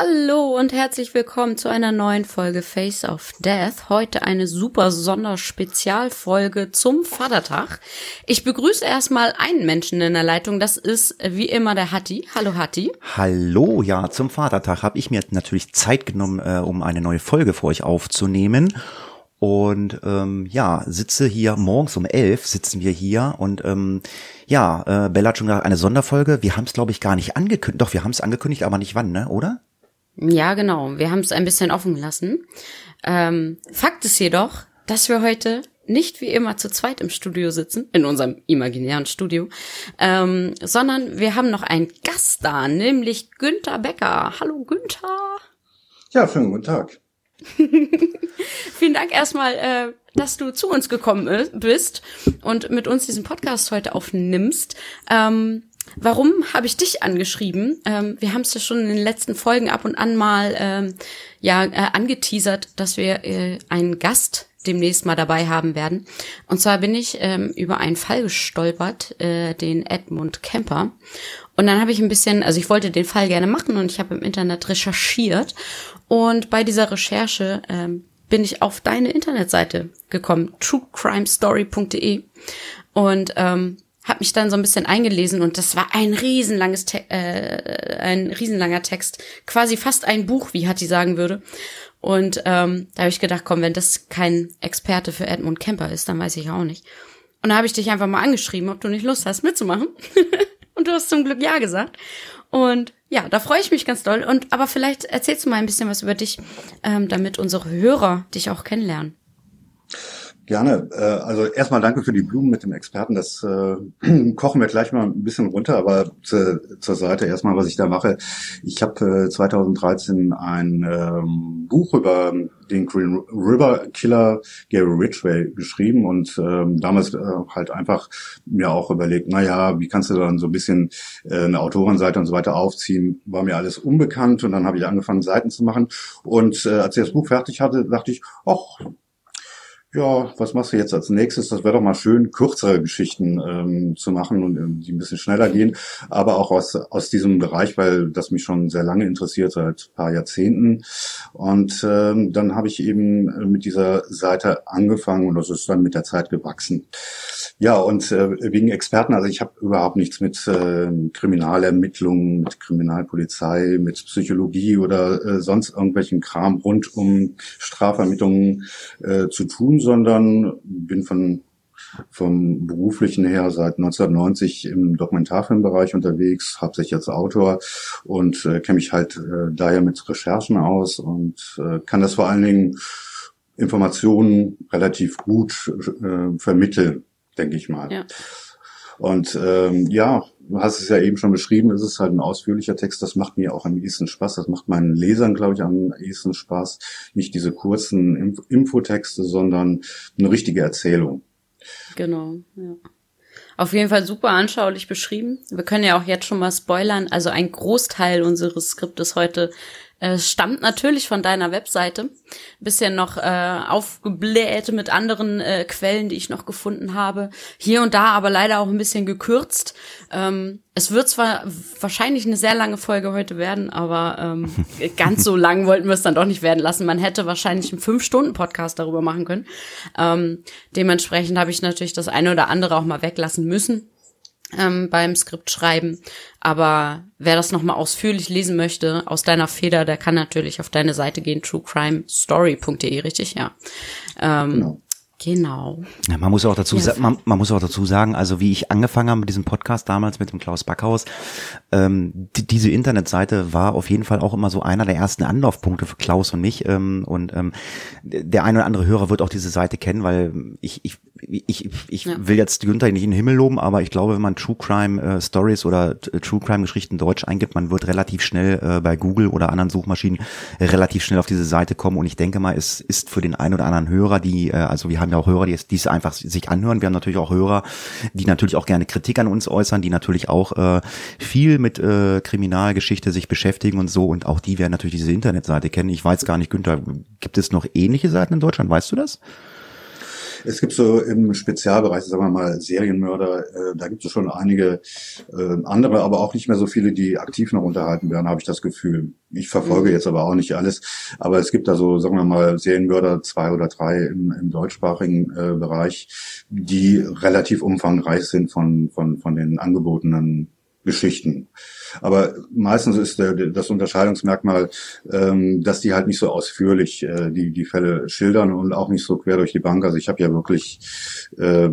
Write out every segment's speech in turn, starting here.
Hallo und herzlich willkommen zu einer neuen Folge Face of Death. Heute eine super Sonderspezialfolge zum Vatertag. Ich begrüße erstmal einen Menschen in der Leitung. Das ist wie immer der Hatti. Hallo Hatti. Hallo, ja, zum Vatertag habe ich mir natürlich Zeit genommen, äh, um eine neue Folge für euch aufzunehmen. Und ähm, ja, sitze hier morgens um elf sitzen wir hier und ähm, ja, äh, Bella hat schon gesagt, eine Sonderfolge. Wir haben es, glaube ich, gar nicht angekündigt. Doch, wir haben es angekündigt, aber nicht wann, ne? Oder? Ja, genau. Wir haben es ein bisschen offen gelassen. Ähm, Fakt ist jedoch, dass wir heute nicht wie immer zu zweit im Studio sitzen, in unserem imaginären Studio, ähm, sondern wir haben noch einen Gast da, nämlich Günther Becker. Hallo Günther. Ja, schönen guten Tag. Vielen Dank erstmal, äh, dass du zu uns gekommen bist und mit uns diesen Podcast heute aufnimmst. Ähm, Warum habe ich dich angeschrieben? Ähm, wir haben es ja schon in den letzten Folgen ab und an mal ähm, ja äh, angeteasert, dass wir äh, einen Gast demnächst mal dabei haben werden. Und zwar bin ich ähm, über einen Fall gestolpert, äh, den Edmund Kemper. Und dann habe ich ein bisschen, also ich wollte den Fall gerne machen und ich habe im Internet recherchiert. Und bei dieser Recherche ähm, bin ich auf deine Internetseite gekommen, truecrimestory.de. Und ähm, habe mich dann so ein bisschen eingelesen und das war ein riesenlanges, Te äh, ein riesenlanger Text, quasi fast ein Buch, wie Hattie sagen würde. Und ähm, da habe ich gedacht, komm, wenn das kein Experte für Edmund Kemper ist, dann weiß ich auch nicht. Und da habe ich dich einfach mal angeschrieben, ob du nicht Lust hast, mitzumachen. und du hast zum Glück ja gesagt. Und ja, da freue ich mich ganz doll. Und aber vielleicht erzählst du mal ein bisschen was über dich, ähm, damit unsere Hörer dich auch kennenlernen. Gerne. Äh, also erstmal danke für die Blumen mit dem Experten. Das äh, kochen wir gleich mal ein bisschen runter, aber zu, zur Seite erstmal, was ich da mache. Ich habe äh, 2013 ein ähm, Buch über den Green River Killer Gary Ridgway geschrieben und ähm, damals äh, halt einfach mir auch überlegt, na ja, wie kannst du dann so ein bisschen äh, eine Autorenseite und so weiter aufziehen? War mir alles unbekannt und dann habe ich angefangen, Seiten zu machen. Und äh, als ich das Buch fertig hatte, dachte ich, ach, ja, was machst du jetzt als nächstes? Das wäre doch mal schön, kürzere Geschichten ähm, zu machen und ähm, die ein bisschen schneller gehen, aber auch aus, aus diesem Bereich, weil das mich schon sehr lange interessiert, seit paar Jahrzehnten. Und ähm, dann habe ich eben äh, mit dieser Seite angefangen und das ist dann mit der Zeit gewachsen. Ja, und äh, wegen Experten, also ich habe überhaupt nichts mit äh, Kriminalermittlungen, mit Kriminalpolizei, mit Psychologie oder äh, sonst irgendwelchen Kram rund um Strafermittlungen äh, zu tun sondern bin von vom beruflichen her seit 1990 im Dokumentarfilmbereich unterwegs, hauptsächlich als Autor und äh, kenne mich halt äh, daher mit Recherchen aus und äh, kann das vor allen Dingen Informationen relativ gut äh, vermitteln, denke ich mal. Ja. Und ähm, ja, du hast es ja eben schon beschrieben, es ist halt ein ausführlicher Text, das macht mir auch am ehesten Spaß, das macht meinen Lesern, glaube ich, am ehesten Spaß. Nicht diese kurzen Inf Infotexte, sondern eine richtige Erzählung. Genau, ja. Auf jeden Fall super anschaulich beschrieben. Wir können ja auch jetzt schon mal spoilern. Also ein Großteil unseres Skriptes heute äh, stammt natürlich von deiner Webseite. Bisschen noch äh, aufgebläht mit anderen äh, Quellen, die ich noch gefunden habe. Hier und da aber leider auch ein bisschen gekürzt. Ähm, es wird zwar wahrscheinlich eine sehr lange Folge heute werden, aber ähm, ganz so lang wollten wir es dann doch nicht werden lassen. Man hätte wahrscheinlich einen Fünf-Stunden-Podcast darüber machen können. Ähm, dementsprechend habe ich natürlich das eine oder andere auch mal weglassen müssen ähm, beim Skript schreiben. Aber wer das nochmal ausführlich lesen möchte, aus deiner Feder, der kann natürlich auf deine Seite gehen, truecrimestory.de, richtig? Ja. Ähm, genau. Genau. Ja, man muss auch dazu sagen, man, man muss auch dazu sagen, also wie ich angefangen habe mit diesem Podcast damals mit dem Klaus Backhaus, ähm, die, diese Internetseite war auf jeden Fall auch immer so einer der ersten Anlaufpunkte für Klaus und mich. Ähm, und ähm, der eine oder andere Hörer wird auch diese Seite kennen, weil ich ich ich, ich Ja. will jetzt Günther nicht in den Himmel loben, aber ich glaube, wenn man True Crime äh, Stories oder äh, True Crime Geschichten Deutsch eingibt, man wird relativ schnell äh, bei Google oder anderen Suchmaschinen relativ schnell auf diese Seite kommen. Und ich denke mal, es ist für den einen oder anderen Hörer, die, äh, also wir haben ja auch Hörer, die es, die einfach sich anhören. Wir haben natürlich auch Hörer, die natürlich auch gerne Kritik an uns äußern, die natürlich auch äh, viel mit äh, Kriminalgeschichte sich beschäftigen und so. Und auch die werden natürlich diese Internetseite kennen. Ich weiß gar nicht, Günther, gibt es noch ähnliche Seiten in Deutschland? Weißt du das? Es gibt so im Spezialbereich, sagen wir mal, Serienmörder, äh, da gibt es schon einige äh, andere, aber auch nicht mehr so viele, die aktiv noch unterhalten werden, habe ich das Gefühl. Ich verfolge jetzt aber auch nicht alles, aber es gibt da so, sagen wir mal, Serienmörder zwei oder drei im, im deutschsprachigen äh, Bereich, die relativ umfangreich sind von, von, von den angebotenen Geschichten. Aber meistens ist der, das Unterscheidungsmerkmal, ähm, dass die halt nicht so ausführlich äh, die, die Fälle schildern und auch nicht so quer durch die Bank. Also ich habe ja wirklich äh,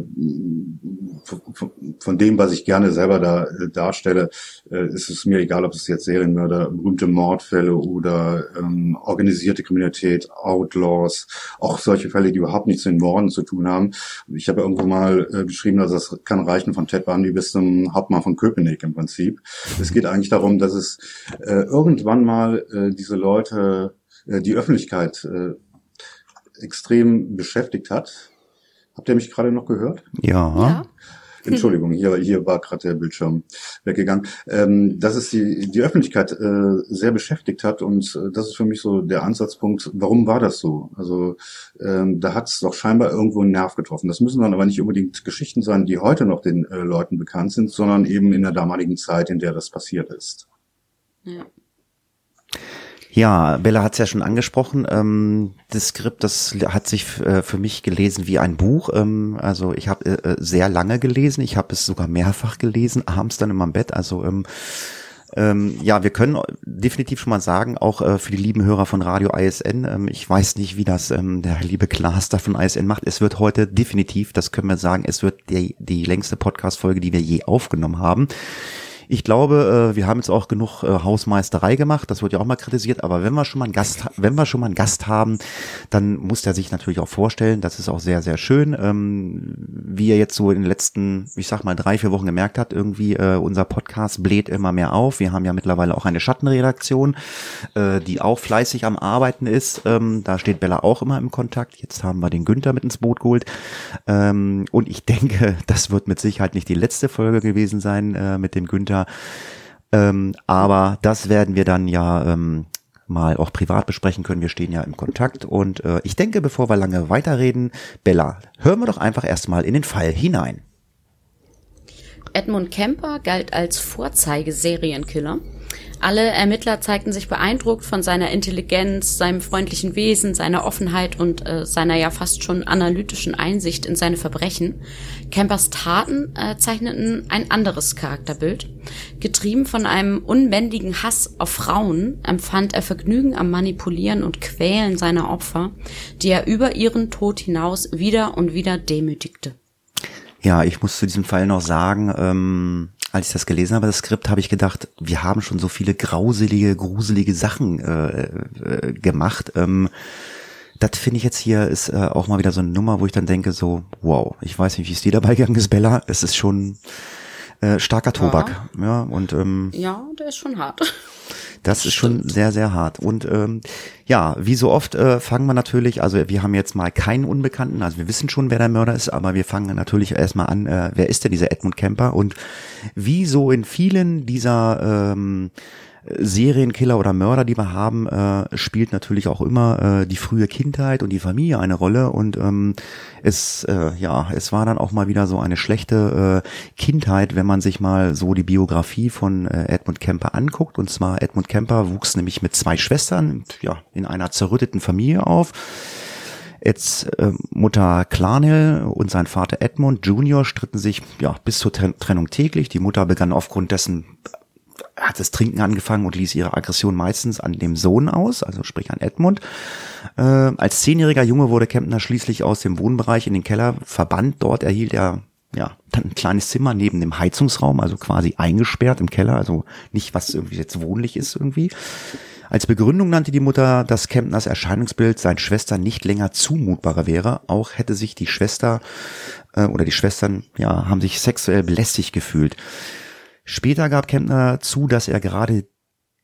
von, dem, was ich gerne selber da äh, darstelle, äh, ist es mir egal, ob es jetzt Serienmörder, berühmte Mordfälle oder ähm, organisierte Kriminalität, Outlaws, auch solche Fälle, die überhaupt nichts mit Morden zu tun haben. Ich habe irgendwo mal äh, geschrieben, dass das kann reichen von Ted Bundy bis zum Hauptmann von Köpenick im Prinzip. Es geht eigentlich darum, dass es äh, irgendwann mal äh, diese Leute, äh, die Öffentlichkeit äh, extrem beschäftigt hat. Habt ihr mich gerade noch gehört? Ja. Ja. Entschuldigung, hier, hier war gerade der Bildschirm weggegangen. Ähm, dass es die, die Öffentlichkeit äh, sehr beschäftigt hat und äh, das ist für mich so der Ansatzpunkt, warum war das so? Also ähm, da hat es doch scheinbar irgendwo einen Nerv getroffen. Das müssen dann aber nicht unbedingt Geschichten sein, die heute noch den äh, Leuten bekannt sind, sondern eben in der damaligen Zeit, in der das passiert ist. Ja. Ja, Bella hat es ja schon angesprochen. Ähm, das Skript, das hat sich äh, für mich gelesen wie ein Buch. Ähm, also ich habe äh, sehr lange gelesen. Ich habe es sogar mehrfach gelesen, abends dann in meinem Bett. Also ähm, ähm, ja, wir können definitiv schon mal sagen, auch äh, für die lieben Hörer von Radio ISN, ähm, ich weiß nicht, wie das ähm, der liebe Klaas da von ISN macht. Es wird heute definitiv, das können wir sagen, es wird die, die längste Podcast-Folge, die wir je aufgenommen haben. Ich glaube, äh, wir haben jetzt auch genug äh, Hausmeisterei gemacht. Das wird ja auch mal kritisiert. Aber wenn wir schon mal einen Gast, wenn wir schon mal einen Gast haben, dann muss der sich natürlich auch vorstellen. Das ist auch sehr, sehr schön. Ähm, wie ihr jetzt so in den letzten, ich sag mal drei, vier Wochen gemerkt habt, irgendwie äh, unser Podcast bläht immer mehr auf. Wir haben ja mittlerweile auch eine Schattenredaktion, die auch fleißig am Arbeiten ist. Ähm, da steht Bella auch immer im Kontakt. Jetzt haben wir den Günther mit ins Boot geholt. Ähm, und ich denke, das wird mit Sicherheit nicht die letzte Folge gewesen sein mit dem Günther. Ähm, aber das werden wir dann ja ähm, mal auch privat besprechen können. Wir stehen ja im Kontakt. Und äh, ich denke, bevor wir lange weiterreden, Bella, hören wir doch einfach erstmal in den Fall hinein. Edmund Kemper galt als Vorzeigesерienkiller. Alle Ermittler zeigten sich beeindruckt von seiner Intelligenz, seinem freundlichen Wesen, seiner Offenheit und äh, seiner ja fast schon analytischen Einsicht in seine Verbrechen. Kempers Taten äh, zeichneten ein anderes Charakterbild. Getrieben von einem unbändigen Hass auf Frauen empfand er Vergnügen am Manipulieren und Quälen seiner Opfer, die er über ihren Tod hinaus wieder und wieder demütigte. Ja, ich muss zu diesem Fall noch sagen, ähm, als ich das gelesen habe, das Skript, habe ich gedacht, wir haben schon so viele grauselige, gruselige Sachen äh, äh, gemacht. Ähm, das finde ich jetzt hier ist äh, auch mal wieder so eine Nummer, wo ich dann denke, so, wow, ich weiß nicht, wie es dir dabei gegangen ist, Bella. Es ist schon äh, starker Tobak. Ja, und ähm, Ja, der ist schon hart. Das ist schon sehr, sehr hart. Und ähm, ja, wie so oft äh, fangen wir natürlich, also wir haben jetzt mal keinen Unbekannten, also wir wissen schon, wer der Mörder ist, aber wir fangen natürlich erstmal an, äh, wer ist denn dieser Edmund Kemper? Und wie so in vielen dieser ähm, Serienkiller oder Mörder, die wir haben, äh, spielt natürlich auch immer äh, die frühe Kindheit und die Familie eine Rolle und ähm, es äh, ja es war dann auch mal wieder so eine schlechte äh, Kindheit, wenn man sich mal so die Biografie von äh, Edmund Kemper anguckt und zwar Edmund Kemper wuchs nämlich mit zwei Schwestern ja in einer zerrütteten Familie auf. Jetzt äh, Mutter Clarnell und sein Vater Edmund Junior stritten sich ja bis zur Tren Trennung täglich. Die Mutter begann aufgrund dessen hat das Trinken angefangen und ließ ihre Aggression meistens an dem Sohn aus, also sprich an Edmund. Äh, als zehnjähriger Junge wurde Kempner schließlich aus dem Wohnbereich in den Keller verbannt. Dort erhielt er ja, dann ein kleines Zimmer neben dem Heizungsraum, also quasi eingesperrt im Keller, also nicht was irgendwie jetzt wohnlich ist irgendwie. Als Begründung nannte die Mutter, dass Kempners Erscheinungsbild seinen Schwestern nicht länger zumutbarer wäre. Auch hätte sich die Schwester äh, oder die Schwestern ja haben sich sexuell belästigt gefühlt. Später gab Kempner zu, dass er gerade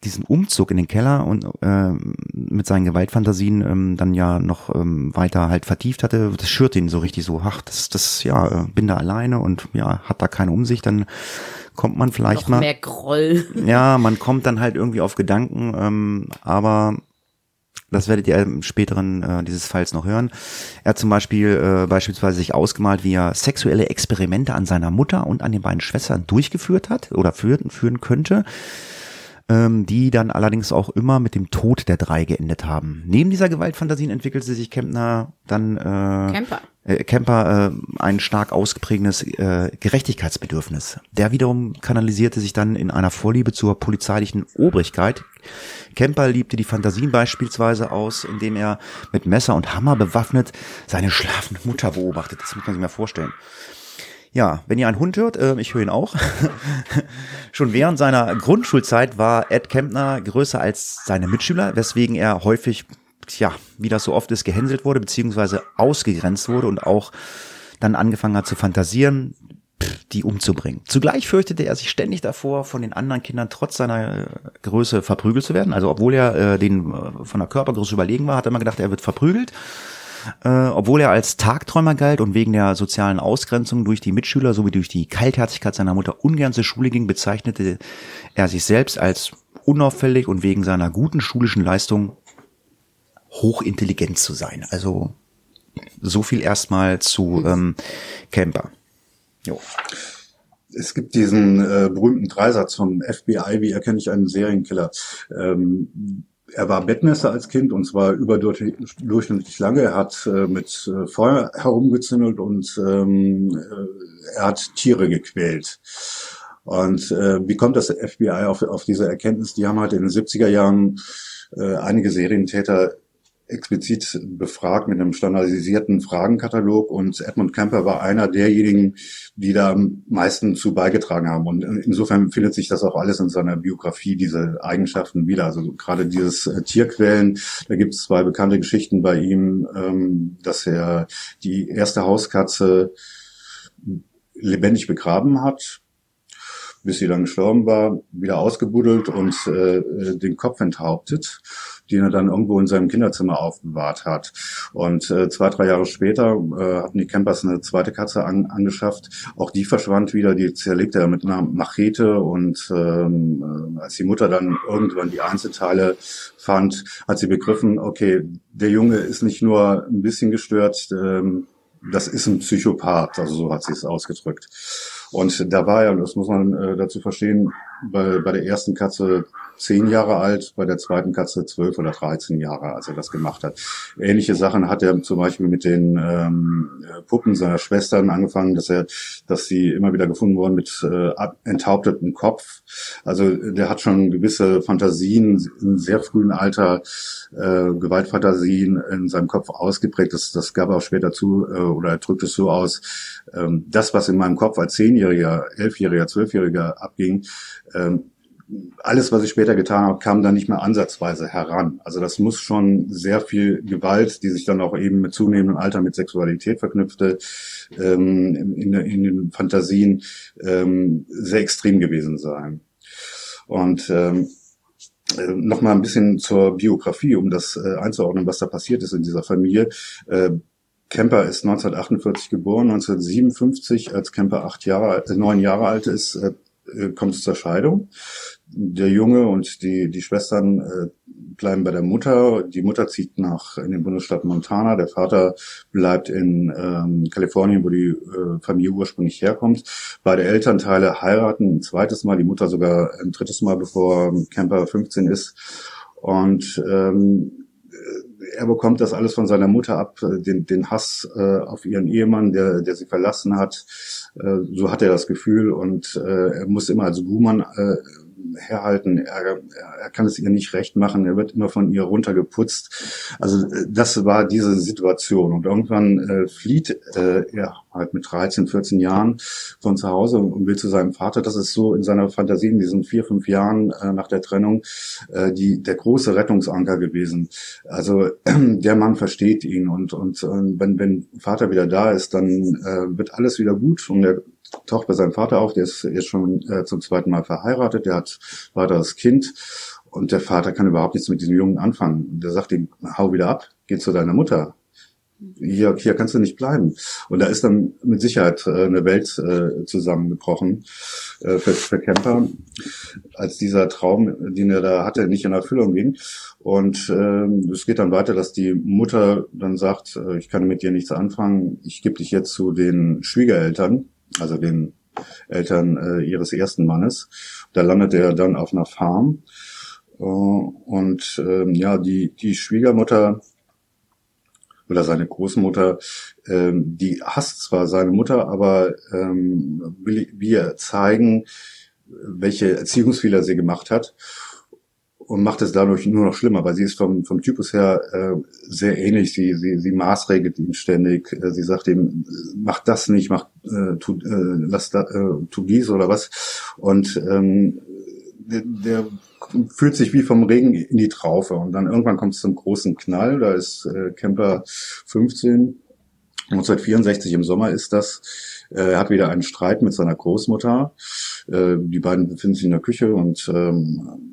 diesen Umzug in den Keller und äh, mit seinen Gewaltfantasien ähm, dann ja noch ähm, weiter halt vertieft hatte, das schürt ihn so richtig so, ach, das, das, ja, äh, bin da alleine und ja, hat da keine Umsicht, dann kommt man vielleicht Noch mal. mehr Groll. Ja, man kommt dann halt irgendwie auf Gedanken, ähm, aber das werdet ihr im späteren äh, dieses Falls noch hören. Er hat zum Beispiel äh, beispielsweise sich ausgemalt, wie er sexuelle Experimente an seiner Mutter und an den beiden Schwestern durchgeführt hat oder führen, führen könnte ähm, die dann allerdings auch immer mit dem Tod der drei geendet haben. Neben dieser Gewaltfantasien entwickelte sich Kempner dann äh, Camper. Äh, Kemper äh, ein stark ausgeprägtes äh, Gerechtigkeitsbedürfnis. Der wiederum kanalisierte sich dann in einer Vorliebe zur polizeilichen Obrigkeit. Kemper liebte die Fantasien beispielsweise aus, indem er mit Messer und Hammer bewaffnet seine schlafende Mutter beobachtet. Das muss man sich mal vorstellen. Ja, wenn ihr einen Hund hört, äh, ich höre ihn auch. Schon während seiner Grundschulzeit war Ed Kempner größer als seine Mitschüler, weswegen er häufig, ja, wie das so oft ist, gehänselt wurde, beziehungsweise ausgegrenzt wurde und auch dann angefangen hat zu fantasieren, die umzubringen. Zugleich fürchtete er sich ständig davor, von den anderen Kindern trotz seiner äh, Größe verprügelt zu werden. Also obwohl er äh, den äh, von der Körpergröße überlegen war, hat er immer gedacht, er wird verprügelt. Äh, obwohl er als Tagträumer galt und wegen der sozialen Ausgrenzung durch die Mitschüler sowie durch die Kaltherzigkeit seiner Mutter ungern zur Schule ging, bezeichnete er sich selbst als unauffällig und wegen seiner guten schulischen Leistung hochintelligent zu sein. Also so viel erstmal zu ähm, Camper. Jo. Es gibt diesen äh, berühmten Dreisatz vom FBI, wie erkenne ich einen Serienkiller? Ähm, er war Bettmesser als Kind und zwar überdurchschnittlich lange. Er hat äh, mit äh, Feuer herumgezündelt und ähm, äh, er hat Tiere gequält. Und äh, wie kommt das FBI auf, auf diese Erkenntnis? Die haben halt in den 70er Jahren äh, einige Serientäter explizit befragt mit einem standardisierten Fragenkatalog und Edmund Kemper war einer derjenigen, die da am meisten zu beigetragen haben. Und insofern findet sich das auch alles in seiner Biografie, diese Eigenschaften wieder. Also gerade dieses äh, Tierquälen, da gibt es zwei bekannte Geschichten bei ihm, ähm, dass er die erste Hauskatze lebendig begraben hat, bis sie dann gestorben war, wieder ausgebuddelt und äh den Kopf enthauptet den er dann irgendwo in seinem Kinderzimmer aufbewahrt hat. Und äh, zwei, drei Jahre später äh, hatten die Campers eine zweite Katze an, angeschafft. Auch die verschwand wieder, die zerlegte er mit einer Machete und ähm, äh, als die Mutter dann irgendwann die Einzelteile fand, hat sie begriffen, okay, der Junge ist nicht nur ein bisschen gestört, ähm, das ist ein Psychopath, also so hat sie es ausgedrückt. Und da war ja, das muss man äh, dazu verstehen, bei, bei der ersten Katze zehn Jahre alt, bei der zweiten Katze zwölf oder dreizehn Jahre, als er das gemacht hat. Ähnliche Sachen hat er zum Beispiel mit den ähm, Puppen seiner Schwestern angefangen, dass er, dass sie immer wieder gefunden wurden mit äh, enthauptetem Kopf. Also der hat schon gewisse Fantasien im sehr frühen Alter, äh, Gewaltfantasien in seinem Kopf ausgeprägt. Das, das gab er auch später zu, äh, oder er drückt es so aus, ähm, das, was in meinem Kopf als Zehnjähriger, Elfjähriger, Zwölfjähriger abging, ähm, alles, was ich später getan habe, kam dann nicht mehr ansatzweise heran. Also das muss schon sehr viel Gewalt, die sich dann auch eben mit zunehmendem Alter mit Sexualität verknüpfte, ähm, in, in, den Fantasien ähm, sehr extrem gewesen sein. Und ähm, äh, noch mal ein bisschen zur Biografie, um das äh, einzuordnen, was da passiert ist in dieser Familie. Äh, Kemper ist 1948 geboren, 1957, als Kemper acht Jahre, äh, neun Jahre alt ist, äh, kommt es zur Scheidung. Der Junge und die, die Schwestern äh, bleiben bei der Mutter. Die Mutter zieht nach in den Bundesstaat Montana. Der Vater bleibt in ähm, Kalifornien, wo die äh, Familie ursprünglich herkommt. Beide Elternteile heiraten ein zweites Mal, die Mutter sogar ein drittes Mal, bevor Camper 15 ist. Und ähm, er bekommt das alles von seiner Mutter ab, den, den Hass äh, auf ihren Ehemann, der, der sie verlassen hat. Äh, so hat er das Gefühl und äh, er muss immer als Buhmann äh, herhalten. Er, er kann es ihr nicht recht machen. Er wird immer von ihr runtergeputzt. Also äh, das war diese Situation. Und irgendwann äh, flieht äh, er halt mit 13, 14 Jahren von zu Hause und will zu seinem Vater. Das ist so in seiner Fantasie in diesen vier, fünf Jahren äh, nach der Trennung äh, die der große Rettungsanker gewesen. Also der Mann versteht ihn und und äh, wenn wenn Vater wieder da ist, dann äh, wird alles wieder gut und er taucht bei seinem Vater auf, der ist jetzt schon äh, zum zweiten Mal verheiratet, der hat weiteres Kind und der Vater kann überhaupt nichts mit diesem Jungen anfangen. Der sagt ihm, hau wieder ab, geh zu deiner Mutter. Hier, hier kannst du nicht bleiben. Und da ist dann mit Sicherheit äh, eine Welt äh, zusammengebrochen äh, für, für Camper, als dieser Traum, den er da hatte, nicht in Erfüllung ging. Und äh, es geht dann weiter, dass die Mutter dann sagt, äh, ich kann mit dir nichts anfangen, ich gebe dich jetzt zu den Schwiegereltern also den Eltern äh, ihres ersten Mannes. Da landet er dann auf einer Farm. Äh, und ähm, ja, die, die Schwiegermutter oder seine Großmutter, ähm, die hasst zwar seine Mutter, aber ähm, will wir zeigen, welche Erziehungsfehler sie gemacht hat und macht es dadurch nur noch schlimmer, weil sie ist vom, vom Typus her äh, sehr ähnlich. Sie, sie, sie maßregelt ihn ständig. Äh, sie sagt ihm, mach das nicht, mach, äh, tu, äh, lass da, äh, tu dies oder was. Und ähm, der, der fühlt sich wie vom Regen in die Traufe. Und dann irgendwann kommt es zum großen Knall. Da ist äh, Camper 15, 1964 im Sommer ist das. Äh, er hat wieder einen Streit mit seiner Großmutter. Äh, die beiden befinden sich in der Küche und ähm,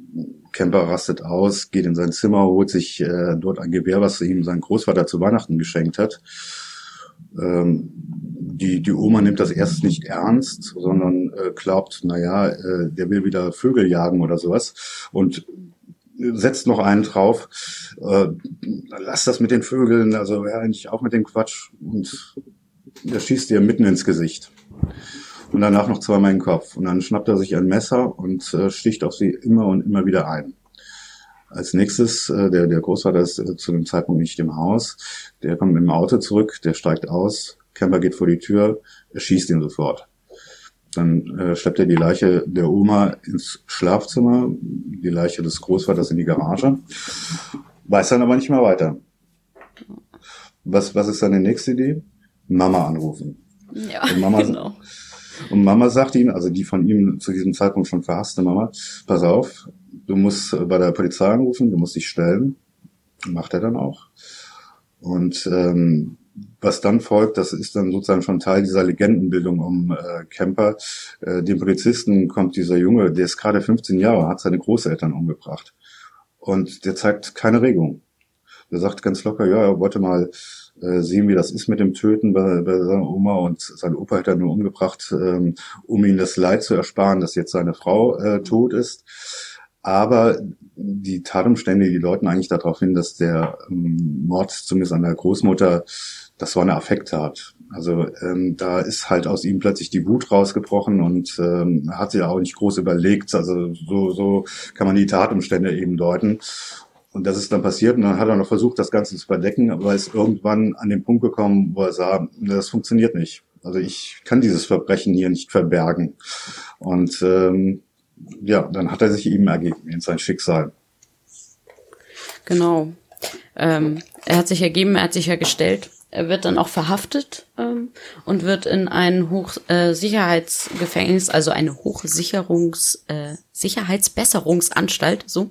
Camper rastet aus, geht in sein Zimmer, holt sich äh, dort ein Gewehr, was ihm sein Großvater zu Weihnachten geschenkt hat. Ähm, die, die Oma nimmt das erst nicht ernst, sondern äh, glaubt, naja, äh, der will wieder Vögel jagen oder sowas und setzt noch einen drauf, äh, lass das mit den Vögeln, also ja, eigentlich auch mit dem Quatsch und er schießt ihr mitten ins Gesicht und danach noch zweimal in den Kopf. Und dann schnappt er sich ein Messer und äh, sticht auf sie immer und immer wieder ein. Als nächstes, äh, der, der Großvater ist äh, zu dem Zeitpunkt nicht im Haus, der kommt mit dem Auto zurück, der steigt aus, Camper geht vor die Tür, er schießt ihn sofort. Dann äh, schleppt er die Leiche der Oma ins Schlafzimmer, die Leiche des Großvaters in die Garage, weiß dann aber nicht mehr weiter. Was, was ist seine nächste Idee? Mama anrufen. Ja, Mama, genau. Und Mama sagt ihm, also die von ihm zu diesem Zeitpunkt schon verhasste Mama, pass auf, du musst bei der Polizei anrufen, du musst dich stellen. Macht er dann auch. Und ähm, was dann folgt, das ist dann sozusagen schon Teil dieser Legendenbildung um äh, Camper. Äh, dem Polizisten kommt dieser Junge, der ist gerade 15 Jahre, hat seine Großeltern umgebracht. Und der zeigt keine Regung. Der sagt ganz locker, ja, er wollte mal äh, sehen, wie das ist mit dem Töten bei, bei seiner Oma und sein Opa hat er nur umgebracht, ähm, um ihm das Leid zu ersparen, dass jetzt seine Frau äh, tot ist. Aber die Tatumstände, die deuten eigentlich darauf hin, dass der ähm, Mord zumindest an der Großmutter, das war eine Affekttat. Also ähm, da ist halt aus ihm plötzlich die Wut rausgebrochen und ähm, hat sich auch nicht groß überlegt. Also so, so kann man die Tatumstände eben deuten. Und das ist dann passiert und dann hat er noch versucht, das Ganze zu verdecken, aber ist irgendwann an den Punkt gekommen, wo er sah, das funktioniert nicht. Also ich kann dieses Verbrechen hier nicht verbergen. Und ähm, ja, dann hat er sich ihm ergeben in sein Schicksal. Genau. Ähm, er hat sich ergeben, er hat sich ja gestellt er wird dann auch verhaftet ähm, und wird in ein Hochsicherheitsgefängnis, äh, also eine Hochsicherungs äh, Sicherheitsbesserungsanstalt, so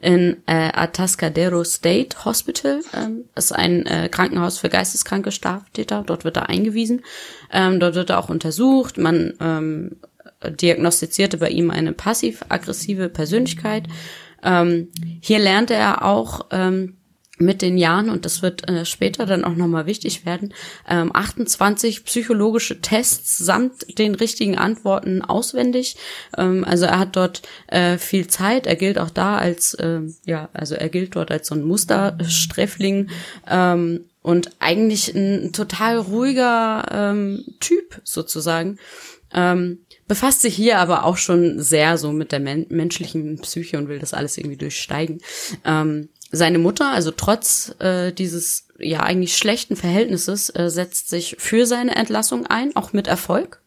in äh, Atascadero State Hospital. Ähm, ist ein äh, Krankenhaus für geisteskranke Straftäter. Dort wird er eingewiesen. Ähm, dort wird er auch untersucht. Man ähm, diagnostizierte bei ihm eine passiv-aggressive Persönlichkeit. Ähm, hier lernte er auch ähm, mit den Jahren, und das wird äh, später dann auch nochmal wichtig werden, ähm, 28 psychologische Tests samt den richtigen Antworten auswendig. Ähm, also er hat dort äh, viel Zeit. Er gilt auch da als, äh, ja, also er gilt dort als so ein Mustersträfling ähm, und eigentlich ein total ruhiger ähm, Typ sozusagen. Ähm, befasst sich hier aber auch schon sehr so mit der men menschlichen Psyche und will das alles irgendwie durchsteigen. Ähm, seine Mutter, also trotz äh, dieses ja eigentlich schlechten Verhältnisses, äh, setzt sich für seine Entlassung ein, auch mit Erfolg.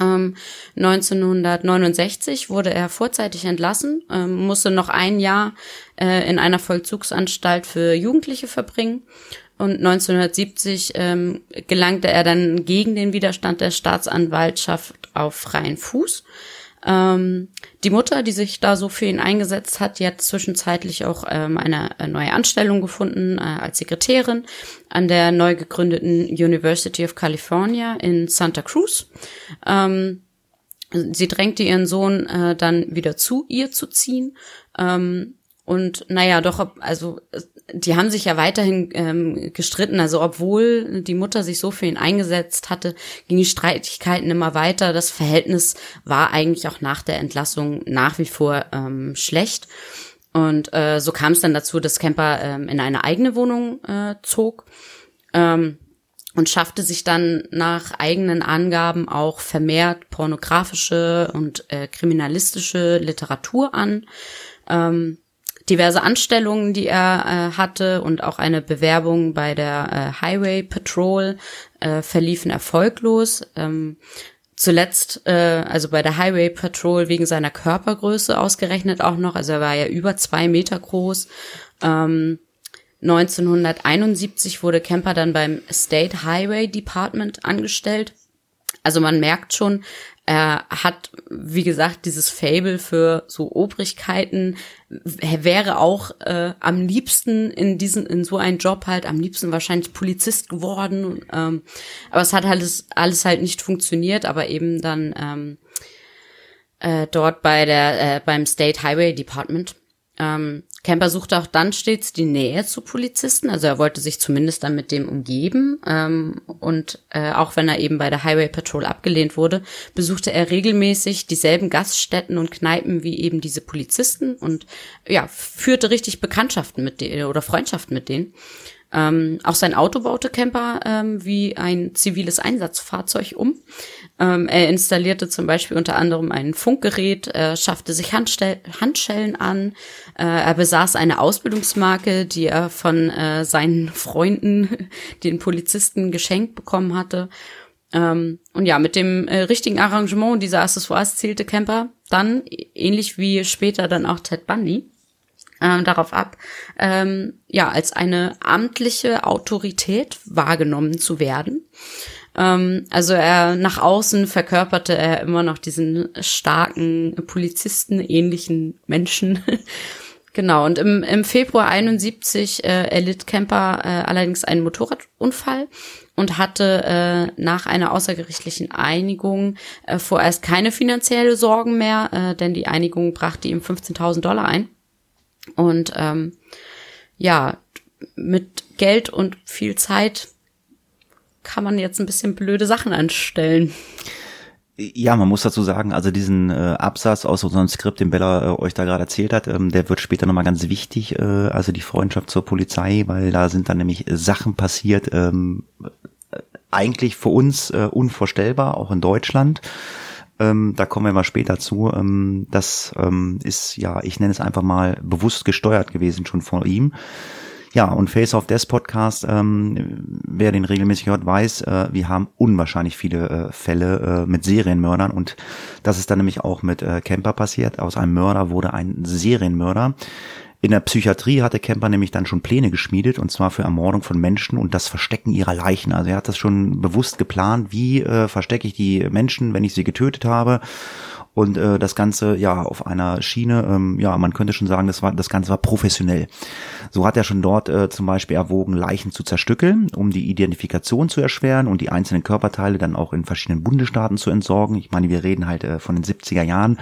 Ähm, 1969 wurde er vorzeitig entlassen, ähm, musste noch ein Jahr äh, in einer Vollzugsanstalt für Jugendliche verbringen und 1970 ähm, gelangte er dann gegen den Widerstand der Staatsanwaltschaft auf freien Fuß. Ähm, die Mutter, die sich da so für ihn eingesetzt hat, die hat zwischenzeitlich auch ähm, eine, eine neue Anstellung gefunden äh, als Sekretärin an der neu gegründeten University of California in Santa Cruz. Ähm, sie drängte ihren Sohn äh, dann wieder zu ihr zu ziehen. Ähm, und naja, doch, also die haben sich ja weiterhin ähm, gestritten. Also obwohl die Mutter sich so für ihn eingesetzt hatte, gingen die Streitigkeiten immer weiter. Das Verhältnis war eigentlich auch nach der Entlassung nach wie vor ähm, schlecht. Und äh, so kam es dann dazu, dass Kemper ähm, in eine eigene Wohnung äh, zog ähm, und schaffte sich dann nach eigenen Angaben auch vermehrt pornografische und äh, kriminalistische Literatur an. Ähm, diverse Anstellungen, die er äh, hatte und auch eine Bewerbung bei der äh, Highway Patrol äh, verliefen erfolglos. Ähm, zuletzt, äh, also bei der Highway Patrol wegen seiner Körpergröße ausgerechnet auch noch, also er war ja über zwei Meter groß. Ähm, 1971 wurde Kemper dann beim State Highway Department angestellt. Also man merkt schon, er hat, wie gesagt, dieses Fable für so Obrigkeiten. Er wäre auch äh, am liebsten in diesen, in so einen Job halt, am liebsten wahrscheinlich Polizist geworden. Ähm, aber es hat alles, alles halt nicht funktioniert, aber eben dann ähm, äh, dort bei der, äh, beim State Highway Department. Ähm, Camper suchte auch dann stets die Nähe zu Polizisten, also er wollte sich zumindest dann mit dem umgeben. Ähm, und äh, auch wenn er eben bei der Highway Patrol abgelehnt wurde, besuchte er regelmäßig dieselben Gaststätten und Kneipen wie eben diese Polizisten und ja, führte richtig Bekanntschaften mit denen oder Freundschaften mit denen. Ähm, auch sein Auto baute Camper ähm, wie ein ziviles Einsatzfahrzeug um. Ähm, er installierte zum Beispiel unter anderem ein Funkgerät, er schaffte sich Handstell Handschellen an, äh, er besaß eine Ausbildungsmarke, die er von äh, seinen Freunden, den Polizisten, geschenkt bekommen hatte. Ähm, und ja, mit dem äh, richtigen Arrangement dieser Accessoires zählte Camper dann, ähnlich wie später dann auch Ted Bundy, äh, darauf ab, ähm, ja, als eine amtliche Autorität wahrgenommen zu werden. Ähm, also er nach außen verkörperte er immer noch diesen starken Polizisten ähnlichen Menschen. genau. Und im, im Februar 71 äh, erlitt Kemper äh, allerdings einen Motorradunfall und hatte äh, nach einer außergerichtlichen Einigung äh, vorerst keine finanzielle Sorgen mehr, äh, denn die Einigung brachte ihm 15.000 Dollar ein. Und ähm, ja, mit Geld und viel Zeit kann man jetzt ein bisschen blöde Sachen anstellen. Ja, man muss dazu sagen, also diesen äh, Absatz aus unserem Skript, den Bella äh, euch da gerade erzählt hat, ähm, der wird später nochmal ganz wichtig, äh, also die Freundschaft zur Polizei, weil da sind dann nämlich Sachen passiert, ähm, eigentlich für uns äh, unvorstellbar, auch in Deutschland. Ähm, da kommen wir mal später zu. Ähm, das ähm, ist ja, ich nenne es einfach mal bewusst gesteuert gewesen schon von ihm. Ja, und Face of Death Podcast, ähm, wer den regelmäßig hört, weiß, äh, wir haben unwahrscheinlich viele äh, Fälle äh, mit Serienmördern und das ist dann nämlich auch mit äh, Camper passiert. Aus einem Mörder wurde ein Serienmörder. In der Psychiatrie hatte Kemper nämlich dann schon Pläne geschmiedet und zwar für Ermordung von Menschen und das Verstecken ihrer Leichen. Also er hat das schon bewusst geplant, wie äh, verstecke ich die Menschen, wenn ich sie getötet habe. Und äh, das Ganze ja auf einer Schiene, ähm, ja, man könnte schon sagen, das war das Ganze war professionell. So hat er schon dort äh, zum Beispiel erwogen, Leichen zu zerstückeln, um die Identifikation zu erschweren und die einzelnen Körperteile dann auch in verschiedenen Bundesstaaten zu entsorgen. Ich meine, wir reden halt äh, von den 70er Jahren.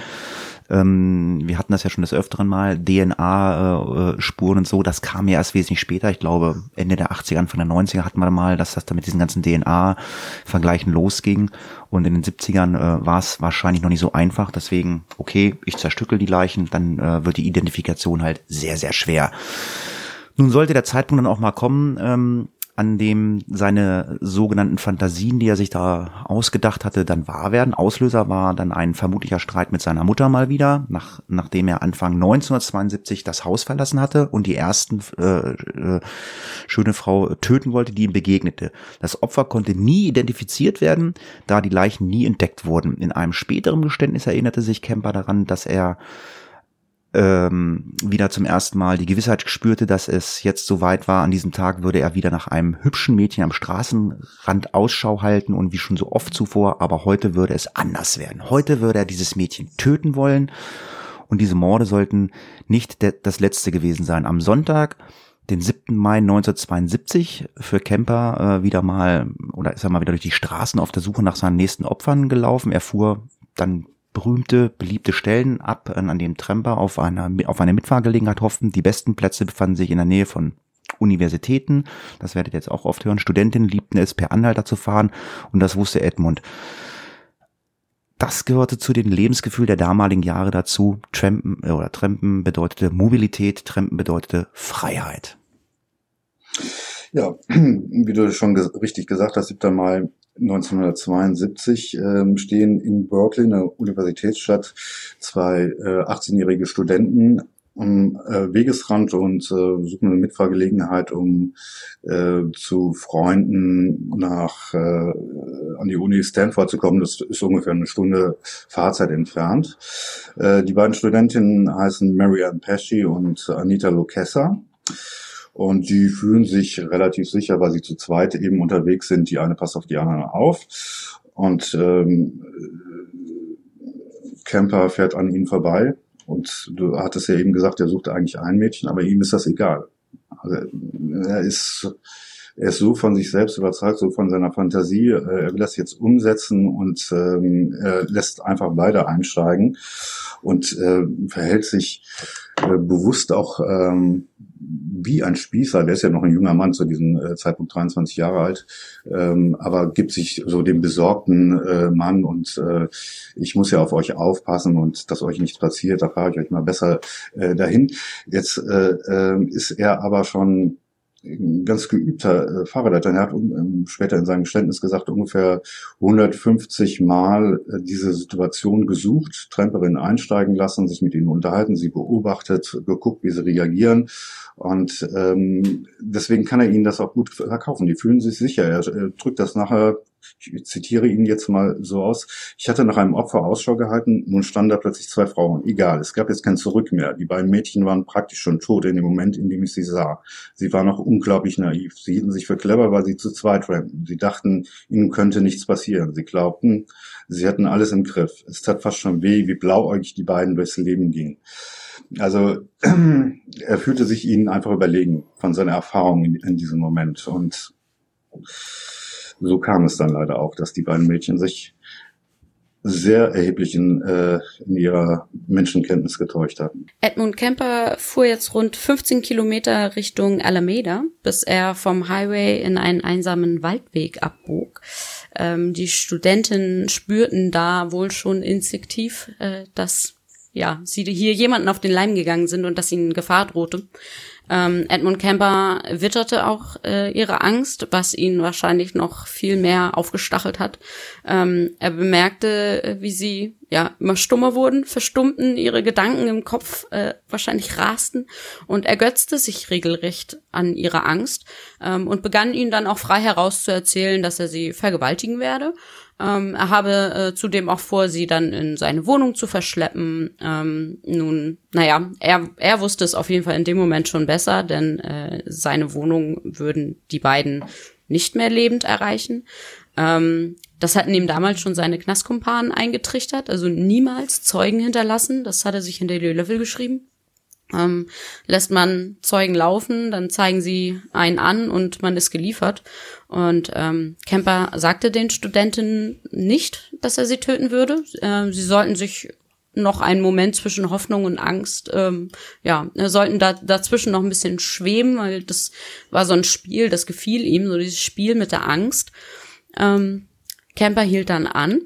Ähm, wir hatten das ja schon des Öfteren mal, DNA-Spuren äh, und so, das kam ja erst wesentlich später. Ich glaube, Ende der 80er, Anfang der 90er hatten wir mal, dass das da mit diesen ganzen DNA-Vergleichen losging. Und in den 70ern äh, war es wahrscheinlich noch nicht so einfach. Deswegen, okay, ich zerstückel die Leichen, dann äh, wird die Identifikation halt sehr, sehr schwer. Nun sollte der Zeitpunkt dann auch mal kommen, ähm, an dem seine sogenannten Fantasien, die er sich da ausgedacht hatte, dann wahr werden. Auslöser war dann ein vermutlicher Streit mit seiner Mutter mal wieder, nach, nachdem er Anfang 1972 das Haus verlassen hatte und die ersten äh, äh, schöne Frau töten wollte, die ihm begegnete. Das Opfer konnte nie identifiziert werden, da die Leichen nie entdeckt wurden. In einem späteren Geständnis erinnerte sich Kemper daran, dass er ähm, wieder zum ersten Mal die Gewissheit spürte, dass es jetzt so weit war. An diesem Tag würde er wieder nach einem hübschen Mädchen am Straßenrand Ausschau halten und wie schon so oft zuvor, aber heute würde es anders werden. Heute würde er dieses Mädchen töten wollen und diese Morde sollten nicht das letzte gewesen sein. Am Sonntag, den 7. Mai 1972, für Kemper äh, wieder mal, oder ist er mal wieder durch die Straßen auf der Suche nach seinen nächsten Opfern gelaufen. Er fuhr dann berühmte, beliebte Stellen ab, an dem Tramper auf einer, auf eine Mitfahrgelegenheit hofften. Die besten Plätze befanden sich in der Nähe von Universitäten. Das werdet ihr jetzt auch oft hören. Studentinnen liebten es, per Anhalter zu fahren. Und das wusste Edmund. Das gehörte zu dem Lebensgefühl der damaligen Jahre dazu. Trampen äh, oder Trampen bedeutete Mobilität, Trampen bedeutete Freiheit. Ja, wie du schon ge richtig gesagt hast, 7. Mai 1972 ähm, stehen in Berkeley, einer Universitätsstadt, zwei äh, 18-jährige Studenten am äh, Wegesrand und äh, suchen eine Mitfahrgelegenheit, um äh, zu Freunden nach äh, an die Uni Stanford zu kommen. Das ist ungefähr eine Stunde Fahrzeit entfernt. Äh, die beiden Studentinnen heißen Marianne Pesci und Anita Lucchessa. Und die fühlen sich relativ sicher, weil sie zu zweit eben unterwegs sind. Die eine passt auf die andere auf. Und ähm, Camper fährt an ihnen vorbei. Und du hattest ja eben gesagt, er sucht eigentlich ein Mädchen, aber ihm ist das egal. Also er ist, er ist so von sich selbst überzeugt, so von seiner Fantasie. Äh, er will das jetzt umsetzen und ähm, er lässt einfach beide einsteigen und äh, verhält sich äh, bewusst auch ähm, wie ein Spießer, der ist ja noch ein junger Mann zu diesem äh, Zeitpunkt 23 Jahre alt, ähm, aber gibt sich so dem besorgten äh, Mann und äh, ich muss ja auf euch aufpassen und dass euch nichts passiert, da fahre ich euch mal besser äh, dahin. Jetzt äh, äh, ist er aber schon ein ganz geübter äh, Fahrradleiter. Er hat um, später in seinem Geständnis gesagt, ungefähr 150 Mal äh, diese Situation gesucht, Tramperin einsteigen lassen, sich mit ihnen unterhalten, sie beobachtet, geguckt, wie sie reagieren und ähm, deswegen kann er ihnen das auch gut verkaufen. Die fühlen sich sicher. Er, er drückt das nachher, ich zitiere ihn jetzt mal so aus. Ich hatte nach einem Opfer Ausschau gehalten, nun standen da plötzlich zwei Frauen. Egal, es gab jetzt kein Zurück mehr. Die beiden Mädchen waren praktisch schon tot in dem Moment, in dem ich sie sah. Sie waren noch unglaublich naiv. Sie hielten sich für clever, weil sie zu zweit rannten. Sie dachten, ihnen könnte nichts passieren. Sie glaubten, sie hätten alles im Griff. Es tat fast schon weh, wie blauäugig die beiden durchs Leben gingen. Also er fühlte sich ihnen einfach überlegen von seiner Erfahrung in, in diesem Moment. Und so kam es dann leider auch, dass die beiden Mädchen sich sehr erheblich in, äh, in ihrer Menschenkenntnis getäuscht hatten. Edmund Kemper fuhr jetzt rund 15 Kilometer Richtung Alameda, bis er vom Highway in einen einsamen Waldweg abbog. Ähm, die Studenten spürten da wohl schon instinktiv, äh, dass ja, sie hier jemanden auf den Leim gegangen sind und dass ihnen Gefahr drohte. Ähm, Edmund Kemper witterte auch äh, ihre Angst, was ihn wahrscheinlich noch viel mehr aufgestachelt hat. Ähm, er bemerkte, äh, wie sie ja immer stummer wurden, verstummten, ihre Gedanken im Kopf äh, wahrscheinlich rasten und ergötzte sich regelrecht an ihrer Angst ähm, und begann ihnen dann auch frei heraus zu erzählen, dass er sie vergewaltigen werde ähm, er habe äh, zudem auch vor, sie dann in seine Wohnung zu verschleppen. Ähm, nun, naja, er, er wusste es auf jeden Fall in dem Moment schon besser, denn äh, seine Wohnung würden die beiden nicht mehr lebend erreichen. Ähm, das hatten ihm damals schon seine Knastkumpanen eingetrichtert, also niemals Zeugen hinterlassen. Das hat er sich in Daily Level geschrieben. Ähm, lässt man Zeugen laufen, dann zeigen sie einen an und man ist geliefert. Und ähm, Kemper sagte den Studentinnen nicht, dass er sie töten würde. Äh, sie sollten sich noch einen Moment zwischen Hoffnung und Angst, ähm, ja, sollten da dazwischen noch ein bisschen schweben, weil das war so ein Spiel, das gefiel ihm, so dieses Spiel mit der Angst. Ähm, Kemper hielt dann an.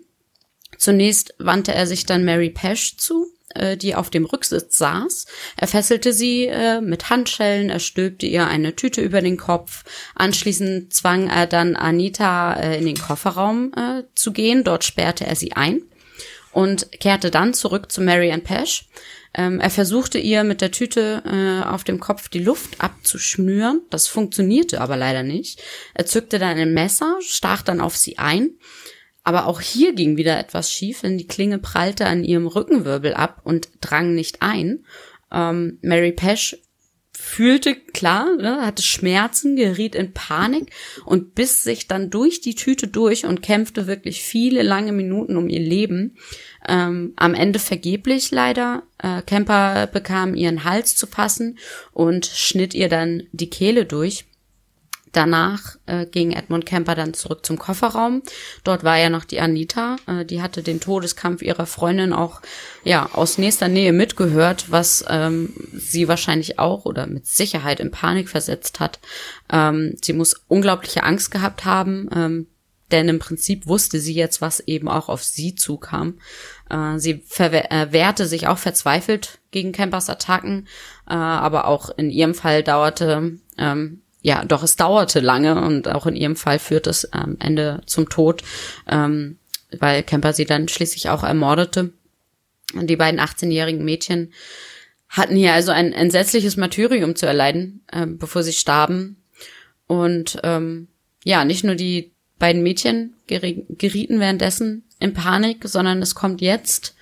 Zunächst wandte er sich dann Mary Pesch zu, äh, die auf dem Rücksitz saß. Er fesselte sie äh, mit Handschellen, er stülpte ihr eine Tüte über den Kopf. Anschließend zwang er dann Anita äh, in den Kofferraum zu gehen. Dort sperrte er sie ein und kehrte dann zurück zu Marianne Pesch. Ähm, er versuchte ihr mit der Tüte auf dem Kopf die Luft abzuschnüren. Das funktionierte aber leider nicht. Er zückte dann ein Messer, stach dann auf sie ein. Aber auch hier ging wieder etwas schief, denn die Klinge prallte an ihrem Rückenwirbel ab und drang nicht ein. Ähm, Mary Pesch fühlte klar, ne, hatte Schmerzen, geriet in Panik und biss sich dann durch die Tüte durch und kämpfte wirklich viele lange Minuten um ihr Leben. Ähm, am Ende vergeblich leider. Äh, Kemper bekam ihren Hals zu fassen und schnitt ihr dann die Kehle durch. Danach äh, ging Edmund Kemper dann zurück zum Kofferraum. Dort war ja noch die Anita. Äh, die hatte den Todeskampf ihrer Freundin auch ja aus nächster Nähe mitgehört, was ähm, sie wahrscheinlich auch oder mit Sicherheit in Panik versetzt hat. Ähm, sie muss unglaubliche Angst gehabt haben, ähm, denn im Prinzip wusste sie jetzt, was eben auch auf sie zukam. Äh, sie äh, wehrte sich auch verzweifelt gegen Kempers Attacken, äh, aber auch in ihrem Fall dauerte ähm, ja, doch es dauerte lange und auch in ihrem Fall führt es am Ende zum Tod, ähm, weil Kemper sie dann schließlich auch ermordete. Und die beiden 18-jährigen Mädchen hatten hier also ein entsetzliches Martyrium zu erleiden, äh, bevor sie starben. Und ähm, ja, nicht nur die beiden Mädchen gerieten währenddessen in Panik, sondern es kommt jetzt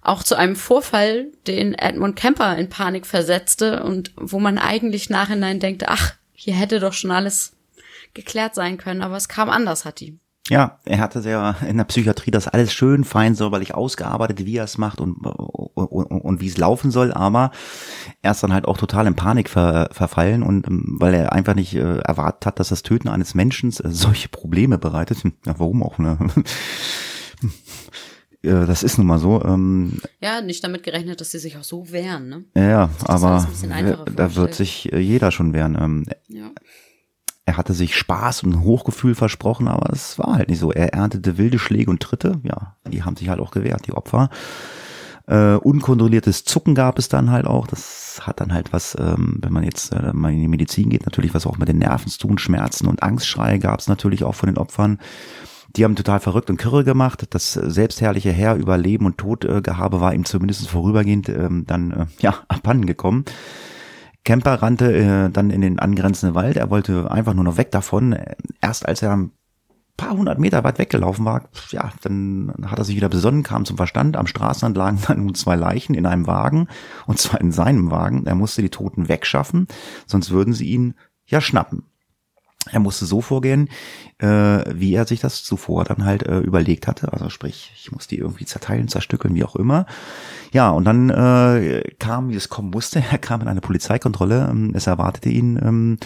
auch zu einem Vorfall, den Edmund Kemper in Panik versetzte und wo man eigentlich nachhinein denkt, ach, hier hätte doch schon alles geklärt sein können, aber es kam anders, hat die. Ja, er hatte ja in der Psychiatrie das alles schön fein säuberlich ausgearbeitet, wie er es macht und, und, und, und wie es laufen soll, aber er ist dann halt auch total in Panik ver, verfallen und ähm, weil er einfach nicht äh, erwartet hat, dass das Töten eines Menschen äh, solche Probleme bereitet. Ja, warum auch, ne? Das ist nun mal so. Ähm, ja, nicht damit gerechnet, dass sie sich auch so wehren, ne? Ja, aber da wird sich äh, jeder schon wehren. Ähm, ja. Er hatte sich Spaß und Hochgefühl versprochen, aber es war halt nicht so. Er erntete wilde Schläge und Tritte. Ja, die haben sich halt auch gewehrt, die Opfer. Äh, unkontrolliertes Zucken gab es dann halt auch. Das hat dann halt was, ähm, wenn man jetzt äh, mal in die Medizin geht, natürlich was auch mit den Nerven zu tun. Schmerzen und Angstschreie gab es natürlich auch von den Opfern. Die haben total verrückt und kirre gemacht. Das selbstherrliche Herr über Leben und Tod äh, Gehabe war ihm zumindest vorübergehend ähm, dann äh, ja abhanden gekommen. Kemper rannte äh, dann in den angrenzenden Wald. Er wollte einfach nur noch weg davon. Erst als er ein paar hundert Meter weit weggelaufen war, ja, dann hat er sich wieder besonnen, kam zum Verstand. Am Straßenrand lagen dann nun zwei Leichen in einem Wagen, und zwar in seinem Wagen. Er musste die Toten wegschaffen, sonst würden sie ihn ja schnappen. Er musste so vorgehen, äh, wie er sich das zuvor dann halt äh, überlegt hatte. Also sprich, ich muss die irgendwie zerteilen, zerstückeln, wie auch immer. Ja, und dann äh, kam, wie es kommen musste, er kam in eine Polizeikontrolle. Ähm, es erwartete ihn ähm,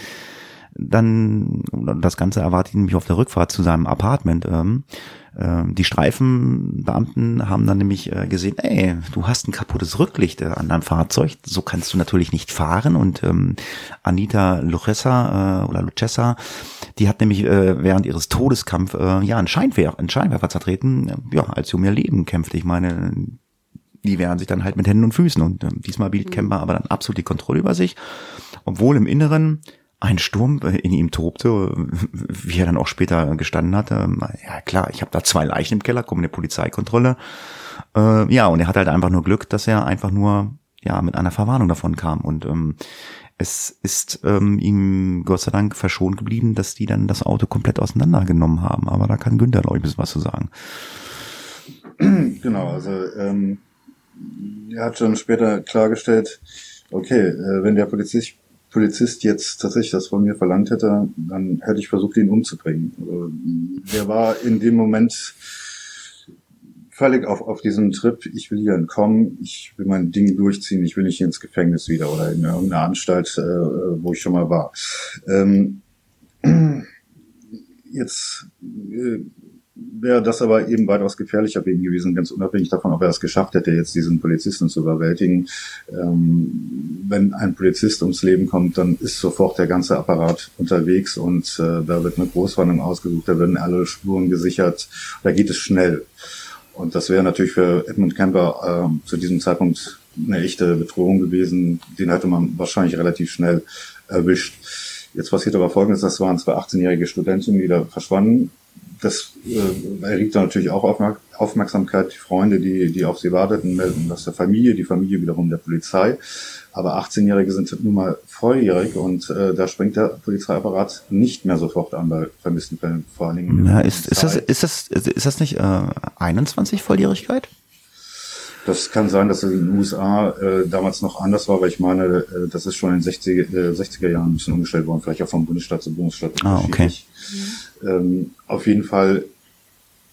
dann, das Ganze erwartet ihn nämlich auf der Rückfahrt zu seinem Apartment. Ähm, äh, die Streifenbeamten haben dann nämlich äh, gesehen, ey, du hast ein kaputtes Rücklicht äh, an deinem Fahrzeug, so kannst du natürlich nicht fahren. Und ähm, Anita Lucessa äh, oder Lucessa, die hat nämlich äh, während ihres Todeskampf äh, ja einen Scheinwerfer, einen Scheinwerfer zertreten, ja, als sie um ihr Leben kämpfte. Ich meine, die wehren sich dann halt mit Händen und Füßen und äh, diesmal bietet Kemper aber dann absolut die Kontrolle über sich, obwohl im Inneren ein Sturm in ihm tobte, wie er dann auch später gestanden hatte. Ja klar, ich habe da zwei Leichen im Keller, kommt eine Polizeikontrolle. Äh, ja, und er hat halt einfach nur Glück, dass er einfach nur ja mit einer Verwarnung davon kam. Und ähm, es ist ähm, ihm Gott sei Dank verschont geblieben, dass die dann das Auto komplett auseinandergenommen haben. Aber da kann Günther, glaube ich, ein bisschen was zu sagen. Genau, also ähm, er hat schon später klargestellt, okay, äh, wenn der Polizist Polizist jetzt tatsächlich das von mir verlangt hätte, dann hätte ich versucht, ihn umzubringen. Also, der war in dem Moment völlig auf, auf diesem Trip, ich will hier entkommen, ich will mein Ding durchziehen, ich will nicht ins Gefängnis wieder oder in irgendeine Anstalt, äh, wo ich schon mal war. Ähm, jetzt äh, wäre das aber eben weitaus gefährlicher ihn gewesen, ganz unabhängig davon, ob er es geschafft hätte, jetzt diesen Polizisten zu überwältigen. Ähm, wenn ein Polizist ums Leben kommt, dann ist sofort der ganze Apparat unterwegs und äh, da wird eine Großwarnung ausgesucht, da werden alle Spuren gesichert, da geht es schnell. Und das wäre natürlich für Edmund Kemper äh, zu diesem Zeitpunkt eine echte Bedrohung gewesen. Den hätte man wahrscheinlich relativ schnell erwischt. Jetzt passiert aber Folgendes, das waren zwei 18-jährige Studenten, die da verschwanden. Das äh, erregt dann natürlich auch Aufmerk Aufmerksamkeit. Die Freunde, die, die auf sie warteten, melden das der Familie, die Familie wiederum der Polizei. Aber 18-Jährige sind nun mal volljährig und äh, da springt der Polizeiapparat nicht mehr sofort an bei vermissten Fällen, vor allen Dingen. Ja, ist, ist, das, ist, das, ist das nicht äh, 21 Volljährigkeit? Das kann sein, dass es in den USA äh, damals noch anders war, weil ich meine, äh, das ist schon in den 60er, äh, 60er Jahren ein bisschen umgestellt worden, vielleicht auch vom Bundesstaat zu Bundesstaat. Ah, okay. Ähm, auf jeden Fall,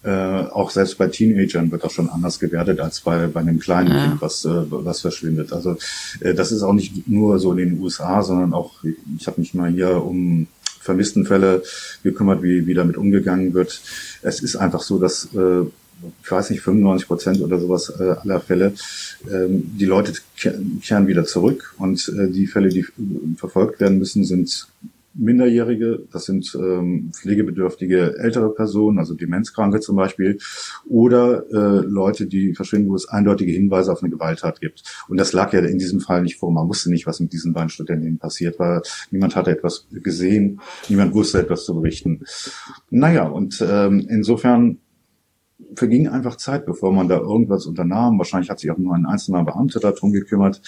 äh, auch selbst bei Teenagern wird das schon anders gewertet als bei, bei einem kleinen Ja. Kind, was, äh, was verschwindet. Also äh, das ist auch nicht nur so in den USA, sondern auch, ich habe mich mal hier um Vermisstenfälle gekümmert, wie, wie damit umgegangen wird. Es ist einfach so, dass äh, ich weiß nicht, 95 Prozent oder sowas äh, aller Fälle, ähm, die Leute ke- kehren wieder zurück und äh, die Fälle, die äh, verfolgt werden müssen, sind Minderjährige, das sind ähm, pflegebedürftige ältere Personen, also Demenzkranke zum Beispiel, oder äh, Leute, die verschwinden, wo es eindeutige Hinweise auf eine Gewalttat gibt. Und das lag ja in diesem Fall nicht vor. Man wusste nicht, was mit diesen beiden Studentinnen passiert war. Niemand hatte etwas gesehen, niemand wusste etwas zu berichten. Naja, und ähm, insofern verging einfach Zeit, bevor man da irgendwas unternahm. Wahrscheinlich hat sich auch nur ein einzelner Beamter darum gekümmert.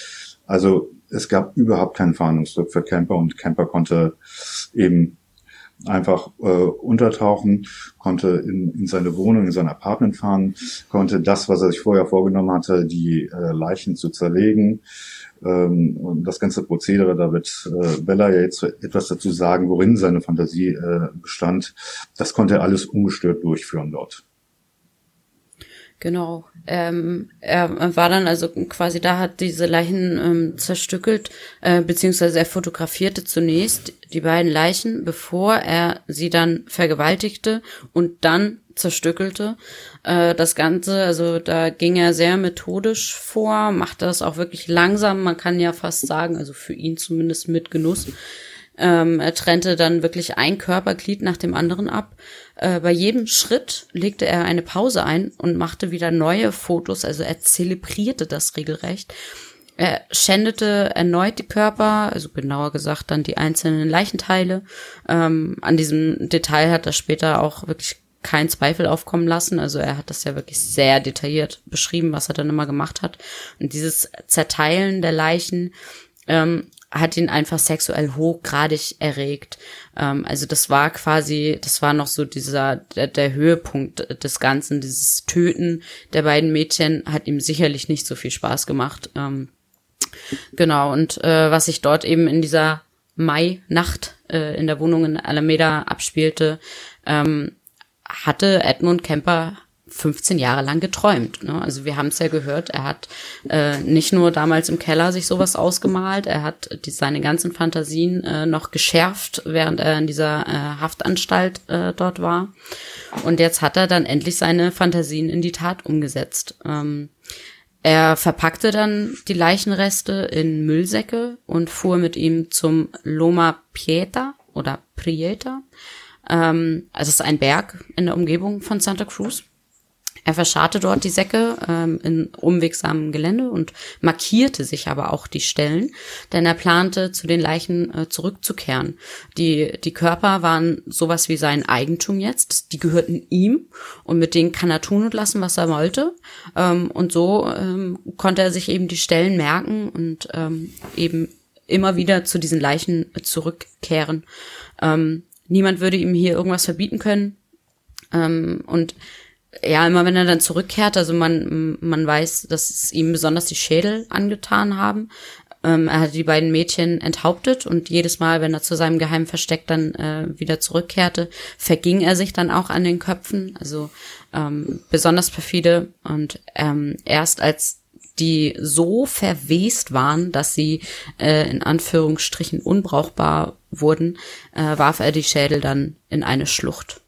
Also es gab überhaupt keinen Fahndungsdruck für Camper und Camper konnte eben einfach äh, untertauchen, konnte in, in seine Wohnung, in sein Apartment fahren, konnte das, was er sich vorher vorgenommen hatte, die äh, Leichen zu zerlegen. Ähm, und das ganze Prozedere, da wird äh, Bella ja jetzt etwas dazu sagen, worin seine Fantasie äh, bestand. Das konnte er alles ungestört durchführen dort. Genau. Ähm, er war dann also quasi da, hat diese Leichen ähm, zerstückelt, äh, beziehungsweise er fotografierte zunächst die beiden Leichen, bevor er sie dann vergewaltigte und dann zerstückelte. Äh, das Ganze, also da ging er sehr methodisch vor, machte das auch wirklich langsam, man kann ja fast sagen, also für ihn zumindest mit Genuss. Ähm, er trennte dann wirklich ein Körperglied nach dem anderen ab. Äh, bei jedem Schritt legte er eine Pause ein und machte wieder neue Fotos. Also er zelebrierte das regelrecht. Er schändete erneut die Körper, also genauer gesagt dann die einzelnen Leichenteile. Ähm, an diesem Detail hat er später auch wirklich keinen Zweifel aufkommen lassen. Also er hat das ja wirklich sehr detailliert beschrieben, was er dann immer gemacht hat. Und dieses Zerteilen der Leichen ähm, hat ihn einfach sexuell hochgradig erregt. Ähm, also das war quasi, das war noch so dieser, der, der Höhepunkt des Ganzen, dieses Töten der beiden Mädchen hat ihm sicherlich nicht so viel Spaß gemacht. Ähm, genau, und äh, was sich dort eben in dieser Mai-Nacht äh, in der Wohnung in Alameda abspielte, ähm, hatte Edmund Kemper 15 Jahre lang geträumt. Ne? Also wir haben es ja gehört, er hat äh, nicht nur damals im Keller sich sowas ausgemalt, er hat die, seine ganzen Fantasien äh, noch geschärft, während er in dieser äh, Haftanstalt äh, dort war. Und jetzt hat er dann endlich seine Fantasien in die Tat umgesetzt. Ähm, er verpackte dann die Leichenreste in Müllsäcke und fuhr mit ihm zum Loma Prieta oder Prieta. Ähm, also es ist ein Berg in der Umgebung von Santa Cruz. Er verscharrte dort die Säcke ähm, in umwegsamem Gelände und markierte sich aber auch die Stellen, denn er plante, zu den Leichen äh, zurückzukehren. Die, die Körper waren sowas wie sein Eigentum jetzt, die gehörten ihm und mit denen kann er tun und lassen, was er wollte. Ähm, und so ähm, konnte er sich eben die Stellen merken und ähm, eben immer wieder zu diesen Leichen zurückkehren. Ähm, niemand würde ihm hier irgendwas verbieten können. Ähm, und ja, immer wenn er dann zurückkehrt, also man, man weiß, dass es ihm besonders die Schädel angetan haben. Ähm, er hat die beiden Mädchen enthauptet und jedes Mal, wenn er zu seinem geheimen Versteck dann äh, wieder zurückkehrte, verging er sich dann auch an den Köpfen. Also ähm, besonders perfide und ähm, erst als die so verwest waren, dass sie äh, in Anführungsstrichen unbrauchbar wurden, äh, warf er die Schädel dann in eine Schlucht.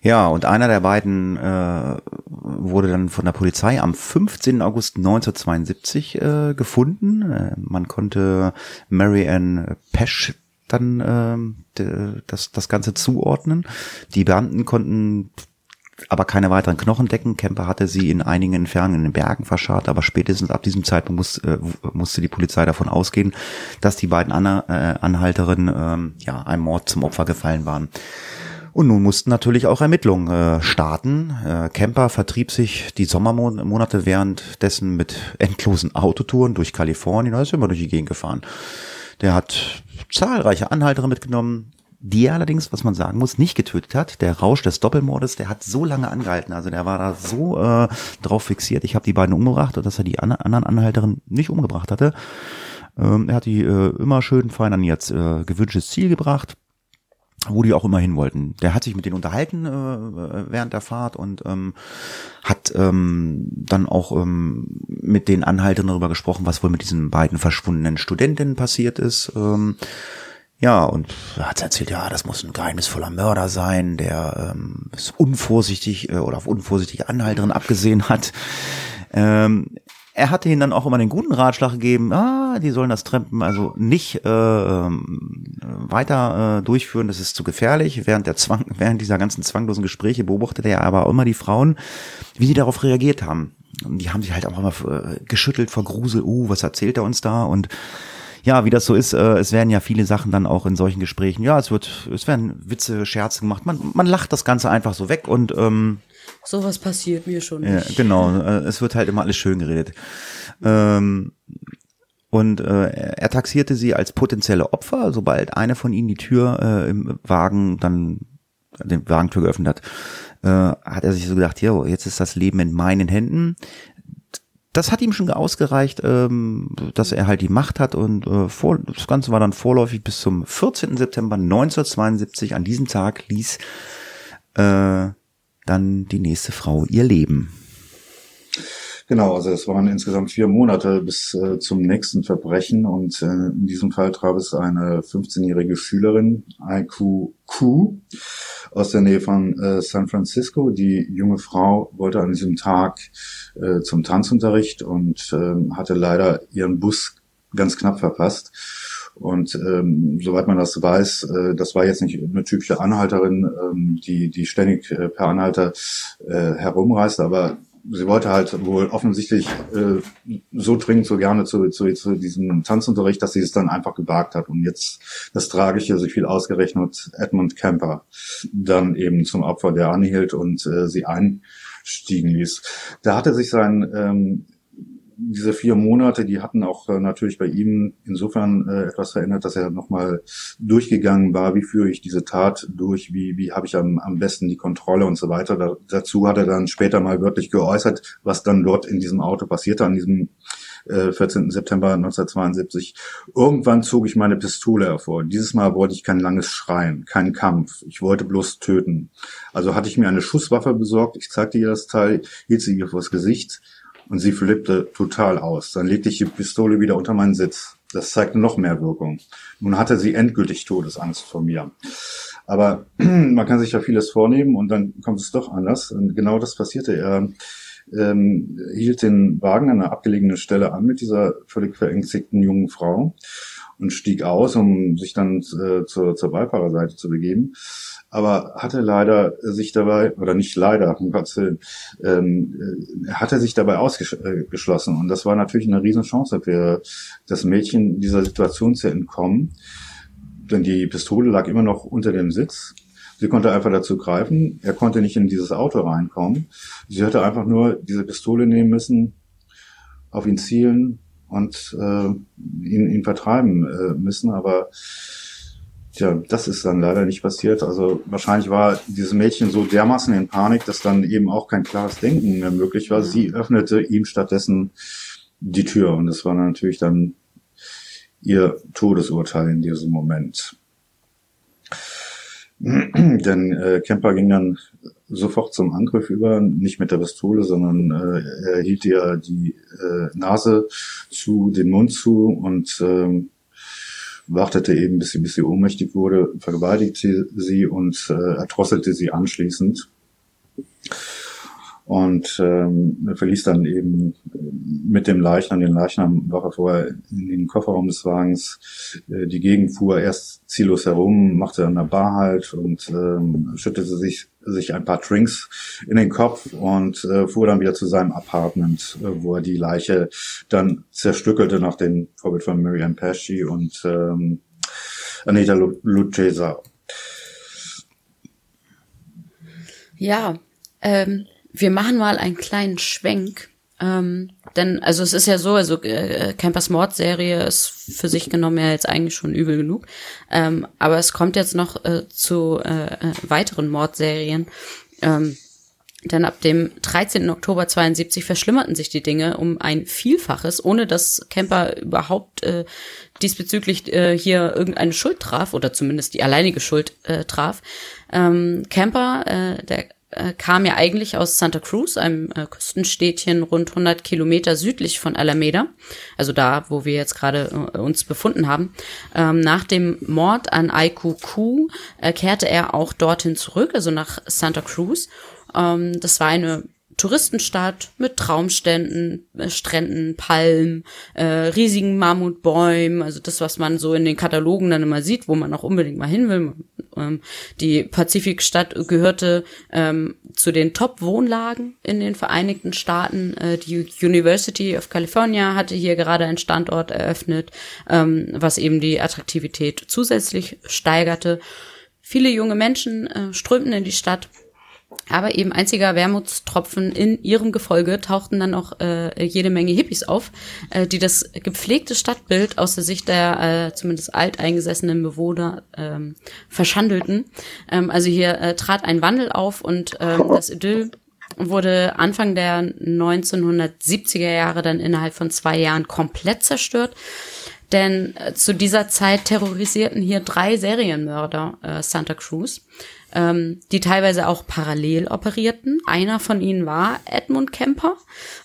Ja, und einer der beiden äh, wurde dann von der Polizei am 15. August 1972 äh, gefunden. Äh, man konnte Mary Ann Pesch dann de, das, das Ganze zuordnen. Die Beamten konnten aber keine weiteren Knochendecken. Kemper hatte sie in einigen Entfernungen in den Bergen verscharrt, aber spätestens ab diesem Zeitpunkt muss, äh, musste die Polizei davon ausgehen, dass die beiden Anna, äh, Anhalterinnen ähm, ja einem Mord zum Opfer gefallen waren. Und nun mussten natürlich auch Ermittlungen äh, starten. Äh, Kemper vertrieb sich die Sommermonate währenddessen mit endlosen Autotouren durch Kalifornien. Er ist immer durch die Gegend gefahren. Der hat zahlreiche Anhalter mitgenommen, die er allerdings, was man sagen muss, nicht getötet hat. Der Rausch des Doppelmordes, der hat so lange angehalten. Also der war da so äh, drauf fixiert. Ich habe die beiden umgebracht, dass er die an anderen Anhalterinnen nicht umgebracht hatte. Ähm, er hat die äh, immer schön fein an jetzt äh, gewünschtes Ziel gebracht wo die auch immer hin wollten. Der hat sich mit denen unterhalten äh, während der Fahrt und ähm, hat ähm, dann auch ähm, mit den Anhaltern darüber gesprochen, was wohl mit diesen beiden verschwundenen Studentinnen passiert ist. Ähm, ja, und hat erzählt, ja, das muss ein geheimnisvoller Mörder sein, der ähm, es unvorsichtig äh, oder auf unvorsichtige Anhalterin abgesehen hat. Ähm, er hatte ihnen dann auch immer den guten Ratschlag gegeben, ah, die sollen das Trampen also nicht äh, ähm, weiter äh, durchführen, das ist zu gefährlich. Während der Zwang, während dieser ganzen zwanglosen Gespräche beobachtete er aber auch immer die Frauen, wie die darauf reagiert haben. Und die haben sich halt auch immer äh, geschüttelt vor Grusel, uh, was erzählt er uns da? Und ja, wie das so ist, äh, es werden ja viele Sachen dann auch in solchen Gesprächen, ja, es wird, es werden Witze, Scherze gemacht, man, man lacht das Ganze einfach so weg und ähm, Sowas passiert mir schon nicht. Ja, genau, äh, es wird halt immer alles schön geredet. Ähm, und äh, er taxierte sie als potenzielle Opfer, sobald eine von ihnen die Tür äh, im Wagen dann den Wagentür geöffnet hat, äh, hat er sich so gedacht, ja, jetzt ist das Leben in meinen Händen. Das hat ihm schon ausgereicht, ähm, dass er halt die Macht hat und äh, vor, das Ganze war dann vorläufig bis zum 14. September 1972. An diesem Tag ließ äh, dann die nächste Frau ihr Leben. Genau, also es waren insgesamt vier Monate bis äh, zum nächsten Verbrechen und äh, in diesem Fall traf es eine 15-jährige Schülerin, Aiku Ku, aus der Nähe von äh, San Francisco. Die junge Frau wollte an diesem Tag äh, zum Tanzunterricht und äh, hatte leider ihren Bus ganz knapp verpasst und ähm, soweit man das weiß, äh, das war jetzt nicht eine typische Anhalterin, ähm, die, die ständig äh, per Anhalter äh, herumreist, aber sie wollte halt wohl offensichtlich äh, so dringend so gerne zu, zu, zu diesem Tanzunterricht, dass sie es dann einfach gewagt hat. Und jetzt das Tragische, sich viel ausgerechnet Edmund Kemper dann eben zum Opfer der anhielt und äh, sie einstiegen ließ. Da hatte sich sein ähm, diese vier Monate, die hatten auch äh, natürlich bei ihm insofern äh, etwas verändert, dass er nochmal durchgegangen war, wie führe ich diese Tat durch, wie, wie habe ich am, am besten die Kontrolle und so weiter. Da, dazu hat er dann später mal wirklich geäußert, was dann dort in diesem Auto passierte, an diesem äh, 14. September 1972. Irgendwann zog ich meine Pistole hervor. Dieses Mal wollte ich kein langes Schreien, keinen Kampf. Ich wollte bloß töten. Also hatte ich mir eine Schusswaffe besorgt. Ich zeigte ihr das Teil, hielt sie ihr vors Gesicht und sie flippte total aus. Dann legte ich die Pistole wieder unter meinen Sitz. Das zeigte noch mehr Wirkung. Nun hatte sie endgültig Todesangst vor mir. Aber man kann sich ja vieles vornehmen und dann kommt es doch anders. Und genau das passierte. Er ähm, hielt den Wagen an einer abgelegenen Stelle an mit dieser völlig verängstigten jungen Frau und stieg aus, um sich dann äh, zur, zur Beifahrerseite zu begeben aber hatte leider sich dabei, oder nicht leider, um Gottes Willen, ähm, äh, hatte sich dabei ausgeschlossen. Und das war natürlich eine Riesenchance für das Mädchen, dieser Situation zu entkommen. Denn die Pistole lag immer noch unter dem Sitz. Sie konnte einfach dazu greifen. Er konnte nicht in dieses Auto reinkommen. Sie hätte einfach nur diese Pistole nehmen müssen, auf ihn zielen und äh, ihn, ihn vertreiben äh, müssen. Aber Tja, das ist dann leider nicht passiert. Also wahrscheinlich war dieses Mädchen so dermaßen in Panik, dass dann eben auch kein klares Denken mehr möglich war. Sie öffnete ihm stattdessen die Tür und das war natürlich dann ihr Todesurteil in diesem Moment. Denn äh, Kemper ging dann sofort zum Angriff über, nicht mit der Pistole, sondern äh, er hielt ihr die äh, Nase zu, den Mund zu und äh, wartete eben, bis sie, bis sie ohnmächtig wurde, vergewaltigte sie und äh, erdrosselte sie anschließend. und ähm, verließ dann eben mit dem Leichnam, den Leichnam war er vorher in den Kofferraum des Wagens, äh, die Gegend fuhr erst ziellos herum, machte an der Bar halt und ähm, schüttete sich sich ein paar Drinks in den Kopf und äh, fuhr dann wieder zu seinem Apartment, äh, wo er die Leiche dann zerstückelte nach dem Vorbild von Marianne Pesci und ähm, Anita Lucchesa. Ja, ähm, wir machen mal einen kleinen Schwenk. Ähm, denn, also es ist ja so, also äh, Campers Mordserie ist für sich genommen ja jetzt eigentlich schon übel genug. Ähm, aber es kommt jetzt noch äh, zu äh, äh weiteren Mordserien. Ähm, denn ab dem 13. Oktober 72 verschlimmerten sich die Dinge um ein Vielfaches, ohne dass Camper überhaupt äh, diesbezüglich äh, hier irgendeine Schuld traf oder zumindest die alleinige Schuld äh, traf. Ähm, Camper, äh, der äh, kam ja eigentlich aus Santa Cruz, einem äh, Küstenstädtchen rund 100 Kilometer südlich von Alameda, also da, wo wir jetzt gerade äh, uns befunden haben. Ähm, nach dem Mord an Aikuku äh, kehrte er auch dorthin zurück, also nach Santa Cruz. Ähm, das war eine Touristenstadt mit Traumständen, äh, Stränden, Palmen, äh, riesigen Mammutbäumen, also das, was man so in den Katalogen dann immer sieht, wo man auch unbedingt mal hin will. Ähm, die Pazifikstadt gehörte ähm, zu den Top-Wohnlagen in den Vereinigten Staaten. Äh, die University of California hatte hier gerade einen Standort eröffnet, ähm, was eben die Attraktivität zusätzlich steigerte. Viele junge Menschen äh, strömten in die Stadt aber eben einziger Wermutstropfen in ihrem Gefolge tauchten dann auch äh, jede Menge Hippies auf, äh, die das gepflegte Stadtbild aus der Sicht der äh, zumindest alteingesessenen Bewohner ähm, verschandelten. Ähm, also hier äh, trat ein Wandel auf und ähm, das Idyll wurde Anfang der 1970er Jahre dann innerhalb von zwei Jahren komplett zerstört. Denn äh, zu dieser Zeit terrorisierten hier drei Serienmörder äh, Santa Cruz ähm, die teilweise auch parallel operierten. Einer von ihnen war Edmund Kemper.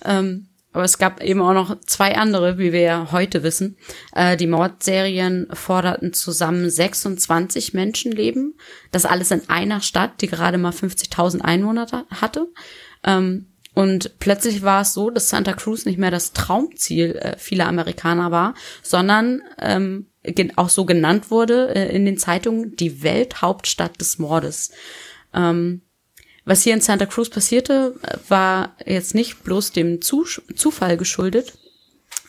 Ähm, aber es gab eben auch noch zwei andere, wie wir ja heute wissen. Äh, die Mordserien forderten zusammen 26 Menschenleben. Das alles in einer Stadt, die gerade mal 50.000 Einwohner hatte. Ähm, und plötzlich war es so, dass Santa Cruz nicht mehr das Traumziel äh, vieler Amerikaner war, sondern ähm, auch so genannt wurde äh, in den Zeitungen, die Welthauptstadt des Mordes. Ähm, was hier in Santa Cruz passierte, war jetzt nicht bloß dem Zufall geschuldet.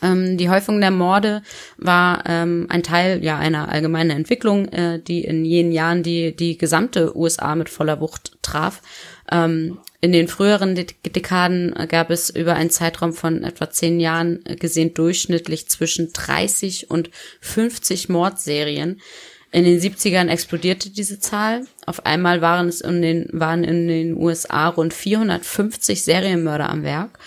Ähm, die Häufung der Morde war ähm, ein Teil ja einer allgemeinen Entwicklung, äh, die in jenen Jahren die die gesamte USA mit voller Wucht traf. Ähm, in den früheren Dekaden gab es über einen Zeitraum von etwa zehn Jahren gesehen durchschnittlich zwischen 30 und 50 Mordserien. In den 70ern explodierte diese Zahl. Auf einmal waren es in den, waren in den USA rund 450 Serienmörder am Werk.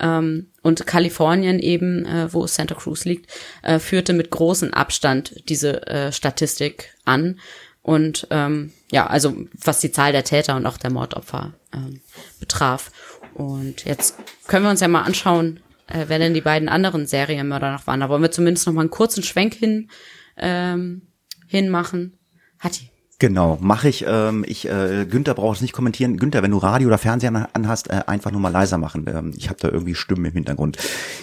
Ähm, und Kalifornien eben, äh, wo Santa Cruz liegt, äh, führte mit großem Abstand diese äh, Statistik an. Und ähm, ja, also was die Zahl der Täter und auch der Mordopfer ähm, betraf. Und jetzt können wir uns ja mal anschauen, äh, wer denn die beiden anderen Serienmörder noch waren. Da wollen wir zumindest noch mal einen kurzen Schwenk hin ähm, hinmachen. Hatti. Genau, mache ich. Ähm, ich äh, Günther braucht es nicht kommentieren. Günther, wenn du Radio oder Fernseher anhast, äh, einfach nur mal leiser machen. Ähm, ich habe da irgendwie Stimmen im Hintergrund.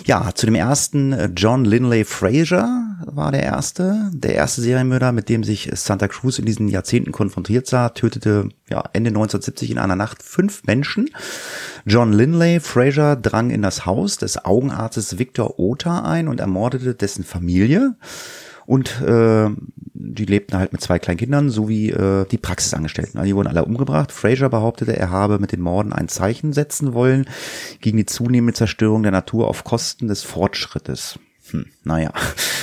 Ja, zu dem ersten, äh, John Linley Fraser war der erste. Der erste Serienmörder, mit dem sich Santa Cruz in diesen Jahrzehnten konfrontiert sah, tötete ja, Ende 1970 in einer Nacht fünf Menschen. John Linley Fraser drang in das Haus des Augenarztes Victor Ota ein und ermordete dessen Familie. Und äh, die lebten halt mit zwei kleinen Kindern sowie äh, die Praxisangestellten. Also die wurden alle umgebracht. Fraser behauptete, er habe mit den Morden ein Zeichen setzen wollen gegen die zunehmende Zerstörung der Natur auf Kosten des Fortschrittes. Hm, naja.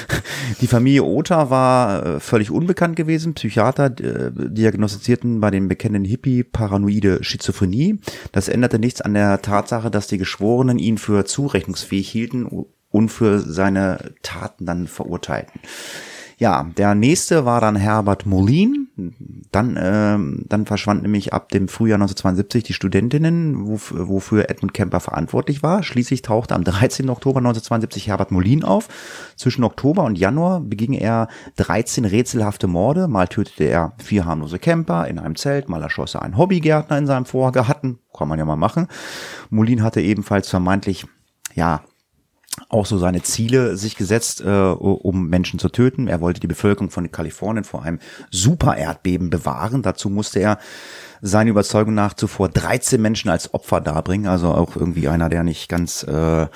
Die Familie Ota war äh, völlig unbekannt gewesen. Psychiater äh, diagnostizierten bei den bekannten Hippie paranoide Schizophrenie. Das änderte nichts an der Tatsache, dass die Geschworenen ihn für zurechnungsfähig hielten und für seine Taten dann verurteilten. Ja, der nächste war dann Herbert Molin. Dann, ähm, dann verschwand nämlich ab dem Frühjahr 1972 die Studentinnen, wo, wofür Edmund Kemper verantwortlich war. Schließlich tauchte am 13. Oktober 1972 Herbert Molin auf. Zwischen Oktober und Januar beging er 13 rätselhafte Morde. Mal tötete er vier harmlose Camper in einem Zelt, mal erschoss er einen Hobbygärtner in seinem Vorgarten. Kann man ja mal machen. Molin hatte ebenfalls vermeintlich, ja, auch so seine Ziele sich gesetzt, äh, um Menschen zu töten. Er wollte die Bevölkerung von Kalifornien vor einem Super-Erdbeben bewahren. Dazu musste er seiner Überzeugung nach zuvor 13 Menschen als Opfer darbringen. Also auch irgendwie einer, der nicht ganz äh,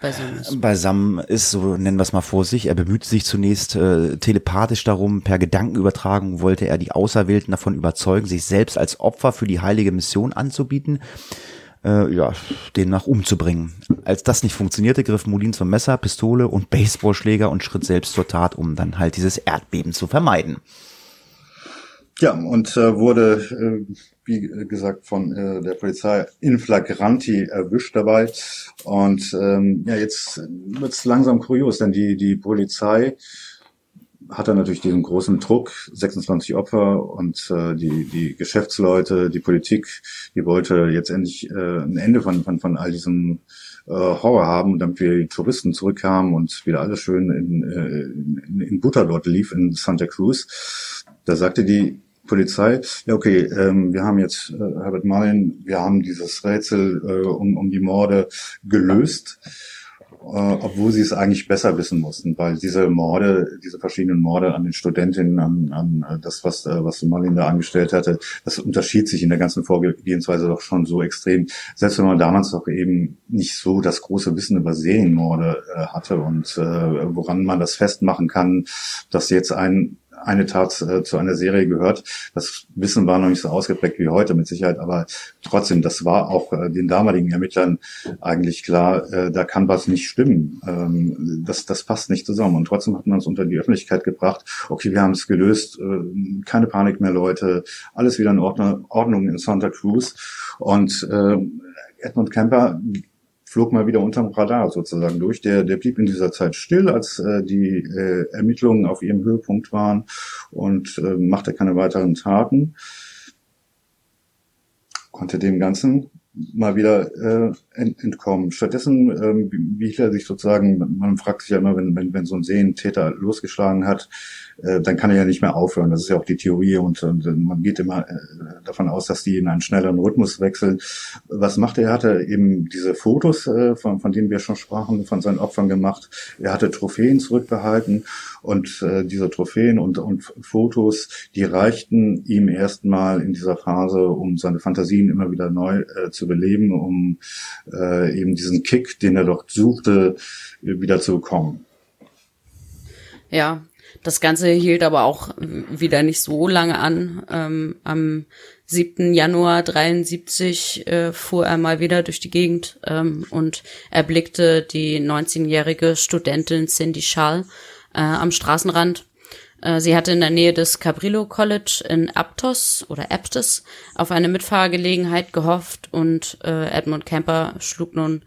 beisammen ist. beisammen ist, so nennen wir es mal vor sich. Er bemühte sich zunächst äh, telepathisch darum, per Gedankenübertragung wollte er die Auserwählten davon überzeugen, sich selbst als Opfer für die heilige Mission anzubieten äh, ja, den nach umzubringen. Als das nicht funktionierte, griff Molin zum Messer, Pistole und Baseballschläger und schritt selbst zur Tat, um dann halt dieses Erdbeben zu vermeiden. Ja, und äh, wurde, äh, wie gesagt, von äh, der Polizei in flagranti erwischt dabei. Und ähm, ja, jetzt wird's langsam kurios, denn die, die Polizei hat er natürlich diesen großen Druck, 26 Opfer und äh, die, die Geschäftsleute, die Politik, die wollte jetzt endlich äh, ein Ende von, von, von all diesem äh, Horror haben, damit wir die Touristen zurückkamen und wieder alles schön in, äh, in, in Butter dort lief in Santa Cruz. Da sagte die Polizei, ja okay, ähm, wir haben jetzt äh, Herbert Marlin, wir haben dieses Rätsel äh, um, um die Morde gelöst obwohl sie es eigentlich besser wissen mussten, weil diese Morde, diese verschiedenen Morde an den Studentinnen, an, an äh, das, was, äh, was Marlin da angestellt hatte, das unterschied sich in der ganzen Vorgehensweise doch schon so extrem. Selbst wenn man damals doch eben nicht so das große Wissen über Serienmorde äh, hatte und äh, woran man das festmachen kann, dass jetzt ein eine Tat äh, zu einer Serie gehört. Das Wissen war noch nicht so ausgeprägt wie heute mit Sicherheit, aber trotzdem, das war auch äh, den damaligen Ermittlern eigentlich klar, äh, da kann was nicht stimmen. Ähm, das, das passt nicht zusammen. Und trotzdem hat man es unter die Öffentlichkeit gebracht. Okay, wir haben es gelöst, äh, keine Panik mehr, Leute, alles wieder in Ordnung, Ordnung in Santa Cruz. Und äh, Edmund Kemper flog mal wieder unterm Radar sozusagen durch. Der, der blieb in dieser Zeit still, als äh, die äh, Ermittlungen auf ihrem Höhepunkt waren und äh, machte keine weiteren Taten. Konnte dem Ganzen mal wieder äh, entkommen. Stattdessen ähm, biegt er sich sozusagen, man fragt sich ja immer, wenn, wenn, wenn so ein Seentäter losgeschlagen hat, äh, dann kann er ja nicht mehr aufhören. Das ist ja auch die Theorie und, und man geht immer äh, davon aus, dass die in einen schnelleren Rhythmus wechseln. Was macht er? Er hatte eben diese Fotos, äh, von, von denen wir schon sprachen, von seinen Opfern gemacht. Er hatte Trophäen zurückbehalten und äh, diese Trophäen und, und Fotos, die reichten ihm erstmal in dieser Phase, um seine Fantasien immer wieder neu äh, zu beleben, um äh, eben diesen Kick, den er dort suchte, wieder zu bekommen. Ja, das Ganze hielt aber auch wieder nicht so lange an. Ähm, am 7. Januar 73 äh, fuhr er mal wieder durch die Gegend ähm, und erblickte die 19-jährige Studentin Cindy Schall äh, am Straßenrand sie hatte in der Nähe des Cabrillo College in Aptos oder Aptos auf eine Mitfahrgelegenheit gehofft und äh, Edmund Camper schlug nun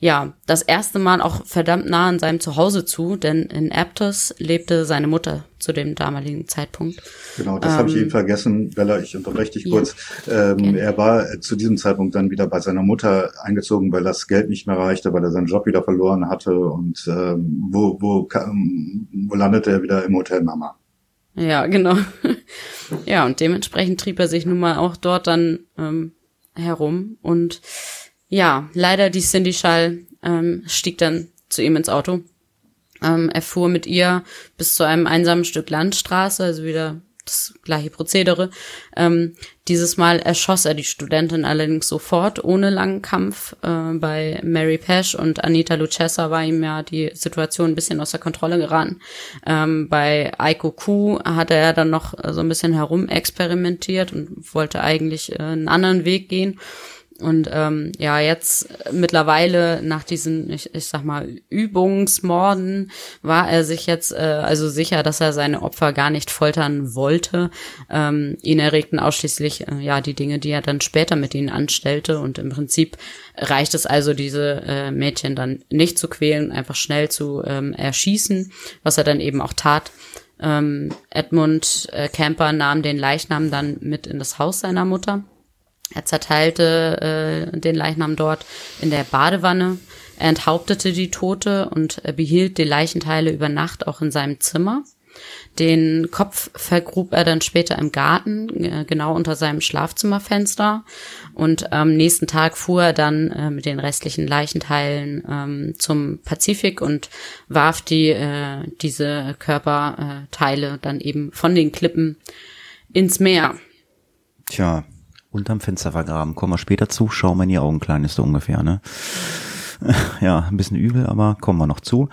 ja das erste Mal auch verdammt nah an seinem Zuhause zu, denn in Aptos lebte seine Mutter zu dem damaligen Zeitpunkt. Genau, das ähm, habe ich eben vergessen, Bella, ich unterbreche dich kurz. Ja. Ähm, okay. Er war zu diesem Zeitpunkt dann wieder bei seiner Mutter eingezogen, weil das Geld nicht mehr reichte, weil er seinen Job wieder verloren hatte und ähm, wo, wo, wo landete er wieder im Hotel Mama. Ja, genau. ja, und dementsprechend trieb er sich nun mal auch dort dann ähm, herum. Und ja, leider die Cindy Schall ähm, stieg dann zu ihm ins Auto ähm, er fuhr mit ihr bis zu einem einsamen Stück Landstraße, also wieder das gleiche Prozedere. Ähm, dieses Mal erschoss er die Studentin allerdings sofort, ohne langen Kampf. Äh, bei Mary Pesch und Anita Lucessa war ihm ja die Situation ein bisschen aus der Kontrolle geraten. Ähm, bei Aiko Ku hatte er dann noch so ein bisschen herumexperimentiert und wollte eigentlich äh, einen anderen Weg gehen. Und ähm, ja, jetzt mittlerweile nach diesen, ich, ich sag mal, Übungsmorden war er sich jetzt äh, also sicher, dass er seine Opfer gar nicht foltern wollte. Ähm, ihn erregten ausschließlich äh, ja die Dinge, die er dann später mit ihnen anstellte. Und im Prinzip reicht es also, diese äh, Mädchen dann nicht zu quälen, einfach schnell zu ähm, erschießen, was er dann eben auch tat. Ähm, Edmund äh, Camper nahm den Leichnam dann mit in das Haus seiner Mutter. Er zerteilte äh, den Leichnam dort in der Badewanne. Er enthauptete die Tote und äh, behielt die Leichenteile über Nacht auch in seinem Zimmer. Den Kopf vergrub er dann später im Garten, äh, genau unter seinem Schlafzimmerfenster. Und am nächsten Tag fuhr er dann äh, mit den restlichen Leichenteilen ähm, zum Pazifik und warf die, äh, diese Körperteile dann eben von den Klippen ins Meer. Tja, unterm Fenster vergraben. Kommen wir später zu. Schau mal in die Augen, klein ungefähr, ne? Ja, ein bisschen übel, aber kommen wir noch zu.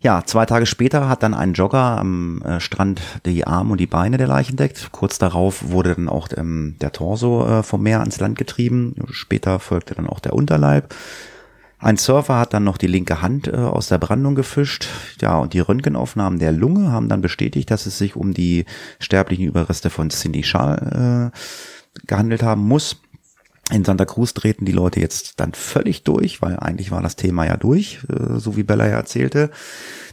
Ja, zwei Tage später hat dann ein Jogger am äh, Strand die Arme und die Beine der Leiche entdeckt. Kurz darauf wurde dann auch ähm, der Torso äh, vom Meer ans Land getrieben. Später folgte dann auch der Unterleib. Ein Surfer hat dann noch die linke Hand äh, aus der Brandung gefischt. Ja, und die Röntgenaufnahmen der Lunge haben dann bestätigt, dass es sich um die sterblichen Überreste von Cindy Schall äh, gehandelt haben muss. In Santa Cruz treten die Leute jetzt dann völlig durch, weil eigentlich war das Thema ja durch, äh, so wie Bella ja erzählte.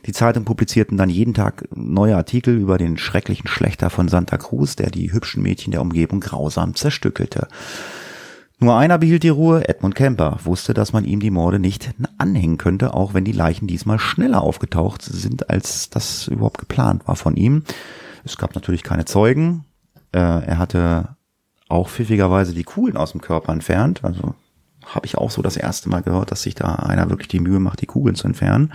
Die Zeitungen publizierten dann jeden Tag neue Artikel über den schrecklichen Schlechter von Santa Cruz, der die hübschen Mädchen der Umgebung grausam zerstückelte. Nur einer behielt die Ruhe, Edmund Kemper, wusste, dass man ihm die Morde nicht anhängen könnte, auch wenn die Leichen diesmal schneller aufgetaucht sind, als das überhaupt geplant war von ihm. Es gab natürlich keine Zeugen. Äh, er hatte auch pfiffigerweise die Kugeln aus dem Körper entfernt. Also habe ich auch so das erste Mal gehört, dass sich da einer wirklich die Mühe macht, die Kugeln zu entfernen.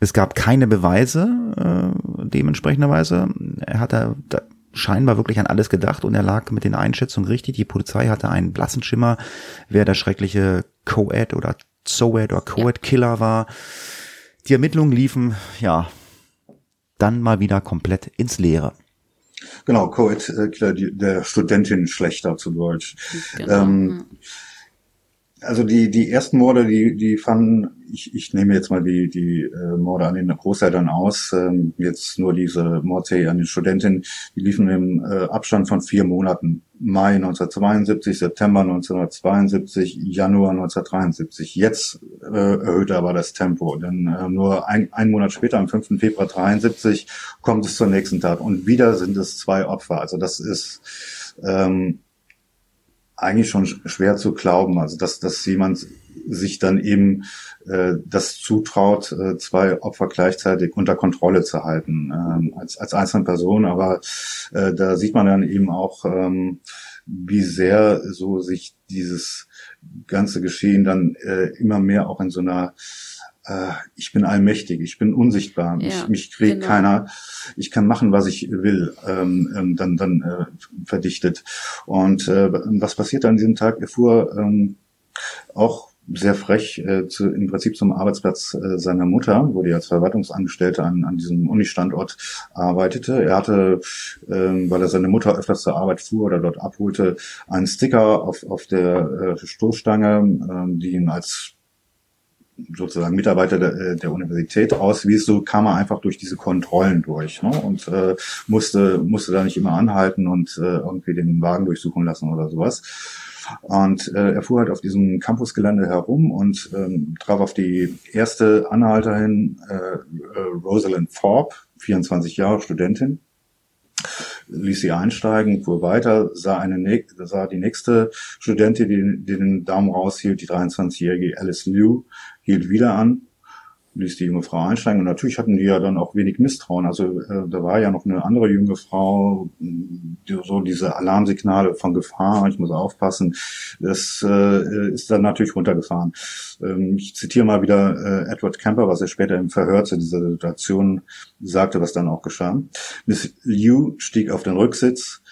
Es gab keine Beweise äh, dementsprechenderweise. Er hatte da scheinbar wirklich an alles gedacht und er lag mit den Einschätzungen richtig. Die Polizei hatte einen blassen Schimmer, wer der schreckliche Co-Ed oder Zoed oder Co-Ed-Killer war. Die Ermittlungen liefen, ja, dann mal wieder komplett ins Leere. Genau, Co-Ed-Killer, der Studentin schlechter zu Deutsch. Genau. Ähm, also die, die ersten Morde, die, die fanden, ich, ich nehme jetzt mal die, die äh, Morde an den Großeltern aus, ähm, jetzt nur diese Mordserie an den Studentinnen, die liefen im äh, Abstand von vier Monaten. Mai 1972, September 1972, Januar 1973. Jetzt äh, erhöhte aber das Tempo, denn äh, nur ein, ein Monat später, am 5. Februar 73, kommt es zur nächsten Tat. Und wieder sind es zwei Opfer. Also das ist ähm, eigentlich schon schwer zu glauben, also dass, dass jemand sich dann eben äh, das zutraut, äh, zwei Opfer gleichzeitig unter Kontrolle zu halten äh, als, als einzelne Person. Aber äh, da sieht man dann eben auch, ähm, wie sehr so sich dieses ganze Geschehen dann äh, immer mehr auch in so einer äh, ich bin allmächtig, ich bin unsichtbar, ja, ich, mich kriegt genau. keiner, ich kann machen, was ich will, ähm, ähm, dann, dann äh, verdichtet. Und äh, was passiert an diesem Tag? Er fuhr ähm, auch sehr frech äh, zu, im Prinzip zum Arbeitsplatz äh, seiner Mutter, wo die als Verwaltungsangestellte an, an diesem Unistandort arbeitete. Er hatte, ähm, weil er seine Mutter öfters zur Arbeit fuhr oder dort abholte, einen Sticker auf, auf der äh, Stoßstange, äh, die ihn als sozusagen Mitarbeiter der, äh, der Universität auswies, so kam er einfach durch diese Kontrollen durch ne? und äh, musste musste da nicht immer anhalten und äh, irgendwie den Wagen durchsuchen lassen oder sowas. Und äh, er fuhr halt auf diesem Campusgelände herum und ähm, traf auf die erste Anhalterin, äh, äh, Rosalind Thorpe, 24 Jahre Studentin, ließ sie einsteigen, fuhr weiter, sah eine sah die nächste Studentin, die, die den Daumen raushielt, die 23-jährige Alice Liu, hielt wieder an, ließ die junge Frau einsteigen. Und natürlich hatten die ja dann auch wenig Misstrauen. Also äh, da war ja noch eine andere junge Frau, die, so diese Alarmsignale von Gefahr, ich muss aufpassen, das äh, ist dann natürlich runtergefahren. Ähm, ich zitiere mal wieder äh, Edward Kemper, was er später im Verhör zu dieser Situation sagte, was dann auch geschah. Miss Liu stieg auf den Rücksitz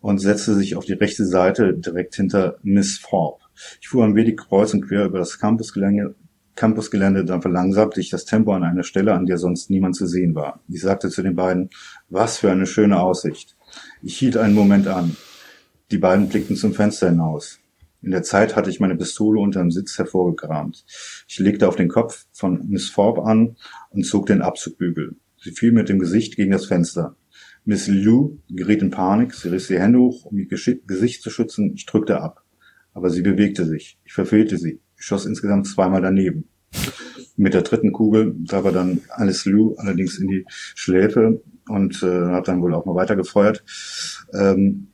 und setzte sich auf die rechte Seite direkt hinter Miss Thorpe. Ich fuhr ein wenig kreuz und quer über das Campusgelände, Campusgelände, dann verlangsamte ich das Tempo an einer Stelle, an der sonst niemand zu sehen war. Ich sagte zu den beiden, was für eine schöne Aussicht. Ich hielt einen Moment an. Die beiden blickten zum Fenster hinaus. In der Zeit hatte ich meine Pistole unter dem Sitz hervorgekramt. Ich legte auf den Kopf von Miss Forbes an und zog den Abzugbügel. Sie fiel mit dem Gesicht gegen das Fenster. Miss Liu geriet in Panik. Sie riss die Hände hoch, um ihr Gesicht zu schützen. Ich drückte ab. Aber sie bewegte sich. Ich verfehlte sie schoss insgesamt zweimal daneben. Mit der dritten Kugel traf er dann Alice Lou allerdings in die Schläfe und äh, hat dann wohl auch mal weitergefeuert. Ähm,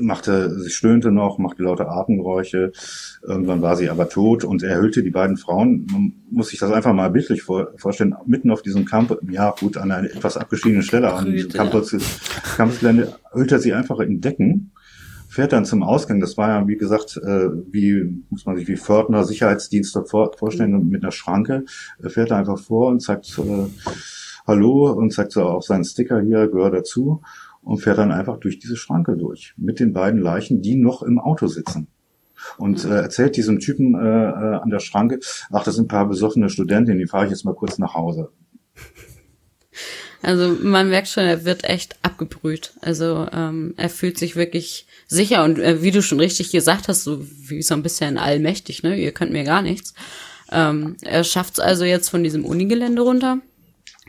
machte, sie stöhnte noch, machte laute Atemgeräusche. Irgendwann war sie aber tot und er hüllte die beiden Frauen. Man muss sich das einfach mal bildlich vor, vorstellen. Mitten auf diesem Campus, ja gut, an einer etwas abgeschiedenen Stelle an diesem Campus, Campusgelände, hüllt er sie einfach in Decken, fährt dann zum Ausgang. Das war ja, wie gesagt, äh, wie, muss man sich wie Fördner Sicherheitsdienst dort vor, vorstellen, mhm. mit einer Schranke. Er fährt da einfach vor und sagt, äh, Hallo und zeigt so auch seinen Sticker hier, gehört dazu und fährt dann einfach durch diese Schranke durch mit den beiden Leichen, die noch im Auto sitzen. Und äh, erzählt diesem Typen äh, äh, an der Schranke, ach, das sind ein paar besoffene Studentinnen, die fahre ich jetzt mal kurz nach Hause. Also man merkt schon, er wird echt abgebrüht. Also ähm, er fühlt sich wirklich sicher und äh, wie du schon richtig gesagt hast, so wie so ein bisschen allmächtig, ne? Ihr könnt mir gar nichts. Ähm, er schafft es also jetzt von diesem Unigelände runter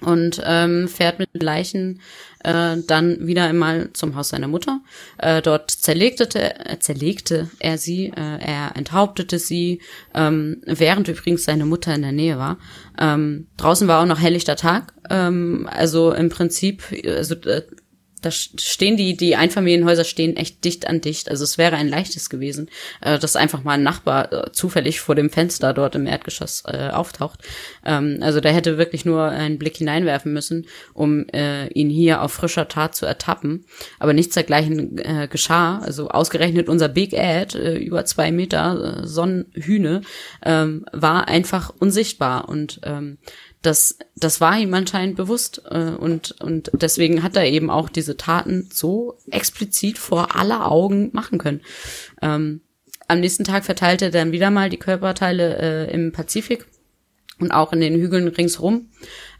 und ähm, fährt mit Leichen äh, dann wieder einmal zum Haus seiner Mutter. Äh, dort zerlegte, äh, zerlegte er sie, äh, er enthauptete sie, ähm, während übrigens seine Mutter in der Nähe war. Ähm, draußen war auch noch helllichter Tag, ähm, also im Prinzip, also äh, da stehen die, die Einfamilienhäuser stehen echt dicht an dicht. Also es wäre ein leichtes gewesen, äh, dass einfach mal ein Nachbar äh, zufällig vor dem Fenster dort im Erdgeschoss äh, auftaucht. Ähm, also der hätte wirklich nur einen Blick hineinwerfen müssen, um äh, ihn hier auf frischer Tat zu ertappen. Aber nichts dergleichen äh, geschah. Also ausgerechnet unser Big Ad, äh, über zwei Meter, äh, Sonnenhühne, ähm, war einfach unsichtbar und ähm, das, das war ihm anscheinend bewusst äh, und, und deswegen hat er eben auch diese Taten so explizit vor aller Augen machen können. Ähm, am nächsten Tag verteilte er dann wieder mal die Körperteile äh, im Pazifik und auch in den Hügeln ringsherum.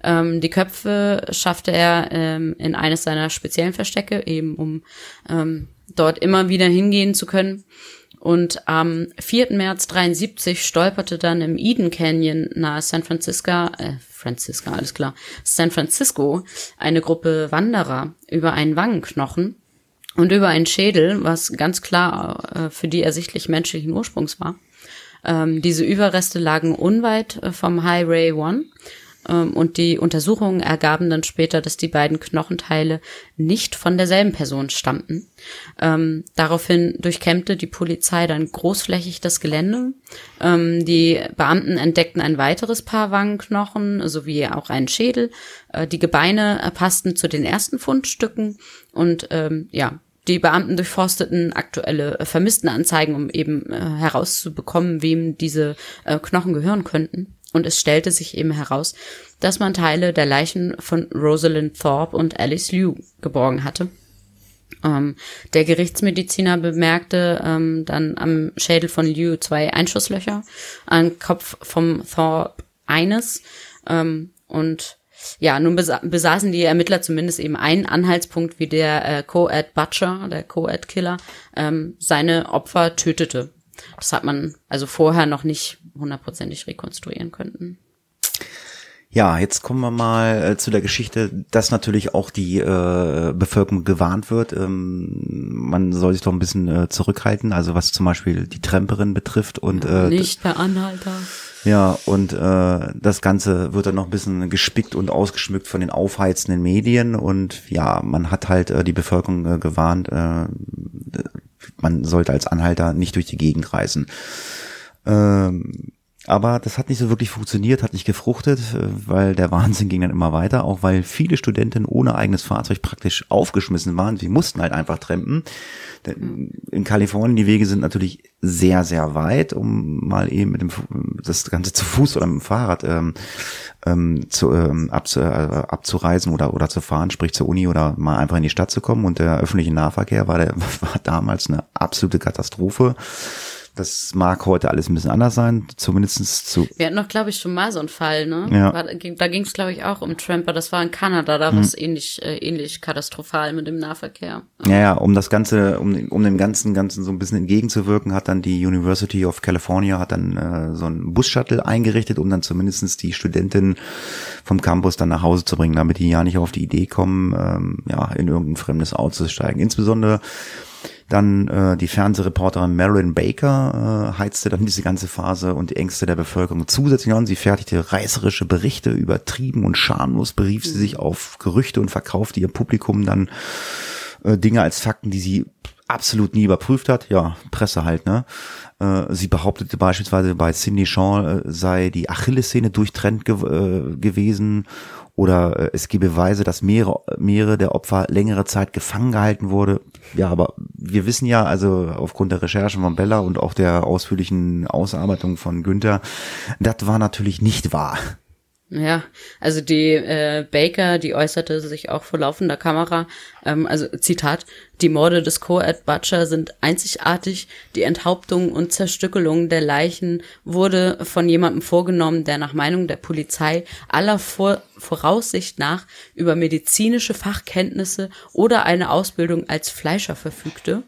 Ähm, die Köpfe schaffte er ähm, in eines seiner speziellen Verstecke, eben um ähm, dort immer wieder hingehen zu können. Und am 4. März 73 stolperte dann im Eden Canyon nahe San Francisco, äh, Francisco, alles klar, San Francisco, eine Gruppe Wanderer über einen Wangenknochen und über einen Schädel, was ganz klar äh, für die ersichtlich menschlichen Ursprungs war. Ähm, diese Überreste lagen unweit äh, vom Highway One und die Untersuchungen ergaben dann später, dass die beiden Knochenteile nicht von derselben Person stammten. Ähm, daraufhin durchkämmte die Polizei dann großflächig das Gelände. Ähm, die Beamten entdeckten ein weiteres Paar Wangenknochen sowie auch einen Schädel. Äh, die Gebeine passten zu den ersten Fundstücken und ähm, ja, die Beamten durchforsteten aktuelle Vermisstenanzeigen, um eben äh, herauszubekommen, wem diese äh, Knochen gehören könnten. Und es stellte sich eben heraus, dass man Teile der Leichen von Rosalind Thorpe und Alice Liu geborgen hatte. Ähm, der Gerichtsmediziner bemerkte ähm, dann am Schädel von Liu zwei Einschusslöcher, am Kopf vom Thorpe eines. Ähm, und ja, nun besa besaßen die Ermittler zumindest eben einen Anhaltspunkt, wie der äh, Co-Ed Butcher, der Co-Ed-Killer, ähm, seine Opfer tötete. Das hat man also vorher noch nicht hundertprozentig rekonstruieren können. Ja, jetzt kommen wir mal äh, zu der Geschichte, dass natürlich auch die äh, Bevölkerung gewarnt wird. Ähm, man soll sich doch ein bisschen äh, zurückhalten, also was zum Beispiel die Tremperin betrifft und äh, nicht per Anhalter. Ja, und äh, das Ganze wird dann noch ein bisschen gespickt und ausgeschmückt von den aufheizenden Medien und ja, man hat halt äh, die Bevölkerung äh, gewarnt, äh, man sollte als Anhalter nicht durch die Gegend reisen. Ähm, aber das hat nicht so wirklich funktioniert, hat nicht gefruchtet, äh, weil der Wahnsinn ging dann immer weiter, auch weil viele Studenten ohne eigenes Fahrzeug praktisch aufgeschmissen waren. Sie mussten halt einfach trampen. In Kalifornien, die Wege sind natürlich sehr, sehr weit, um mal eben mit dem das Ganze zu Fuß oder mit dem Fahrrad ähm, ähm, zu, ähm, abzu, äh, abzureisen oder, oder zu fahren, sprich zur Uni oder mal einfach in die Stadt zu kommen. Und der öffentliche Nahverkehr war, der, war damals eine absolute Katastrophe. Das mag heute alles ein bisschen anders sein, zumindestens zu. Wir hatten noch, glaube ich, schon mal so einen Fall, ne? Ja. War, da ging es, glaube ich, auch um Tramper. Das war in Kanada, da war es ähnlich, äh, ähnlich katastrophal mit dem Nahverkehr. Ja, ja, um das Ganze, um, um dem ganzen, ganzen so ein bisschen entgegenzuwirken, hat dann die University of California hat dann äh, so ein Bus-Shuttle eingerichtet, um dann zumindestens die Studentinnen vom Campus dann nach Hause zu bringen, damit die ja nicht auf die Idee kommen, ähm, ja, in irgendein fremdes Auto zu steigen. Insbesondere Dann äh, die Fernsehreporterin Marilyn Baker äh, heizte dann diese ganze Phase und die Ängste der Bevölkerung zusätzlich an. Sie fertigte reißerische Berichte, übertrieben und schamlos berief sie sich auf Gerüchte und verkaufte ihr Publikum dann äh, Dinge als Fakten, die sie absolut nie überprüft hat. Ja, Presse halt, ne? Äh, sie behauptete beispielsweise bei Cindy Shaw äh, sei die Achillessehne durchtrennt ge äh, gewesen oder äh, es gebe Beweise, dass mehrere, mehrere der Opfer längere Zeit gefangen gehalten wurde. Ja, aber wir wissen ja, also aufgrund der Recherchen von Bella und auch der ausführlichen Ausarbeitung von Günther, das war natürlich nicht wahr. Ja, also die äh, Baker, die äußerte sich auch vor laufender Kamera, ähm, also Zitat, die Morde des Co-Ed Butcher sind einzigartig, die Enthauptung und Zerstückelung der Leichen wurde von jemandem vorgenommen, der nach Meinung der Polizei aller vor Voraussicht nach über medizinische Fachkenntnisse oder eine Ausbildung als Fleischer verfügte.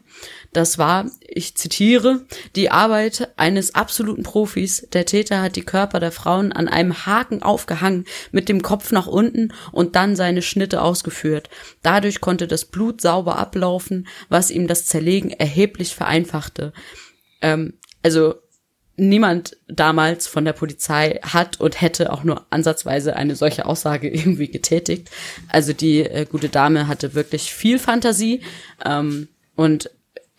Das war, ich zitiere, die Arbeit eines absoluten Profis. Der Täter hat die Körper der Frauen an einem Haken aufgehangen, mit dem Kopf nach unten und dann seine Schnitte ausgeführt. Dadurch konnte das Blut sauber ablaufen, was ihm das Zerlegen erheblich vereinfachte. Ähm, also niemand damals von der Polizei hat und hätte auch nur ansatzweise eine solche Aussage irgendwie getätigt. Also die äh, gute Dame hatte wirklich viel Fantasie ähm, und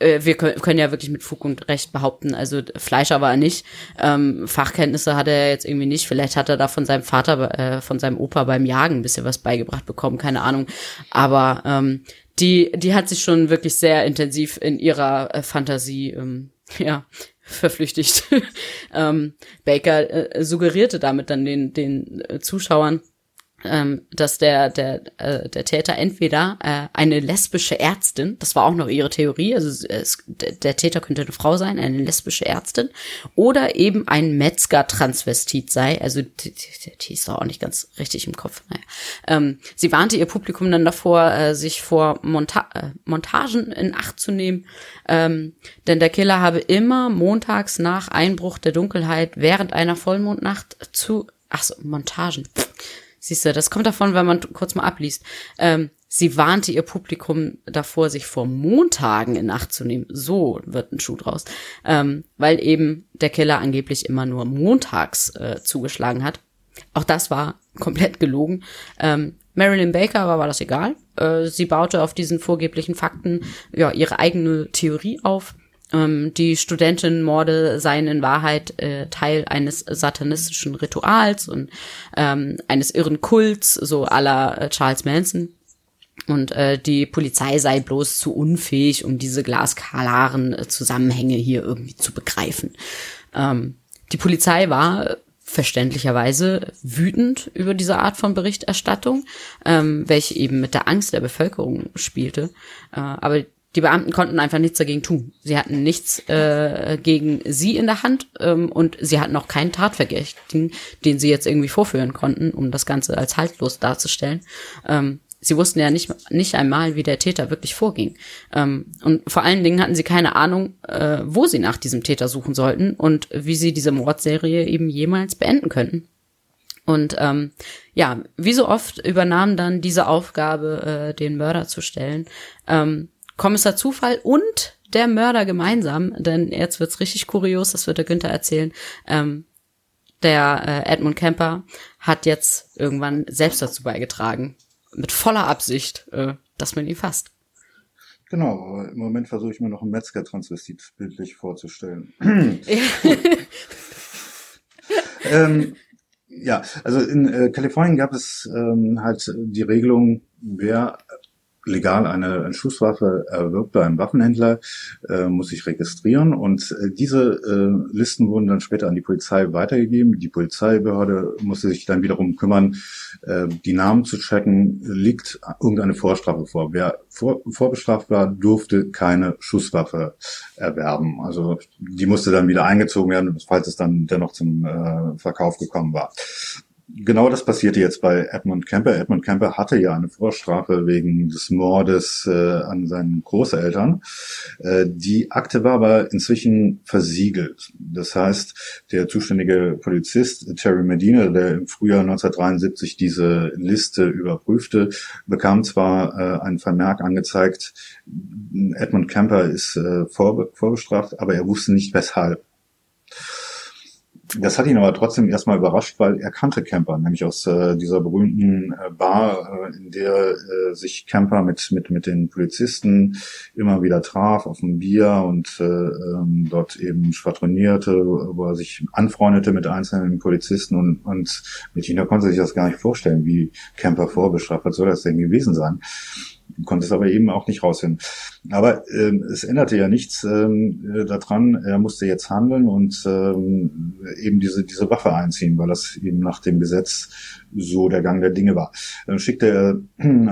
wir können ja wirklich mit Fug und Recht behaupten, also Fleischer war er nicht, ähm, Fachkenntnisse hat er jetzt irgendwie nicht, vielleicht hat er da von seinem Vater, äh, von seinem Opa beim Jagen ein bisschen was beigebracht bekommen, keine Ahnung, aber ähm, die, die hat sich schon wirklich sehr intensiv in ihrer äh, Fantasie, ähm, ja, verflüchtigt. ähm, Baker äh, suggerierte damit dann den, den äh, Zuschauern, ähm, dass der der äh, der Täter entweder äh, eine lesbische Ärztin, das war auch noch ihre Theorie, also es, der Täter könnte eine Frau sein, eine lesbische Ärztin, oder eben ein Metzger-Transvestit sei, also die, die, die ist doch auch nicht ganz richtig im Kopf. Naja. Ähm, sie warnte ihr Publikum dann davor, äh, sich vor Monta äh, Montagen in Acht zu nehmen, ähm, denn der Killer habe immer montags nach Einbruch der Dunkelheit während einer Vollmondnacht zu Ach so, Montagen. Siehst du, das kommt davon, wenn man kurz mal abliest. Ähm, sie warnte ihr Publikum davor, sich vor Montagen in Acht zu nehmen. So wird ein Schuh draus. Ähm, weil eben der Killer angeblich immer nur montags äh, zugeschlagen hat. Auch das war komplett gelogen. Ähm, Marilyn Baker war, war das egal. Äh, sie baute auf diesen vorgeblichen Fakten ja ihre eigene Theorie auf ähm, die Studentenmorde seien in Wahrheit äh, Teil eines satanistischen Rituals und ähm, eines irren Kults, so aller äh, Charles Manson. Und äh, die Polizei sei bloß zu unfähig, um diese glasklaren äh, Zusammenhänge hier irgendwie zu begreifen. Ähm, die Polizei war verständlicherweise wütend über diese Art von Berichterstattung, ähm, welche eben mit der Angst der Bevölkerung spielte. Äh, aber die Beamten konnten einfach nichts dagegen tun. Sie hatten nichts äh, gegen sie in der Hand ähm, und sie hatten auch keinen Tatverdächtigen, den sie jetzt irgendwie vorführen konnten, um das Ganze als haltlos darzustellen. Ähm, sie wussten ja nicht, nicht einmal, wie der Täter wirklich vorging. Ähm, und vor allen Dingen hatten sie keine Ahnung, äh, wo sie nach diesem Täter suchen sollten und wie sie diese Mordserie eben jemals beenden könnten. Und ähm, ja, wie so oft übernahm dann diese Aufgabe, äh, den Mörder zu stellen. Ähm, Kommissar Zufall und der Mörder gemeinsam, denn jetzt wird's richtig kurios, das wird der Günther erzählen. Ähm, der äh, Edmund Kemper hat jetzt irgendwann selbst dazu beigetragen, mit voller Absicht, äh, dass man ihn fasst. Genau, im Moment versuche ich mir noch einen Metzger-Transvestit bildlich vorzustellen. ähm, ja, also in äh, Kalifornien gab es ähm, halt die Regelung, wer legal eine Schusswaffe erwirbt bei einem Waffenhändler, äh, muss sich registrieren und äh, diese äh, Listen wurden dann später an die Polizei weitergegeben. Die Polizeibehörde musste sich dann wiederum kümmern, äh, die Namen zu checken, liegt irgendeine Vorstrafe vor. Wer vor, vorbestraft war, durfte keine Schusswaffe erwerben. Also die musste dann wieder eingezogen werden, falls es dann dennoch zum äh, Verkauf gekommen war. Genau das passierte jetzt bei Edmund Kemper. Edmund Kemper hatte ja eine Vorstrafe wegen des Mordes äh, an seinen Großeltern. Äh, die Akte war aber inzwischen versiegelt. Das heißt, der zuständige Polizist Terry Medina, der im Frühjahr 1973 diese Liste überprüfte, bekam zwar äh, einen Vermerk angezeigt, Edmund Kemper ist äh, vorbe vorbestraft, aber er wusste nicht weshalb. Das hat ihn aber trotzdem erstmal überrascht, weil er kannte Camper, nämlich aus äh, dieser berühmten äh, Bar, äh, in der äh, sich Camper mit, mit, mit den Polizisten immer wieder traf auf ein Bier und äh, ähm, dort eben schwadronierte, wo er sich anfreundete mit einzelnen Polizisten und, und mit ihnen, konnte sich das gar nicht vorstellen, wie Camper vorbestraft, was soll das denn gewesen sein? Konnte es aber eben auch nicht rausfinden. Aber ähm, es änderte ja nichts ähm, äh, daran. Er musste jetzt handeln und ähm, eben diese diese Waffe einziehen, weil das eben nach dem Gesetz so der Gang der Dinge war. Dann schickte er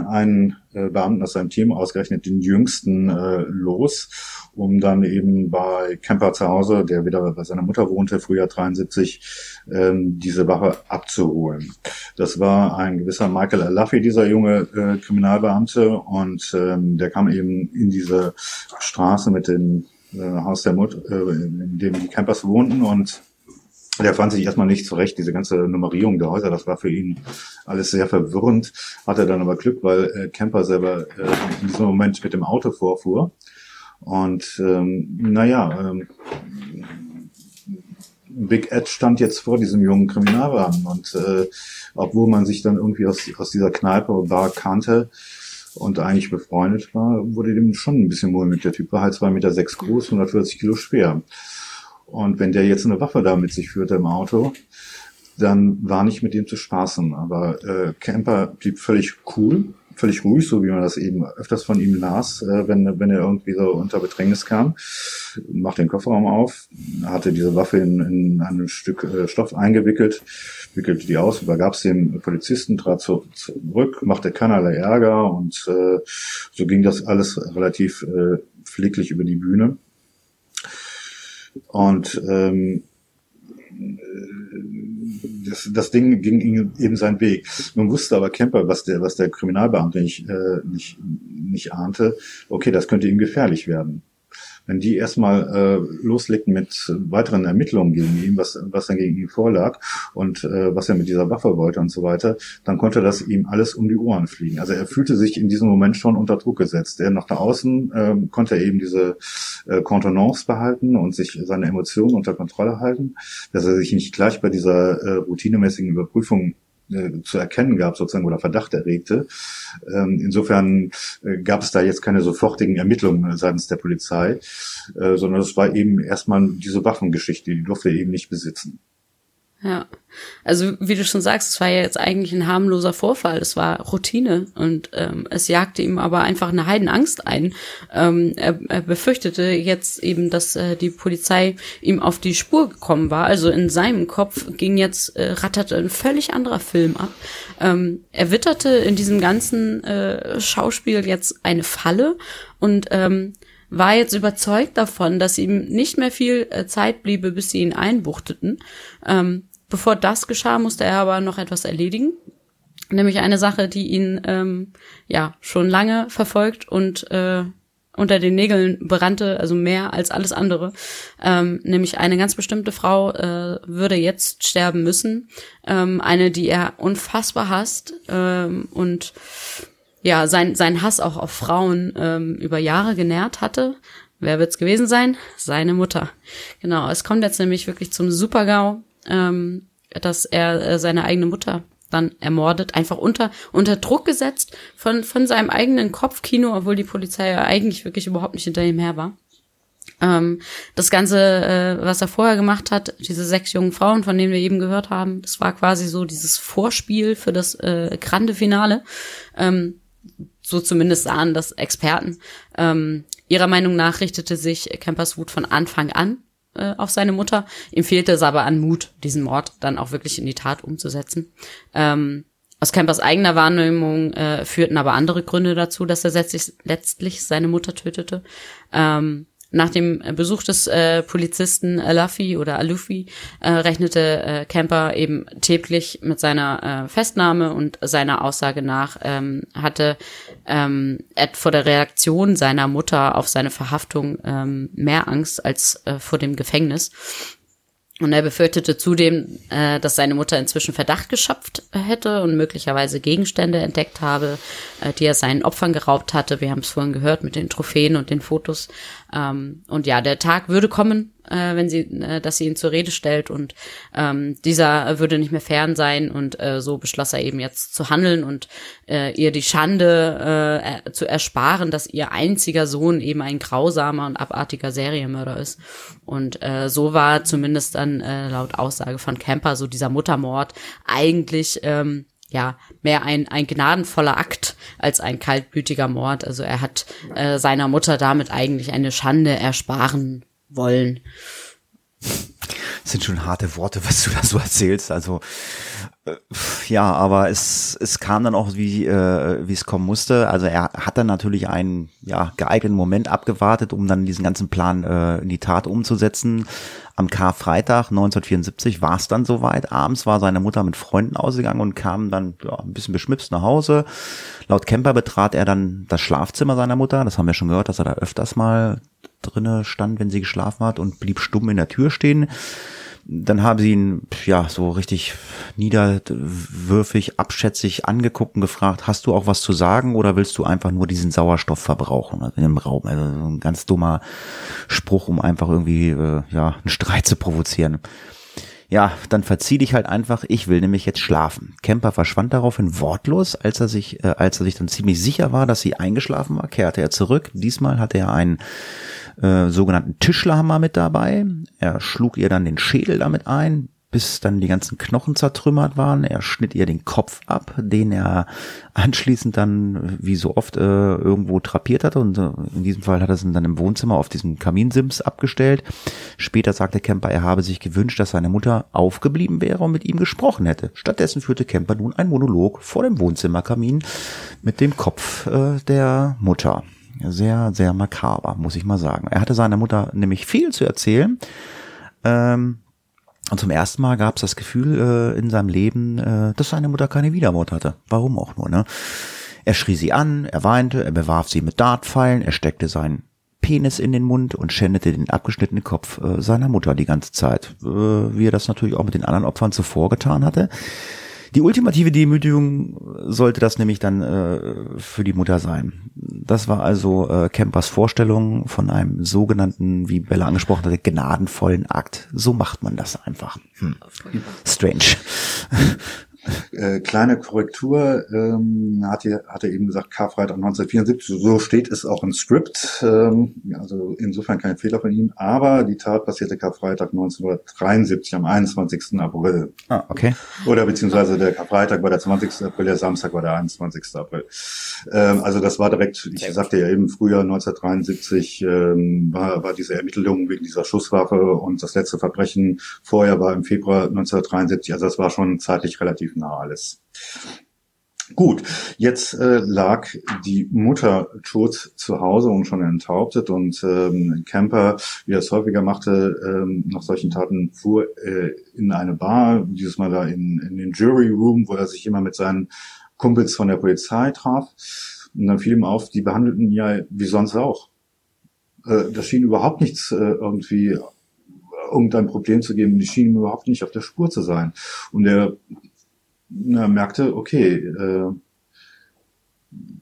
einen äh, Beamten aus seinem Team, ausgerechnet den jüngsten, äh, los, um dann eben bei Kemper zu Hause, der wieder bei seiner Mutter wohnte, Frühjahr 73, ähm, diese Waffe abzuholen. Das war ein gewisser Michael Alafi, dieser junge äh, Kriminalbeamte, und ähm, der kam eben in diese Straße mit dem äh, Haus der Mutter, äh, in dem die Campers wohnten und der fand sich erstmal nicht zurecht, diese ganze Nummerierung der Häuser, das war für ihn alles sehr verwirrend. Hatte dann aber Glück, weil äh, Camper selber äh, in diesem Moment mit dem Auto vorfuhr. Und ähm, naja, ähm, Big Ed stand jetzt vor diesem jungen Kriminalbeamten und äh, obwohl man sich dann irgendwie aus, aus dieser Kneipe oder Bar kannte und eigentlich befreundet war, wurde dem schon ein bisschen wohl mit der Typ war halt zwei Meter sechs groß, 140 Kilo schwer. Und wenn der jetzt eine Waffe da mit sich führte im Auto, dann war nicht mit dem zu spaßen. Aber äh, Camper blieb völlig cool, völlig ruhig, so wie man das eben öfters von ihm las, äh, wenn, wenn er irgendwie so unter Bedrängnis kam. Macht den Kofferraum auf, hatte diese Waffe in, in ein Stück äh, Stoff eingewickelt, wickelte die aus, übergab es dem Polizisten, trat zu, zurück, machte keinerlei Ärger und äh, so ging das alles relativ äh, pfleglich über die Bühne. Und ähm, das, das Ding ging eben seinen Weg. Nun wusste aber Kemper, was der, was der Kriminalbeamte nicht, äh, nicht, nicht ahnte, okay, das könnte ihm gefährlich werden wenn die erstmal äh, loslegten mit weiteren Ermittlungen gegen ihn, was, was dann gegen ihn vorlag und äh, was er mit dieser Waffe wollte und so weiter, dann konnte das ihm alles um die Ohren fliegen. Also er fühlte sich in diesem Moment schon unter Druck gesetzt. Er nach da außen äh, konnte er eben diese äh, Kontenance behalten und sich seine Emotionen unter Kontrolle halten, dass er sich nicht gleich bei dieser äh, routinemäßigen Überprüfung äh, zu erkennen gab, sozusagen, oder Verdacht erregte. Ähm, insofern äh, gab es da jetzt keine sofortigen Ermittlungen seitens der Polizei, äh, sondern es war eben erstmal diese Waffengeschichte, die durfte er eben nicht besitzen. Ja, also wie du schon sagst, es war ja jetzt eigentlich ein harmloser Vorfall, es war Routine und ähm, es jagte ihm aber einfach eine Heidenangst ein. Ähm, er, er befürchtete jetzt eben, dass äh, die Polizei ihm auf die Spur gekommen war. Also in seinem Kopf ging jetzt, äh, ratterte ein völlig anderer Film ab. Ähm, er witterte in diesem ganzen äh, Schauspiel jetzt eine Falle und ähm, war jetzt überzeugt davon, dass ihm nicht mehr viel äh, Zeit bliebe, bis sie ihn einbuchteten. Ähm, Bevor das geschah, musste er aber noch etwas erledigen. Nämlich eine Sache, die ihn ähm, ja schon lange verfolgt und äh, unter den Nägeln brannte, also mehr als alles andere. Ähm, nämlich eine ganz bestimmte Frau äh, würde jetzt sterben müssen. Ähm, eine, die er unfassbar hasst ähm, und ja, sein, sein Hass auch auf Frauen ähm, über Jahre genährt hatte. Wer wird's gewesen sein? Seine Mutter. Genau, es kommt jetzt nämlich wirklich zum Supergau ähm, dass er äh, seine eigene Mutter dann ermordet, einfach unter, unter Druck gesetzt von, von seinem eigenen Kopfkino, obwohl die Polizei ja eigentlich wirklich überhaupt nicht hinter ihm her war. Ähm, das Ganze, äh, was er vorher gemacht hat, diese sechs jungen Frauen, von denen wir eben gehört haben, das war quasi so dieses Vorspiel für das äh, grande Finale. Ähm, so zumindest sahen das Experten. Ähm, ihrer Meinung nach richtete sich Campers Wut von Anfang an äh, auf seine Mutter. Ihm fehlte es aber an Mut, diesen Mord dann auch wirklich in die Tat umzusetzen. Ähm, aus Campers eigener Wahrnehmung äh, führten aber andere Gründe dazu, dass er letztlich, letztlich seine Mutter tötete. Ähm, Nach dem Besuch des äh, Polizisten Alufi oder Alufi äh, rechnete äh, Camper eben täglich mit seiner äh, Festnahme und seiner Aussage nach ähm, hatte ähm, Ed vor der Reaktion seiner Mutter auf seine Verhaftung ähm, mehr Angst als äh, vor dem Gefängnis. Und er befürchtete zudem, äh, dass seine Mutter inzwischen Verdacht geschöpft hätte und möglicherweise Gegenstände entdeckt habe, äh, die er seinen Opfern geraubt hatte. Wir haben es vorhin gehört mit den Trophäen und den Fotos. Ähm, und ja, der Tag würde kommen, äh, wenn sie, äh, dass sie ihn zur Rede stellt und ähm, dieser würde nicht mehr fern sein und äh, so beschloss er eben jetzt zu handeln und äh, ihr die Schande äh, zu ersparen, dass ihr einziger Sohn eben ein grausamer und abartiger Serienmörder ist. Und äh, so war zumindest dann äh, laut Aussage von Camper so dieser Muttermord eigentlich ähm, ja, mehr ein, ein gnadenvoller Akt als ein kaltblütiger Mord. Also er hat äh, seiner Mutter damit eigentlich eine Schande ersparen wollen. Das sind schon harte Worte, was du da so erzählst. Also äh, ja, aber es, es kam dann auch, wie, äh, wie es kommen musste. Also er hat dann natürlich einen ja, geeigneten Moment abgewartet, um dann diesen ganzen Plan äh, in die Tat umzusetzen. Am Karfreitag 1974 war es dann soweit. Abends war seine Mutter mit Freunden ausgegangen und kam dann ja, ein bisschen beschmipst nach Hause. Laut Kemper betrat er dann das Schlafzimmer seiner Mutter. Das haben wir schon gehört, dass er da öfters mal drinne stand, wenn sie geschlafen hat und blieb stumm in der Tür stehen. Dann haben sie ihn ja so richtig niederwürfig, abschätzig angeguckt und gefragt, hast du auch was zu sagen oder willst du einfach nur diesen Sauerstoff verbrauchen also in dem Raum? Also ein ganz dummer Spruch, um einfach irgendwie äh, ja einen Streit zu provozieren. Ja, dann verzieh dich halt einfach, ich will nämlich jetzt schlafen. Kemper verschwand daraufhin wortlos, als er sich, äh, als er sich dann ziemlich sicher war, dass sie eingeschlafen war, kehrte er zurück. Diesmal hatte er einen äh, sogenannten Tischlerhammer mit dabei. Er schlug ihr dann den Schädel damit ein, bis dann die ganzen Knochen zertrümmert waren. Er schnitt ihr den Kopf ab, den er anschließend dann, wie so oft, äh, irgendwo trapiert hatte. Und äh, in diesem Fall hat er es dann im Wohnzimmer auf diesem Kaminsims abgestellt. Später sagte Kemper, er habe sich gewünscht, dass seine Mutter aufgeblieben wäre und mit ihm gesprochen hätte. Stattdessen führte Kemper nun ein Monolog vor dem Wohnzimmerkamin mit dem Kopf äh, der Mutter. Sehr, sehr makaber, muss ich mal sagen. Er hatte seiner Mutter nämlich viel zu erzählen. Ähm, und zum ersten Mal gab es das Gefühl äh, in seinem Leben, äh, dass seine Mutter keine Wiedermord hatte. Warum auch nur, ne? Er schrie sie an, er weinte, er bewarf sie mit Dartpfeilen, er steckte seinen Penis in den Mund und schändete den abgeschnittenen Kopf äh, seiner Mutter die ganze Zeit, äh, wie er das natürlich auch mit den anderen Opfern zuvor getan hatte. Die ultimative Demütigung sollte das nämlich dann äh, für die Mutter sein. Das war also äh, Campers Vorstellung von einem sogenannten, wie Bella angesprochen hatte, gnadenvollen Akt. So macht man das einfach. Hm. Strange. Äh, kleine Korrektur, ähm, hat er, hat er eben gesagt, Karfreitag 1974, so steht es auch im Skript, ähm, also insofern kein Fehler von ihm, aber die Tat passierte Karfreitag 1973 am 21. April. Ah, okay. Oder beziehungsweise der Karfreitag war der 20. April, der Samstag war der 21. April. Ähm, also das war direkt, ich sagte ja eben, Frühjahr 1973 ähm, war, war diese Ermittlung wegen dieser Schusswaffe und das letzte Verbrechen vorher war im Februar 1973, also das war schon zeitlich relativ nah alles. Gut, jetzt äh, lag die Mutter tot zu Hause und schon enthauptet und ähm, Camper, wie er es häufiger machte, ähm, nach solchen Taten fuhr äh, in eine Bar, dieses Mal da in, in den Jury Room, wo er sich immer mit seinen Kumpels von der Polizei traf. Und dann fiel ihm auf, die behandelten ja wie sonst auch. Äh, das schien überhaupt nichts äh, irgendwie irgendein Problem zu geben. Die schienen überhaupt nicht auf der Spur zu sein. Und er na, merkte, okay, äh,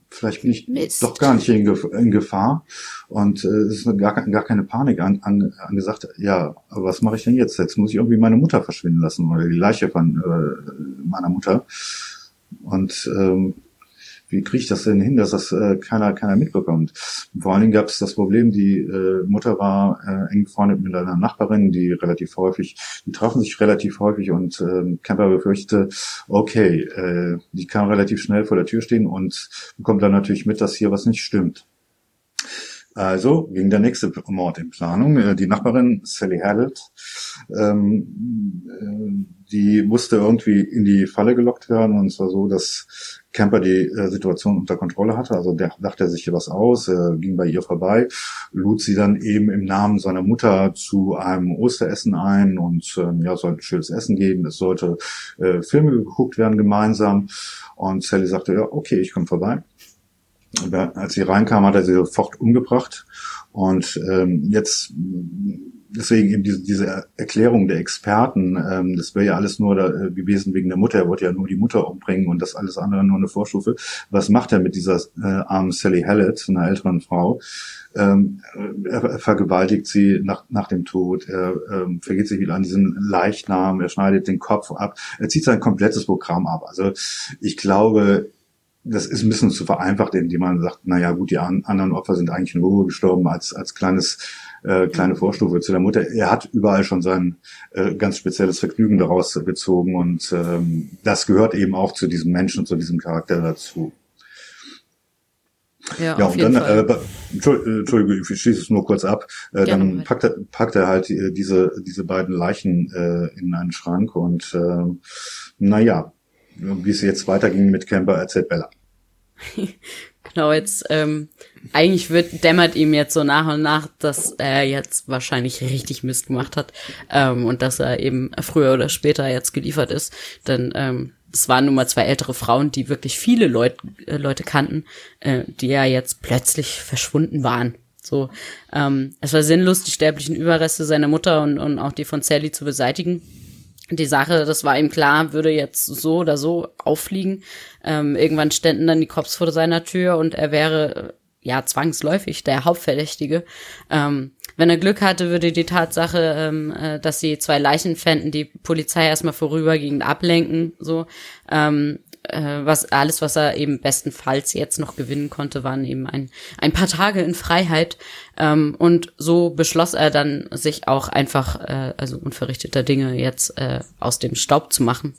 vielleicht bin ich Mist. doch gar nicht in, Gef in Gefahr und äh, es ist gar, gar keine Panik an, an, angesagt, ja, aber was mache ich denn jetzt? Jetzt muss ich irgendwie meine Mutter verschwinden lassen oder die Leiche von äh, meiner Mutter. Und ähm, wie kriege ich das denn hin, dass das äh, keiner, keiner mitbekommt? Vor allen Dingen gab es das Problem, die äh, Mutter war äh, eng befreundet mit einer Nachbarin, die relativ häufig, die trafen sich relativ häufig und äh, Camper befürchtete, okay, äh, die kann relativ schnell vor der Tür stehen und bekommt dann natürlich mit, dass hier was nicht stimmt. Also ging der nächste Mord in Planung. Äh, Die Nachbarin Sally Haddett, ähm, äh, die musste irgendwie in die Falle gelockt werden und zwar so, dass Camper die äh, Situation unter Kontrolle hatte. Also der dachte er sich hier was aus, ging bei ihr vorbei, lud sie dann eben im Namen seiner Mutter zu einem Osteressen ein und ähm, ja, sollte ein schönes Essen geben. Es sollte äh, Filme geguckt werden gemeinsam. Und Sally sagte, ja, okay, ich komme vorbei. Als sie reinkam, hat er sie sofort umgebracht. Und ähm, jetzt deswegen eben diese, diese Erklärung der Experten, ähm, das wäre ja alles nur da, äh, gewesen wegen der Mutter, er wollte ja nur die Mutter umbringen und das alles andere nur eine Vorstufe. Was macht er mit dieser äh, armen Sally Hallett, einer älteren Frau? Ähm, er, er vergewaltigt sie nach, nach dem Tod, er ähm, vergeht sich wieder an diesen Leichnam, er schneidet den Kopf ab, er zieht sein komplettes Programm ab. Also ich glaube, das ist ein bisschen zu vereinfacht, indem man sagt, na ja, gut, die an, anderen Opfer sind eigentlich in Ruhe gestorben als, als kleines, äh, kleine Vorstufe zu der Mutter. Er hat überall schon sein äh, ganz spezielles Vergnügen daraus gezogen und ähm, das gehört eben auch zu diesem Menschen, zu diesem Charakter dazu. Ja, Ja, und dann, Fall. äh, Entschuld- äh, Entschuldigung, ich schließe es nur kurz ab. Äh, Gerne, dann packt er, packt er halt äh, diese, diese beiden Leichen äh, in einen Schrank und äh, naja, wie es jetzt weiterging mit Camper, erzählt Bella. Genau, jetzt ähm, eigentlich wird dämmert ihm jetzt so nach und nach, dass er jetzt wahrscheinlich richtig Mist gemacht hat ähm, und dass er eben früher oder später jetzt geliefert ist. Denn ähm, es waren nun mal zwei ältere Frauen, die wirklich viele Leut, äh, Leute kannten, äh, die ja jetzt plötzlich verschwunden waren. So, ähm, es war sinnlos, die sterblichen Überreste seiner Mutter und, und auch die von Sally zu beseitigen die Sache, das war ihm klar, würde jetzt so oder so auffliegen. Ähm, irgendwann ständen dann die Cops vor seiner Tür und er wäre äh, ja zwangsläufig der Hauptverdächtige. Ähm, wenn er Glück hatte, würde die Tatsache, ähm, äh, dass sie zwei Leichen fänden, die Polizei erstmal vorübergehend ablenken, so. Ähm, äh, was alles, was er eben bestenfalls jetzt noch gewinnen konnte, waren eben ein, ein paar Tage in Freiheit. Ähm, und so beschloss er dann, sich auch einfach, äh, also unverrichteter Dinge jetzt äh, aus dem Staub zu machen.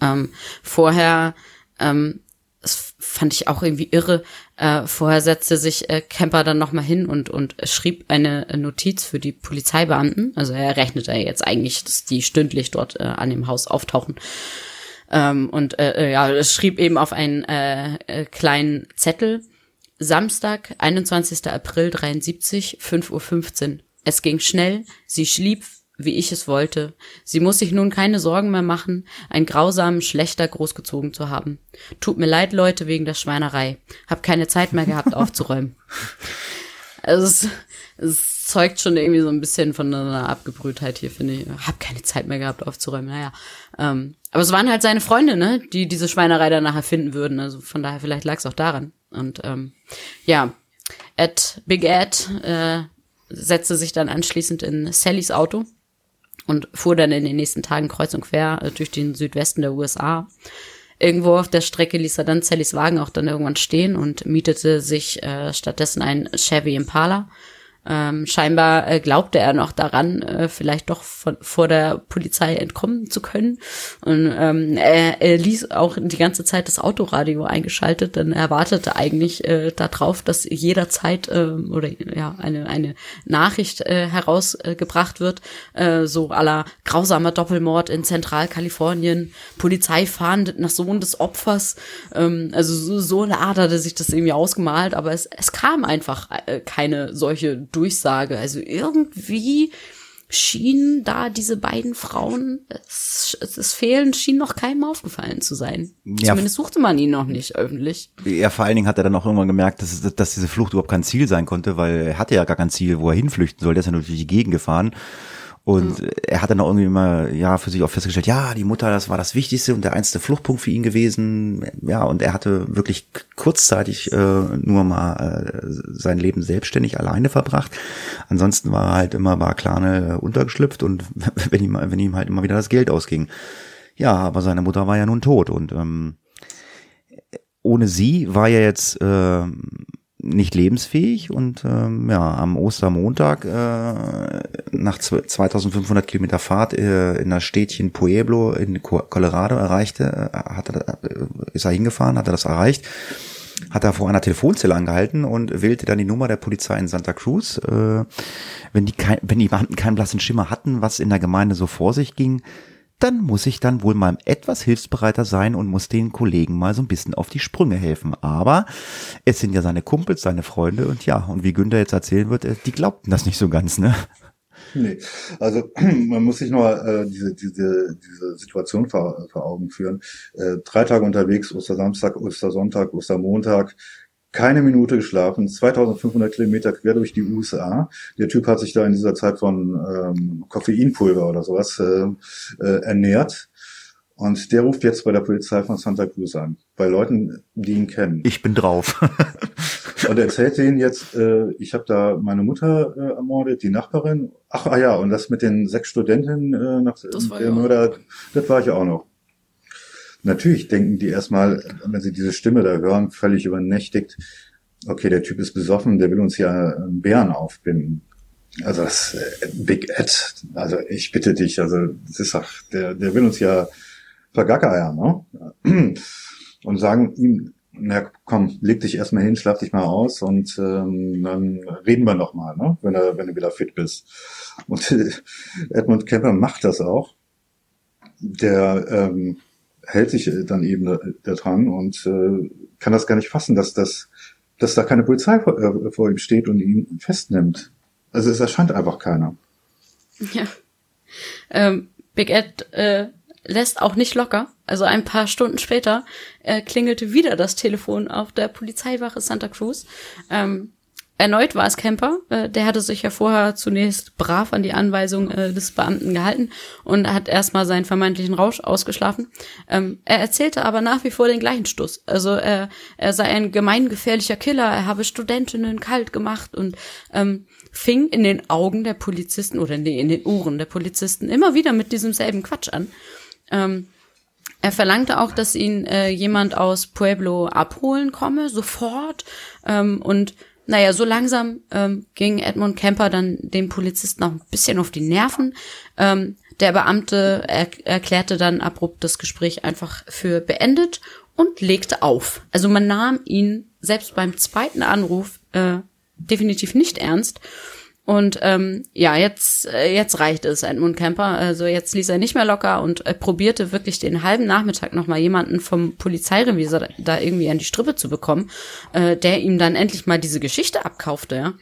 Ähm, vorher, ähm, das fand ich auch irgendwie irre, äh, vorher setzte sich äh, Kemper dann nochmal hin und, und schrieb eine Notiz für die Polizeibeamten. Also er rechnete jetzt eigentlich, dass die stündlich dort äh, an dem Haus auftauchen. Ähm, und äh, äh, ja, schrieb eben auf einen äh, äh, kleinen Zettel, Samstag, 21. April 73, 5.15 Uhr. Es ging schnell, sie schlief, wie ich es wollte. Sie muss sich nun keine Sorgen mehr machen, einen grausamen Schlechter großgezogen zu haben. Tut mir leid, Leute, wegen der Schweinerei. Hab keine Zeit mehr gehabt, aufzuräumen. Es, es zeugt schon irgendwie so ein bisschen von einer Abgebrühtheit hier, finde ich. Hab keine Zeit mehr gehabt, aufzuräumen. Naja. Ähm, aber es waren halt seine Freunde, ne, die diese Schweinerei dann nachher finden würden. Also von daher, vielleicht lag es auch daran. Und ähm, ja, Ed, Big Ed äh, setzte sich dann anschließend in Sallys Auto und fuhr dann in den nächsten Tagen kreuz und quer äh, durch den Südwesten der USA. Irgendwo auf der Strecke ließ er dann Sallys Wagen auch dann irgendwann stehen und mietete sich äh, stattdessen ein Chevy Impala. Ähm, scheinbar äh, glaubte er noch daran, äh, vielleicht doch von, vor der Polizei entkommen zu können. Und ähm, er, er ließ auch die ganze Zeit das Autoradio eingeschaltet, denn er wartete eigentlich äh, darauf, dass jederzeit äh, oder ja eine eine Nachricht äh, herausgebracht wird, äh, so aller grausamer Doppelmord in Zentralkalifornien, Polizei fahndet nach Sohn des Opfers. Ähm, also so, so eine Art hatte sich das irgendwie ausgemalt, aber es, es kam einfach äh, keine solche Durchsage. Also irgendwie schienen da diese beiden Frauen, es, es, fehlen, schien noch keinem aufgefallen zu sein. Ja. Zumindest suchte man ihn noch nicht öffentlich. Ja, vor allen Dingen hat er dann auch irgendwann gemerkt, dass, dass diese Flucht überhaupt kein Ziel sein konnte, weil er hatte ja gar kein Ziel, wo er hinflüchten soll. Der ist ja nur durch die Gegend gefahren. Und er hat dann auch irgendwie immer, ja, für sich auch festgestellt, ja, die Mutter, das war das Wichtigste und der einzige Fluchtpunkt für ihn gewesen. Ja, und er hatte wirklich kurzzeitig äh, nur mal äh, sein Leben selbstständig alleine verbracht. Ansonsten war er halt immer bei Klane äh, untergeschlüpft und wenn ihm, wenn ihm halt immer wieder das Geld ausging. Ja, aber seine Mutter war ja nun tot und ähm, ohne sie war er jetzt äh, nicht lebensfähig und ähm, ja, am Ostermontag äh, nach zw- 2500 Kilometer Fahrt äh, in das Städtchen Pueblo in Co- Colorado erreichte, äh, hat er, äh, ist er hingefahren, hat er das erreicht, hat er vor einer Telefonzelle angehalten und wählte dann die Nummer der Polizei in Santa Cruz. Äh, wenn die kein, wenn die Beamten keinen blassen Schimmer hatten, was in der Gemeinde so vor sich ging, dann muss ich dann wohl mal etwas hilfsbereiter sein und muss den Kollegen mal so ein bisschen auf die Sprünge helfen. Aber es sind ja seine Kumpels, seine Freunde und ja, und wie Günther jetzt erzählen wird, äh, die glaubten das nicht so ganz, ne? Nee, also man muss sich nur äh, diese, diese, diese Situation vor, vor Augen führen. Äh, drei Tage unterwegs, Ostersamstag, Ostersonntag, Ostermontag, keine Minute geschlafen, 2500 Kilometer quer durch die USA. Der Typ hat sich da in dieser Zeit von ähm, Koffeinpulver oder sowas äh, äh, ernährt. Und der ruft jetzt bei der Polizei von Santa Cruz an, bei Leuten, die ihn kennen. Ich bin drauf. und erzählt denen jetzt, äh, ich habe da meine Mutter äh, ermordet, die Nachbarin. Ach ah ja, und das mit den sechs Studentinnen äh, nach Das war der ja auch Mörder, das war ich auch noch. Natürlich denken die erstmal, wenn sie diese Stimme da hören, völlig übernächtigt, okay, der Typ ist besoffen, der will uns ja einen Bären aufbinden. Also das äh, Big Ed, also ich bitte dich, also das ist doch, der, der will uns ja vergackeiern, ne? Und sagen ihm, na komm, leg dich erstmal hin, schlaf dich mal aus und ähm, dann reden wir noch mal, ne? wenn, er, wenn du wieder fit bist. Und Edmund Kemper macht das auch. Der ähm, hält sich dann eben da, da dran und äh, kann das gar nicht fassen, dass das, dass da keine Polizei vor, äh, vor ihm steht und ihn festnimmt. Also es erscheint einfach keiner. Ja. Ähm, Big Ed äh, lässt auch nicht locker. Also ein paar Stunden später äh, klingelte wieder das Telefon auf der Polizeiwache Santa Cruz. Ähm, erneut war es Camper. Äh, der hatte sich ja vorher zunächst brav an die Anweisung äh, des Beamten gehalten und hat erstmal seinen vermeintlichen Rausch ausgeschlafen. Ähm, er erzählte aber nach wie vor den gleichen Stuss. Also er, er sei ein gemeingefährlicher Killer, er habe Studentinnen kalt gemacht und ähm, fing in den Augen der Polizisten oder nee, in den Ohren der Polizisten immer wieder mit diesem selben Quatsch an. Ähm, er verlangte auch, dass ihn äh, jemand aus Pueblo abholen komme, sofort. Ähm, und naja, so langsam ähm, ging Edmund Kemper dann dem Polizisten auch ein bisschen auf die Nerven. Ähm, der Beamte er erklärte dann abrupt das Gespräch einfach für beendet und legte auf. Also man nahm ihn selbst beim zweiten Anruf äh, definitiv nicht ernst. Und ähm, ja, jetzt, äh, jetzt reicht es Edmund Kemper. Also jetzt ließ er nicht mehr locker und äh, probierte wirklich den halben Nachmittag nochmal jemanden vom Polizeirevisor da, da irgendwie an die Strippe zu bekommen, äh, der ihm dann endlich mal diese Geschichte abkaufte, ja.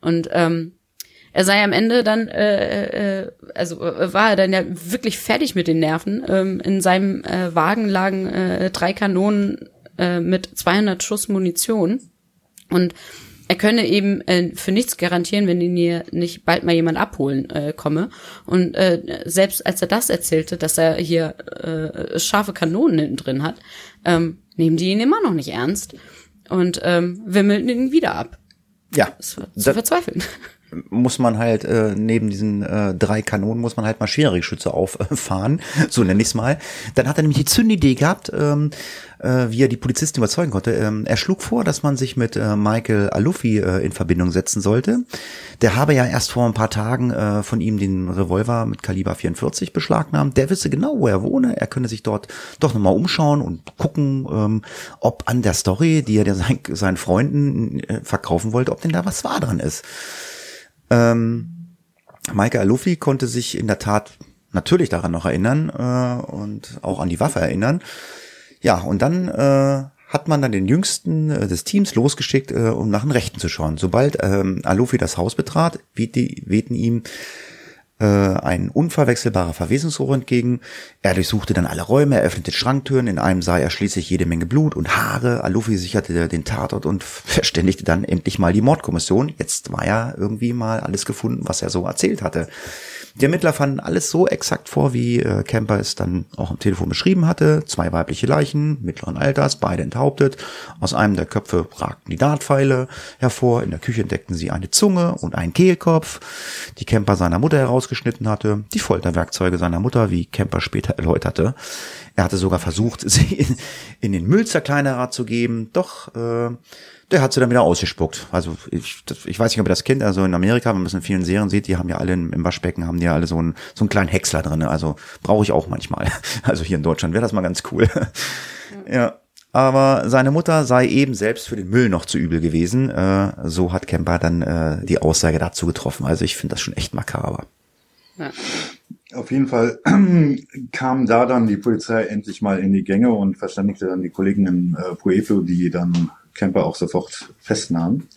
Und ähm, er sei am Ende dann, äh, äh, also äh, war er dann ja wirklich fertig mit den Nerven. Ähm, in seinem äh, Wagen lagen äh, drei Kanonen äh, mit 200 Schuss Munition. Und er könne eben äh, für nichts garantieren, wenn ihn hier nicht bald mal jemand abholen äh, komme. Und äh, selbst als er das erzählte, dass er hier äh, scharfe Kanonen hinten drin hat, ähm, nehmen die ihn immer noch nicht ernst und ähm, wimmelten ihn wieder ab. Ja, Das war zu Da- verzweifeln. Muss man halt äh, neben diesen äh, drei Kanonen muss man halt Maschinengeschütze auffahren, so nenne ich es mal. Dann hat er nämlich die Zündidee gehabt, ähm, äh, wie er die Polizisten überzeugen konnte. Ähm, er schlug vor, dass man sich mit äh, Michael Alufi äh, in Verbindung setzen sollte. Der habe ja erst vor ein paar Tagen äh, von ihm den Revolver mit Kaliber 44 beschlagnahmt. Der wisse genau, wo er wohne. Er könne sich dort doch nochmal umschauen und gucken, ähm, ob an der Story, die er sein, seinen Freunden äh, verkaufen wollte, ob denn da was wahr dran ist. Ähm, Maike Alufi konnte sich in der Tat natürlich daran noch erinnern äh, und auch an die Waffe erinnern. Ja, und dann äh, hat man dann den jüngsten äh, des Teams losgeschickt, äh, um nach den Rechten zu schauen. Sobald ähm, Alufi das Haus betrat, wehte, wehten ihm äh, ein unverwechselbarer Verwesungsrohr entgegen. Er durchsuchte dann alle Räume, er öffnete Schranktüren. In einem sah er schließlich jede Menge Blut und Haare. Alufi sicherte den Tatort und verständigte dann endlich mal die Mordkommission. Jetzt war ja irgendwie mal alles gefunden, was er so erzählt hatte. Die Ermittler fanden alles so exakt vor, wie äh, Camper es dann auch am Telefon beschrieben hatte. Zwei weibliche Leichen, mittleren Alters, beide enthauptet. Aus einem der Köpfe ragten die Dartpfeile hervor. In der Küche entdeckten sie eine Zunge und einen Kehlkopf, die Camper seiner Mutter herausgeschnitten hatte. Die Folterwerkzeuge seiner Mutter, wie Camper später erläuterte. Er hatte sogar versucht, sie in, in den Müllzerkleinerer zu geben, doch äh, der hat sie dann wieder ausgespuckt. Also ich, das, ich weiß nicht, ob ihr das kennt, also in Amerika, wenn man es in vielen Serien sieht, die haben ja alle im, Waschbecken, haben die ja alle so einen, so einen kleinen Häcksler drin. Also brauche ich auch manchmal. Also hier in Deutschland wäre das mal ganz cool. Ja. aber seine Mutter sei eben selbst für den Müll noch zu übel gewesen. Äh, so hat Kemper dann äh, die Aussage dazu getroffen. Also ich finde das schon echt makaber. Ja. Auf jeden Fall kam da dann die Polizei endlich mal in die Gänge und verständigte dann die Kollegen in äh, Pueblo, die dann Camper auch sofort festnahmen.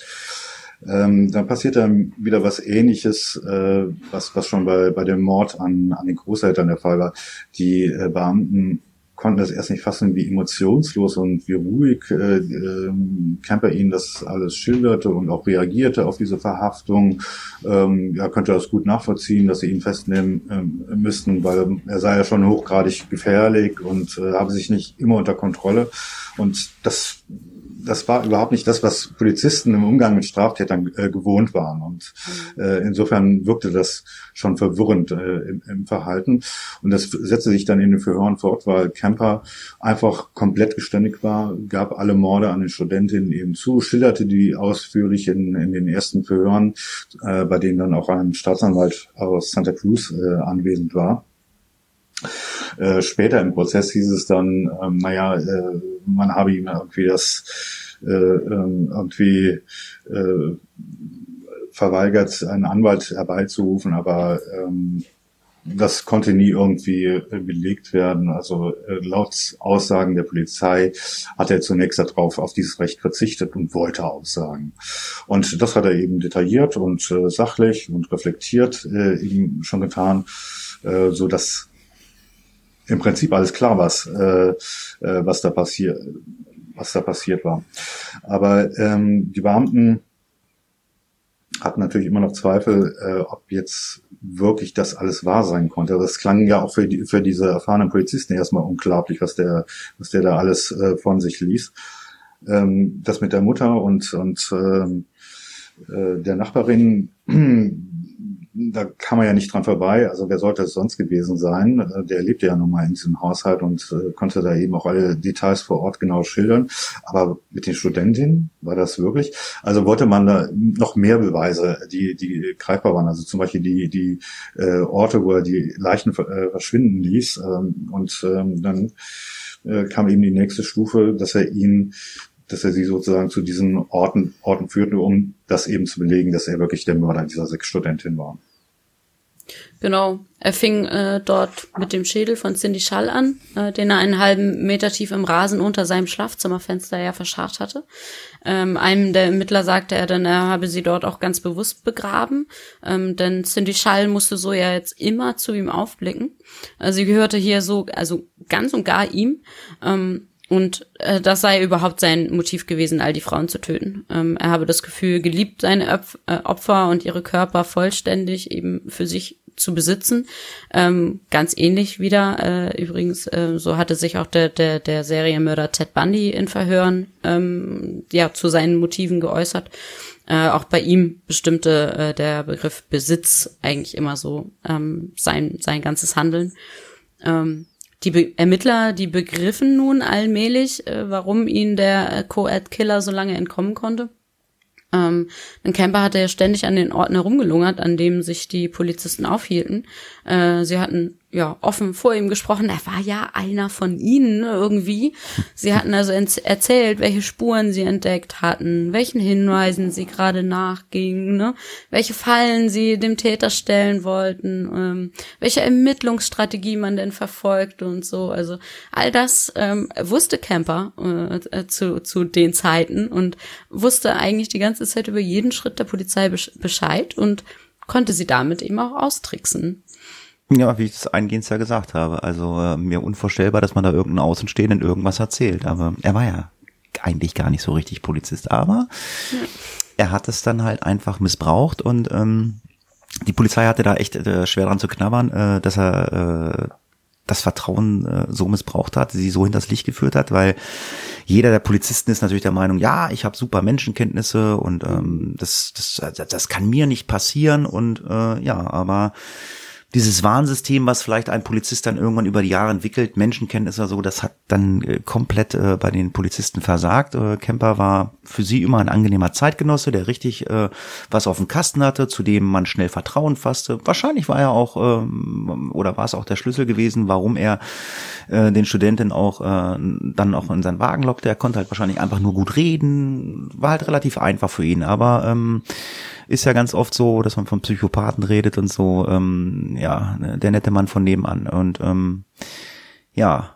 Ähm, dann passiert dann wieder was Ähnliches, äh, was, was schon bei, bei dem Mord an, an den Großeltern der Fall war. Die äh, Beamten konnten das erst nicht fassen, wie emotionslos und wie ruhig äh, äh, Camper ihnen das alles schilderte und auch reagierte auf diese Verhaftung. Ähm, ja, könnte das gut nachvollziehen, dass sie ihn festnehmen ähm, müssten, weil er sei ja schon hochgradig gefährlich und äh, habe sich nicht immer unter Kontrolle. Und das das war überhaupt nicht das, was Polizisten im Umgang mit Straftätern äh, gewohnt waren. Und äh, insofern wirkte das schon verwirrend äh, im, im, Verhalten. Und das setzte sich dann in den Verhören fort, weil Kemper einfach komplett geständig war, gab alle Morde an den Studentinnen eben zu, schilderte die ausführlich in, in den ersten Verhören, äh, bei denen dann auch ein Staatsanwalt aus Santa Cruz äh, anwesend war. Äh, später im Prozess hieß es dann, ähm, naja, äh, man habe ihm irgendwie das äh, ähm, irgendwie äh, verweigert, einen Anwalt herbeizurufen, aber ähm, das konnte nie irgendwie äh, belegt werden. Also äh, laut Aussagen der Polizei hat er zunächst darauf auf dieses Recht verzichtet und wollte aussagen. Und das hat er eben detailliert und äh, sachlich und reflektiert äh, eben schon getan, äh, so dass im Prinzip alles klar, was, äh, äh, was da passiert, was da passiert war. Aber ähm, die Beamten hatten natürlich immer noch Zweifel, äh, ob jetzt wirklich das alles wahr sein konnte. Das klang ja auch für, die, für diese erfahrenen Polizisten erstmal unglaublich, was der, was der da alles äh, von sich ließ. Ähm, das mit der Mutter und, und ähm, äh, der Nachbarin da kann man ja nicht dran vorbei. Also wer sollte es sonst gewesen sein? Äh, der lebte ja nun mal in diesem Haushalt und äh, konnte da eben auch alle Details vor Ort genau schildern. Aber mit den Studentinnen war das wirklich? Also wollte man da noch mehr Beweise, die, die greifbar waren. Also zum Beispiel die, die äh, Orte, wo er die Leichen äh, verschwinden ließ. Ähm, und ähm, dann äh, kam eben die nächste Stufe, dass er ihn dass er sie sozusagen zu diesen Orten, Orten führte, um das eben zu belegen, dass er wirklich der Mörder dieser sechs Studentin war. Genau. Er fing äh, dort mit dem Schädel von Cindy Schall an, äh, den er einen halben Meter tief im Rasen unter seinem Schlafzimmerfenster ja verscharrt hatte. Ähm, einem der Ermittler sagte er dann, er habe sie dort auch ganz bewusst begraben, ähm, denn Cindy Schall musste so ja jetzt immer zu ihm aufblicken. Also sie gehörte hier so, also ganz und gar ihm. Ähm, und äh, das sei überhaupt sein Motiv gewesen, all die Frauen zu töten. Ähm, er habe das Gefühl geliebt, seine Öpf äh, Opfer und ihre Körper vollständig eben für sich zu besitzen. Ähm, ganz ähnlich wieder, äh, übrigens, äh, so hatte sich auch der, der, der Serienmörder Ted Bundy in Verhören ähm, ja zu seinen Motiven geäußert. Äh, auch bei ihm bestimmte äh, der Begriff Besitz eigentlich immer so ähm, sein, sein ganzes Handeln. Ähm, die Be Ermittler, die begriffen nun allmählich, äh, warum ihnen der äh, Co-Ed-Killer so lange entkommen konnte. Ähm, ein Camper hatte ja ständig an den Orten herumgelungert, an dem sich die Polizisten aufhielten. Äh, sie hatten ja offen vor ihm gesprochen. Er war ja einer von ihnen ne, irgendwie. Sie hatten also erzählt, welche Spuren sie entdeckt hatten, welchen Hinweisen sie gerade nachgingen, ne? welche Fallen sie dem Täter stellen wollten, ähm, welche Ermittlungsstrategie man denn verfolgt und so. Also all das ähm, wusste Camper äh, äh zu, zu den Zeiten und wusste eigentlich die ganze Zeit über jeden Schritt der Polizei Bescheid und konnte sie damit eben auch austricksen. Ja, wie ich es eingehend ja gesagt habe. Also äh, mir unvorstellbar, dass man da irgendeinen Außenstehenden irgendwas erzählt. Aber er war ja eigentlich gar nicht so richtig Polizist. Aber ja. er hat es dann halt einfach missbraucht und ähm, die Polizei hatte da echt äh, schwer dran zu knabbern, äh, dass er äh, das Vertrauen äh, so missbraucht hat, sie so hinters Licht geführt hat, weil jeder der Polizisten ist natürlich der Meinung, ja, ich habe super Menschenkenntnisse und ähm, das, das, das kann mir nicht passieren und äh, ja, aber dieses Warnsystem, was vielleicht ein Polizist dann irgendwann über die Jahre entwickelt, Menschenkenntnis oder so, das hat dann äh, komplett äh, bei den Polizisten versagt. Äh, Kemper war für sie immer ein angenehmer Zeitgenosse, der richtig äh, was auf dem Kasten hatte, zu dem man schnell Vertrauen fasste. Wahrscheinlich war er auch ähm, oder war es auch der Schlüssel gewesen, warum er äh, den Studenten auch äh, dann auch in seinen Wagen lockte. Er konnte halt wahrscheinlich einfach nur gut reden, war halt relativ einfach für ihn. Aber ähm, ist ja ganz oft so, dass man von Psychopathen redet und so, ähm, ja, der nette Mann von nebenan. Und ähm, ja,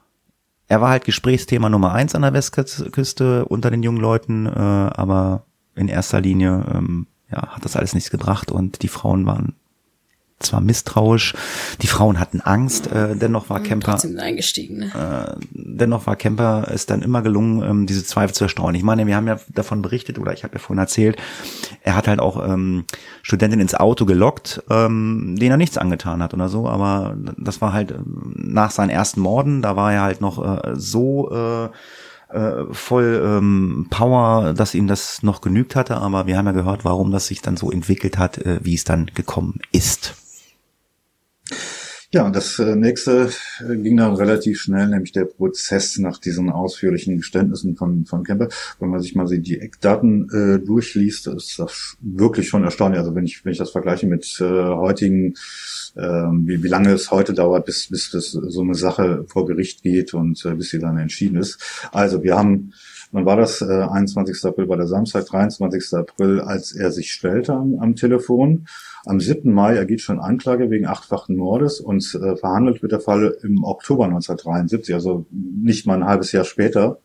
er war halt Gesprächsthema Nummer eins an der Westküste unter den jungen Leuten, äh, aber in erster Linie ähm, ja, hat das alles nichts gebracht und die Frauen waren zwar misstrauisch, die Frauen hatten Angst, äh, dennoch war Kemper Trotzdem eingestiegen. Ne? äh, dennoch war Kemper es dann immer gelungen, ähm, diese Zweifel zu erstreuen. Ich meine, wir haben ja davon berichtet oder ich habe ja vorhin erzählt, er hat halt auch ähm, Studenten ins Auto gelockt, ähm, denen er nichts angetan hat oder so, aber das war halt ähm, nach seinen ersten Morden, da war er halt noch äh, so äh, äh, voll ähm, Power, dass ihm das noch genügt hatte, aber wir haben ja gehört, warum das sich dann so entwickelt hat, äh, wie es dann gekommen ist. Ja, das äh, nächste äh, ging dann relativ schnell, nämlich der Prozess nach diesen ausführlichen Geständnissen von, von Kemper. Wenn man sich mal die Eckdaten äh, durchliest, ist das wirklich schon erstaunlich. Also wenn ich, wenn ich das vergleiche mit äh, heutigen, äh, wie, wie lange es heute dauert, bis, bis das, so eine Sache vor Gericht geht und äh, bis sie dann entschieden ist. Also wir haben Wann war das? Äh, 21. April war der Samstag, 23. April, als er sich stellte am, am Telefon. Am 7. Mai ergeht schon Anklage wegen achtfachen Mordes und äh, verhandelt wird der Fall im Oktober 1973, also nicht mal ein halbes Jahr später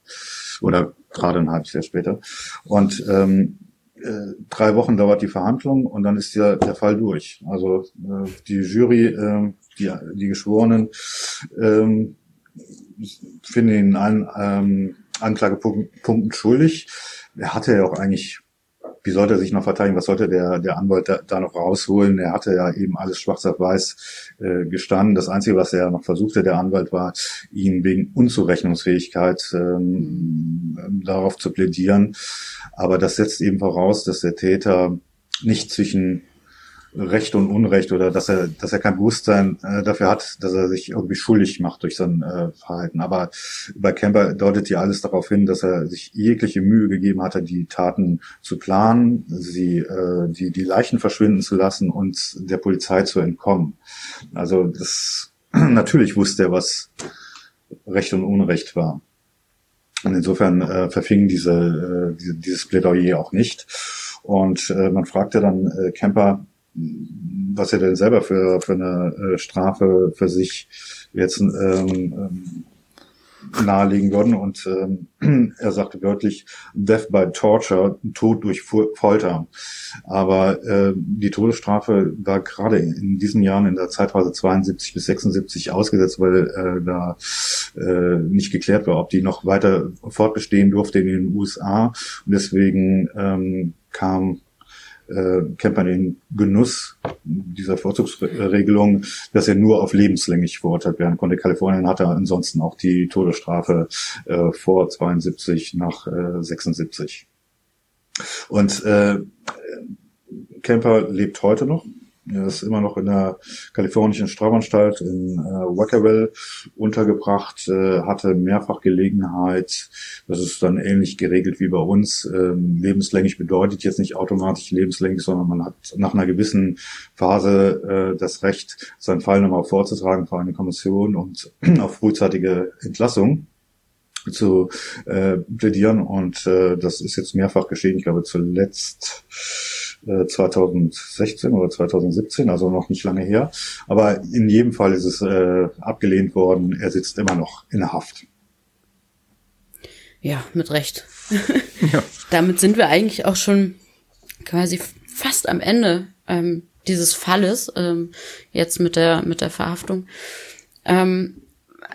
oder gerade ein halbes Jahr später. Und ähm, äh, drei Wochen dauert die Verhandlung und dann ist der, der Fall durch. Also äh, die Jury, äh, die, die Geschworenen ähm, finden ihn allen ähm, Anklagepunkten schuldig. Er hatte ja auch eigentlich wie sollte er sich noch verteidigen? Was sollte der, der Anwalt da, da noch rausholen? Er hatte ja eben alles schwarz auf weiß äh, gestanden. Das Einzige, was er noch versuchte, der Anwalt, war, ihn wegen Unzurechnungsfähigkeit ähm, darauf zu plädieren. Aber das setzt eben voraus, dass der Täter nicht zwischen Recht und Unrecht oder dass er, dass er kein Bewusstsein äh, dafür hat, dass er sich irgendwie schuldig macht durch sein äh, Verhalten. Aber bei Camper deutet ja alles darauf hin, dass er sich jegliche Mühe gegeben hatte, die Taten zu planen, sie, äh, die, die Leichen verschwinden zu lassen und der Polizei zu entkommen. Also das natürlich wusste er, was Recht und Unrecht war. Und insofern äh, verfing diese, äh, diese, dieses Plädoyer auch nicht. Und äh, man fragte dann äh, Kemper, was er denn selber für, für eine äh, Strafe für sich jetzt ähm, ähm, nahelegen würden. Und ähm, er sagte wörtlich Death by Torture, Tod durch Folter. Aber äh, die Todesstrafe war gerade in diesen Jahren in der Zeitphase 72 bis 76 ausgesetzt, weil äh, da äh, nicht geklärt war, ob die noch weiter fortbestehen durfte in den USA. Und deswegen ähm, kam äh, kennt man den Genuss dieser Vorzugsregelung, dass er nur auf lebenslänglich verurteilt werden konnte. Kalifornien hatte ansonsten auch die Todesstrafe äh, vor 72 nach äh, 76. Und äh, Kemper lebt heute noch er ist immer noch in der kalifornischen Strafanstalt in äh, Wackerville untergebracht, äh, hatte mehrfach Gelegenheit, das ist dann ähnlich geregelt wie bei uns. Ähm, lebenslänglich bedeutet jetzt nicht automatisch lebenslänglich, sondern man hat nach einer gewissen Phase äh, das Recht, seinen Fall nochmal vorzutragen vor eine Kommission und auf frühzeitige Entlassung zu äh, plädieren und äh, das ist jetzt mehrfach geschehen. Ich glaube zuletzt 2016 äh, oder 2017, also noch nicht lange her. Aber in jedem Fall ist es äh, abgelehnt worden. Er sitzt immer noch in der Haft. Ja, mit Recht. ja. Damit sind wir eigentlich auch schon quasi fast am Ende ähm, dieses Falles ähm, jetzt mit der mit der Verhaftung. Ähm,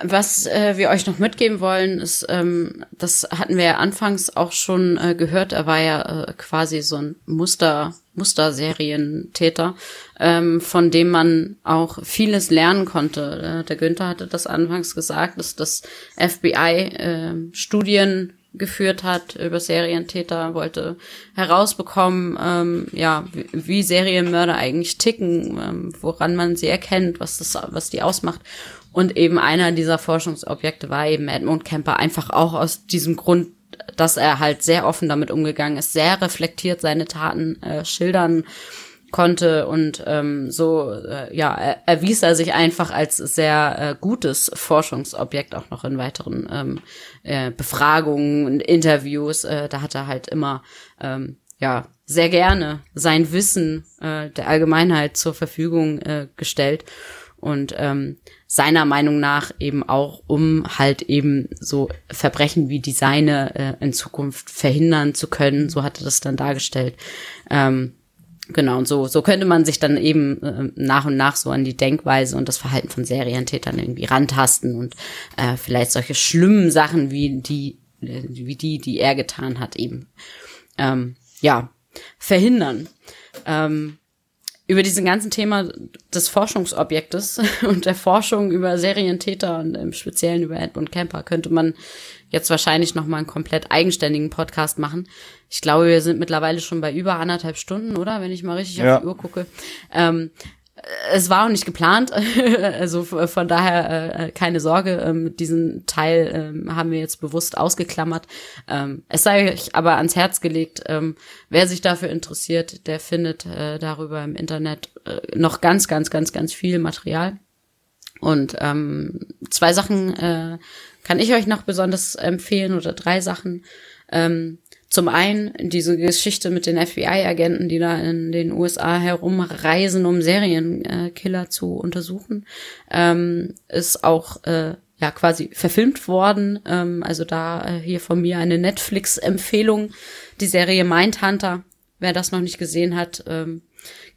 was äh, wir euch noch mitgeben wollen, ist, ähm, das hatten wir ja anfangs auch schon äh, gehört, er war ja äh, quasi so ein Muster, Musterserientäter, ähm, von dem man auch vieles lernen konnte. Äh, der Günther hatte das anfangs gesagt, dass das FBI äh, Studien geführt hat über Serientäter, wollte herausbekommen, ähm, ja, wie, wie Serienmörder eigentlich ticken, ähm, woran man sie erkennt, was das, was die ausmacht. Und eben einer dieser Forschungsobjekte war eben Edmund Kemper, einfach auch aus diesem Grund, dass er halt sehr offen damit umgegangen ist, sehr reflektiert seine Taten äh, schildern konnte und ähm, so äh, ja er, erwies er sich einfach als sehr äh, gutes Forschungsobjekt auch noch in weiteren ähm, äh, Befragungen und Interviews. Äh, da hat er halt immer ähm, ja sehr gerne sein Wissen äh, der Allgemeinheit zur Verfügung äh, gestellt. Und ähm, seiner Meinung nach eben auch, um halt eben so Verbrechen wie die seine äh, in Zukunft verhindern zu können, so hat er das dann dargestellt. Ähm, Genau, und so, so könnte man sich dann eben äh, nach und nach so an die Denkweise und das Verhalten von Serientätern irgendwie rantasten und äh, vielleicht solche schlimmen Sachen wie die, äh, wie die, die er getan hat, eben ähm, ja verhindern. Ähm, über diesen ganzen Thema des Forschungsobjektes und der Forschung über Serientäter und im Speziellen über Edmund Kemper könnte man jetzt wahrscheinlich noch mal einen komplett eigenständigen Podcast machen. Ich glaube, wir sind mittlerweile schon bei über anderthalb Stunden, oder? Wenn ich mal richtig ja. auf die Uhr gucke. Ähm, es war auch nicht geplant, also von daher äh, keine Sorge, ähm, diesen Teil ähm, haben wir jetzt bewusst ausgeklammert. Ähm, es sei euch aber ans Herz gelegt, ähm, wer sich dafür interessiert, der findet äh, darüber im Internet äh, noch ganz, ganz, ganz, ganz viel Material. Und ähm, zwei Sachen äh, kann ich euch noch besonders empfehlen oder drei Sachen. Ähm, zum einen diese Geschichte mit den FBI-Agenten, die da in den USA herumreisen, um Serienkiller zu untersuchen, ähm, ist auch äh, ja quasi verfilmt worden. Ähm, also da äh, hier von mir eine Netflix-Empfehlung, die Serie Mindhunter. Wer das noch nicht gesehen hat, ähm,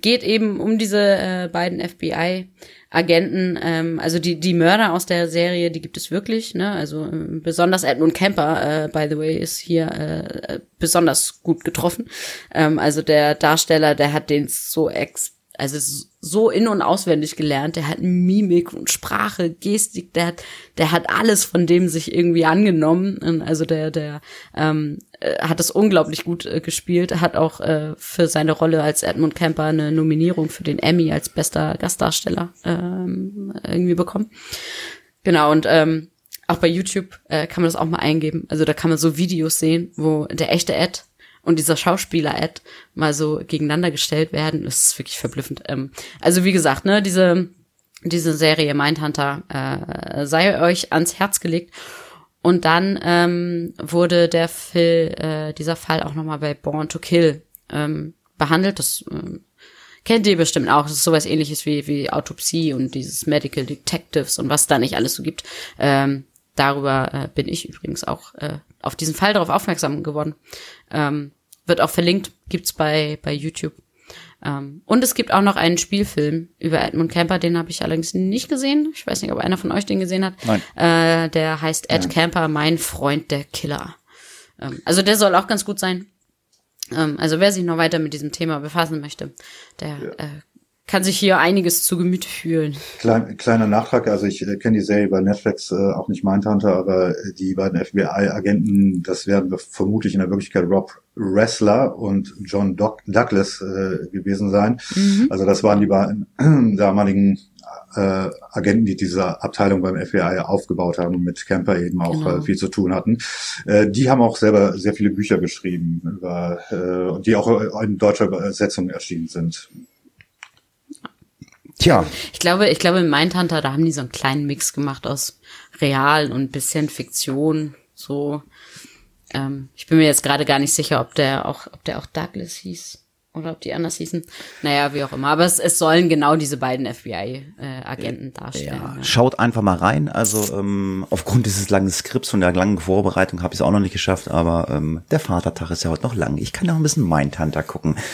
geht eben um diese äh, beiden FBI Agenten, ähm, also die die Mörder aus der Serie, die gibt es wirklich, ne? Also ähm, besonders Edmund Kemper, äh, by the way, ist hier äh, besonders gut getroffen. Ähm, also der Darsteller, der hat den so ex also so in- und auswendig gelernt. Der hat Mimik und Sprache, Gestik, der hat, der hat alles von dem sich irgendwie angenommen. Also der, der ähm, äh, hat das unglaublich gut äh, gespielt, hat auch äh, für seine Rolle als Edmund Kemper eine Nominierung für den Emmy als bester Gastdarsteller ähm, irgendwie bekommen. Genau, und ähm, auch bei YouTube äh, kann man das auch mal eingeben. Also da kann man so Videos sehen, wo der echte Ed und dieser Schauspieler-Ad mal so gegeneinander gestellt werden, das ist wirklich verblüffend. Ähm, also wie gesagt, ne, diese, diese Serie Mindhunter äh, sei euch ans Herz gelegt. Und dann ähm, wurde der Phil, äh, dieser Fall auch nochmal bei Born to Kill ähm, behandelt. Das ähm, kennt ihr bestimmt auch. Das ist sowas ähnliches wie, wie Autopsie und dieses Medical Detectives und was da nicht alles so gibt. Ähm, darüber äh, bin ich übrigens auch äh, auf diesen Fall darauf aufmerksam geworden. Ähm, wird auch verlinkt, gibt's bei, bei YouTube. Ähm, und es gibt auch noch einen Spielfilm über Edmund Camper, den habe ich allerdings nicht gesehen. Ich weiß nicht, ob einer von euch den gesehen hat. Nein. Äh, der heißt Ed ja. Camper, mein Freund der Killer. Ähm, also der soll auch ganz gut sein. Ähm, also wer sich noch weiter mit diesem Thema befassen möchte, der ja. äh, kann sich hier einiges zu Gemüte fühlen. Klein, kleiner Nachtrag, also ich äh, kenne die Serie bei Netflix, äh, auch nicht Mindhunter, aber äh, die beiden FBI-Agenten, das werden vermutlich in der Wirklichkeit Rob Wrestler und John Doc Douglas äh, gewesen sein. Mhm. Also das waren die beiden damaligen äh, Agenten, die diese Abteilung beim FBI aufgebaut haben und mit Camper eben auch genau. äh, viel zu tun hatten. Äh, die haben auch selber sehr viele Bücher geschrieben, über, äh, die auch in deutscher Übersetzung erschienen sind. Tja. Ich glaube, ich glaube, in Mindhunter, da haben die so einen kleinen Mix gemacht aus real und bisschen Fiktion. So. Ähm, ich bin mir jetzt gerade gar nicht sicher, ob der auch, ob der auch Douglas hieß. Oder ob die anders hießen. Naja, wie auch immer. Aber es, es sollen genau diese beiden FBI-Agenten äh, darstellen. Ja, ja, Schaut einfach mal rein. Also ähm, aufgrund dieses langen Skripts und der langen Vorbereitung habe ich es auch noch nicht geschafft. Aber ähm, der Vatertag ist ja heute noch lang. Ich kann ja auch ein bisschen Mindhunter gucken.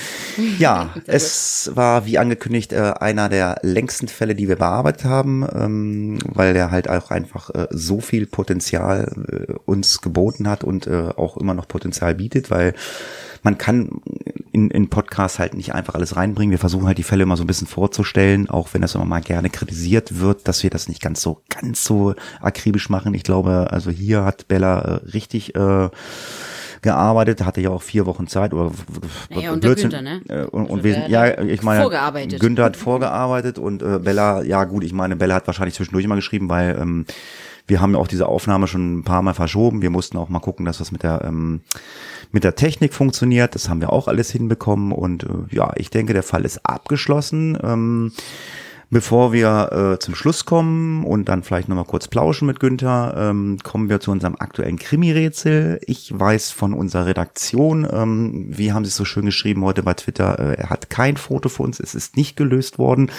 Ja, es war wie angekündigt äh, einer der längsten Fälle, die wir bearbeitet haben, ähm, weil der halt auch einfach äh, so viel Potenzial äh, uns geboten hat und äh, auch immer noch Potenzial bietet, weil man kann in, in Podcasts halt nicht einfach alles reinbringen. Wir versuchen halt die Fälle immer so ein bisschen vorzustellen, auch wenn das immer mal gerne kritisiert wird, dass wir das nicht ganz so, ganz so akribisch machen. Ich glaube, also hier hat Bella äh, richtig äh, gearbeitet, hatte ja auch vier Wochen Zeit oder naja, und Blödsinn, Günther, ne? Äh, und, und wir, ja, ich meine, vorgearbeitet. Günther hat vorgearbeitet und äh, Bella, ja gut, ich meine, Bella hat wahrscheinlich zwischendurch immer geschrieben, weil ähm, wir haben ja auch diese Aufnahme schon ein paar Mal verschoben. Wir mussten auch mal gucken, dass das mit der ähm, mit der Technik funktioniert. Das haben wir auch alles hinbekommen und äh, ja, ich denke, der Fall ist abgeschlossen. Ähm, Bevor wir äh, zum Schluss kommen und dann vielleicht nochmal kurz plauschen mit Günther, ähm, kommen wir zu unserem aktuellen Krimi-Rätsel. Ich weiß von unserer Redaktion, ähm, wie haben Sie es so schön geschrieben heute bei Twitter, äh, er hat kein Foto für uns, es ist nicht gelöst worden,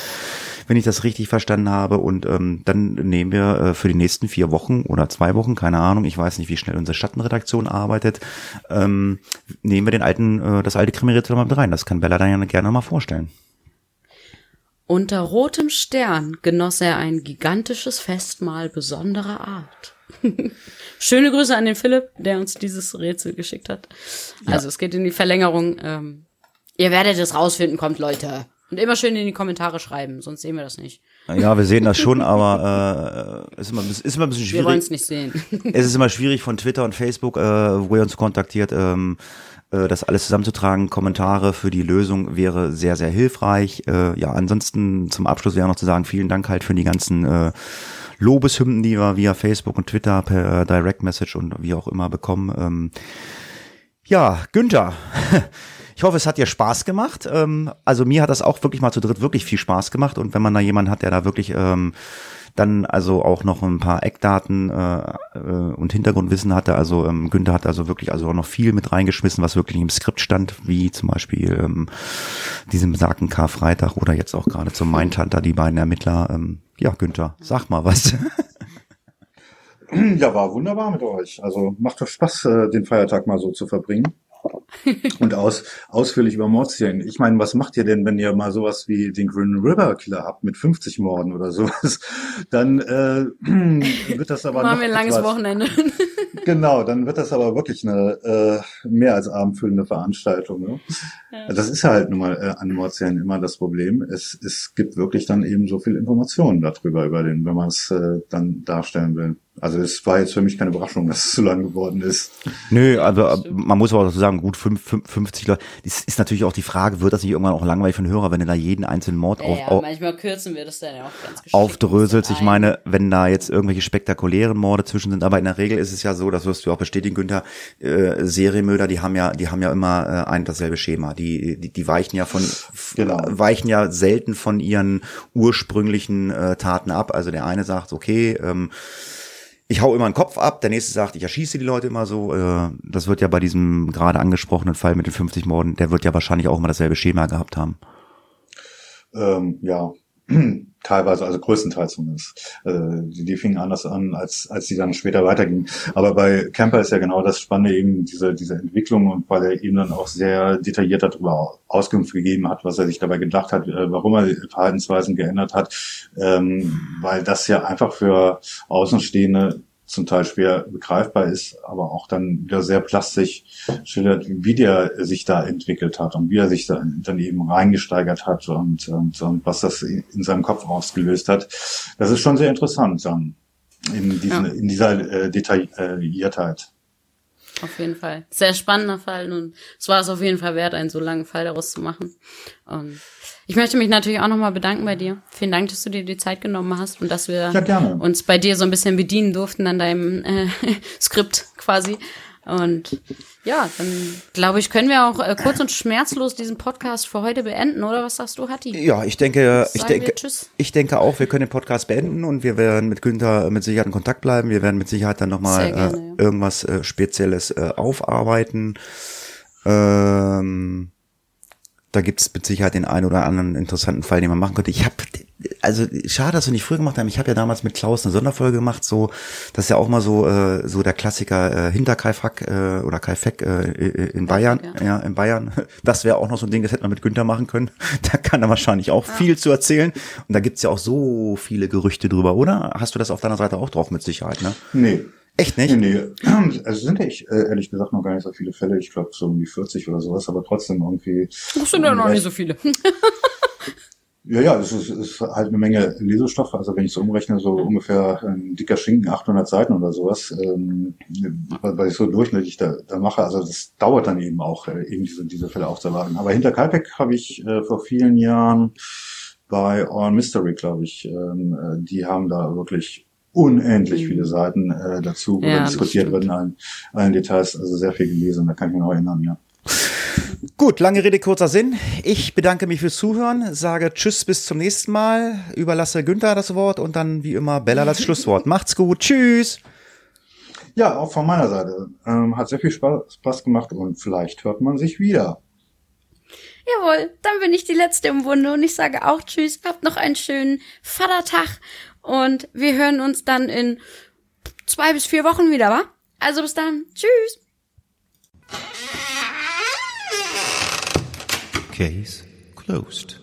wenn ich das richtig verstanden habe. Und ähm, dann nehmen wir äh, für die nächsten vier Wochen oder zwei Wochen, keine Ahnung, ich weiß nicht, wie schnell unsere Schattenredaktion arbeitet, ähm, nehmen wir den alten, äh, das alte Krimi-Rätsel mal mit rein. Das kann Bella dann gerne mal vorstellen. Unter rotem Stern genoss er ein gigantisches Festmahl besonderer Art. Schöne Grüße an den Philipp, der uns dieses Rätsel geschickt hat. Ja. Also es geht in die Verlängerung. Ähm, ihr werdet es rausfinden, kommt Leute. Und immer schön in die Kommentare schreiben, sonst sehen wir das nicht. Ja, wir sehen das schon, aber äh, ist, immer, ist immer ein bisschen schwierig. Wir wollen es nicht sehen. es ist immer schwierig von Twitter und Facebook, äh, wo ihr uns kontaktiert, ähm, äh, das alles zusammenzutragen. Kommentare für die Lösung wäre sehr, sehr hilfreich. Äh, ja, ansonsten zum Abschluss wäre noch zu sagen, vielen Dank halt für die ganzen äh, Lobeshymnen, die wir via Facebook und Twitter per Direct Message und wie auch immer bekommen. Ähm, ja, Günther. Ich hoffe, es hat dir Spaß gemacht. Ähm, also mir hat das auch wirklich mal zu dritt wirklich viel Spaß gemacht. Und wenn man da jemanden hat, der da wirklich ähm, dann also auch noch ein paar Eckdaten äh, äh, und Hintergrundwissen hatte. Also ähm, Günther hat also wirklich also auch noch viel mit reingeschmissen, was wirklich im Skript stand, wie zum Beispiel ähm, diesem besagten Karfreitag oder jetzt auch gerade zum Mindhunter, die beiden Ermittler. Ähm, ja, Günther, sag mal was. Ja, war wunderbar mit euch. Also macht doch Spaß, äh, den Feiertag mal so zu verbringen. und aus, ausführlich über Mordserien. Ich meine, was macht ihr denn, wenn ihr mal sowas wie den Green River Killer habt mit 50 Morden oder sowas? Dann äh, wird das aber Machen wir ein langes etwas, Wochenende. genau, dann wird das aber wirklich eine äh, mehr als abendfüllende Veranstaltung. Ne? Ja. Das ist halt nun mal äh, an Mordserien immer das Problem. Es, es gibt wirklich dann eben so viel Informationen darüber, über den, wenn man es äh, dann darstellen will. Also es war jetzt für mich keine Überraschung, dass es so lang geworden ist. Nö, also man muss aber dazu sagen, gut 50 Leute. Das ist natürlich auch die Frage, wird das nicht irgendwann auch langweilig für den Hörer, wenn du da jeden einzelnen Mord ja, auf, ja, manchmal kürzen wir das dann ja auch ganz aufdröselst. Ich meine, wenn da jetzt irgendwelche spektakulären Morde zwischen sind, aber in der Regel ist es ja so, das wirst du auch bestätigen, Günther, äh, Serienmörder, die haben ja, die haben ja immer äh, ein dasselbe Schema. Die, die, die weichen ja von genau. weichen ja selten von ihren ursprünglichen äh, Taten ab. Also der eine sagt, okay, ähm, ich hau immer einen Kopf ab, der nächste sagt, ich erschieße die Leute immer so. Äh, das wird ja bei diesem gerade angesprochenen Fall mit den 50 Morden, der wird ja wahrscheinlich auch immer dasselbe Schema gehabt haben. Ähm, ja, teilweise, also größtenteils zumindest. Äh, die, die fingen anders an, als, als die dann später weitergingen. Aber bei Camper ist ja genau das Spannende eben diese, diese Entwicklung und weil er eben dann auch sehr detailliert darüber Auskunft gegeben hat, was er sich dabei gedacht hat, äh, warum er Verhaltensweisen geändert hat, ähm, weil das ja einfach für Außenstehende zum Teil schwer begreifbar ist, aber auch dann wieder sehr plastisch schildert, wie der sich da entwickelt hat und wie er sich da dann eben reingesteigert hat und, und, und was das in seinem Kopf ausgelöst hat. Das ist schon sehr interessant dann in, diesen, ja. in dieser äh, Detailliertheit. Auf jeden Fall. Sehr spannender Fall und es war es auf jeden Fall wert, einen so langen Fall daraus zu machen. Und ich möchte mich natürlich auch nochmal bedanken bei dir. Vielen Dank, dass du dir die Zeit genommen hast und dass wir ja, uns bei dir so ein bisschen bedienen durften an deinem äh, Skript quasi. Und ja, dann glaube ich, können wir auch äh, kurz und schmerzlos diesen Podcast für heute beenden, oder was sagst du, Hatti? Ja, ich denke, ich denke, ich denke auch, wir können den Podcast beenden und wir werden mit Günther mit Sicherheit in Kontakt bleiben. Wir werden mit Sicherheit dann nochmal äh, irgendwas äh, Spezielles äh, aufarbeiten. Ähm, da gibt es mit Sicherheit den einen oder anderen interessanten Fall, den man machen könnte. Ich habe, also schade, dass wir nicht früher gemacht haben. Ich habe ja damals mit Klaus eine Sonderfolge gemacht, so das ist ja auch mal so äh, so der Klassiker äh, hinter Kai Fack äh, oder Kai Feck äh, in Bayern, ja. ja in Bayern. Das wäre auch noch so ein Ding, das hätte man mit Günther machen können. Da kann er wahrscheinlich auch ja. viel zu erzählen. Und da gibt's ja auch so viele Gerüchte drüber, oder? Hast du das auf deiner Seite auch drauf mit Sicherheit, ne? Nee, Echt nicht? Nee, nee. Also sind echt, äh, ehrlich gesagt, noch gar nicht so viele Fälle. Ich glaube, so um die 40 oder sowas, aber trotzdem irgendwie. Das sind ja noch nicht so viele. Ja, ja, es ist, ist halt eine Menge Lesestoffe. Also wenn ich so umrechne, so Mhm. ungefähr ein dicker Schinken, 800 Seiten oder sowas, ähm, weil ich so durchschnittlich da, da mache. Also das dauert dann eben auch, äh, eben diese, diese Fälle aufzuarbeiten. Aber hinter Kalpeck habe ich äh, vor vielen Jahren bei All Mystery, glaube ich, ähm, äh, die haben da wirklich unendlich viele Seiten äh, dazu, wo Mhm. Ja, diskutiert wird in allen, allen Details. Also sehr viel gelesen, da kann ich mich noch erinnern, ja. Gut, lange Rede, kurzer Sinn. Ich bedanke mich fürs Zuhören, sage Tschüss bis zum nächsten Mal, überlasse Günther das Wort und dann wie immer Bella das Schlusswort. Macht's gut, tschüss. Ja, auch von meiner Seite. Ähm, hat sehr viel Spaß, Spaß gemacht und vielleicht hört man sich wieder. Jawohl, dann bin ich die Letzte im Bunde und ich sage auch Tschüss, habt noch einen schönen Vatertag und wir hören uns dann in zwei bis vier Wochen wieder, wa? Also bis dann, tschüss. Case closed.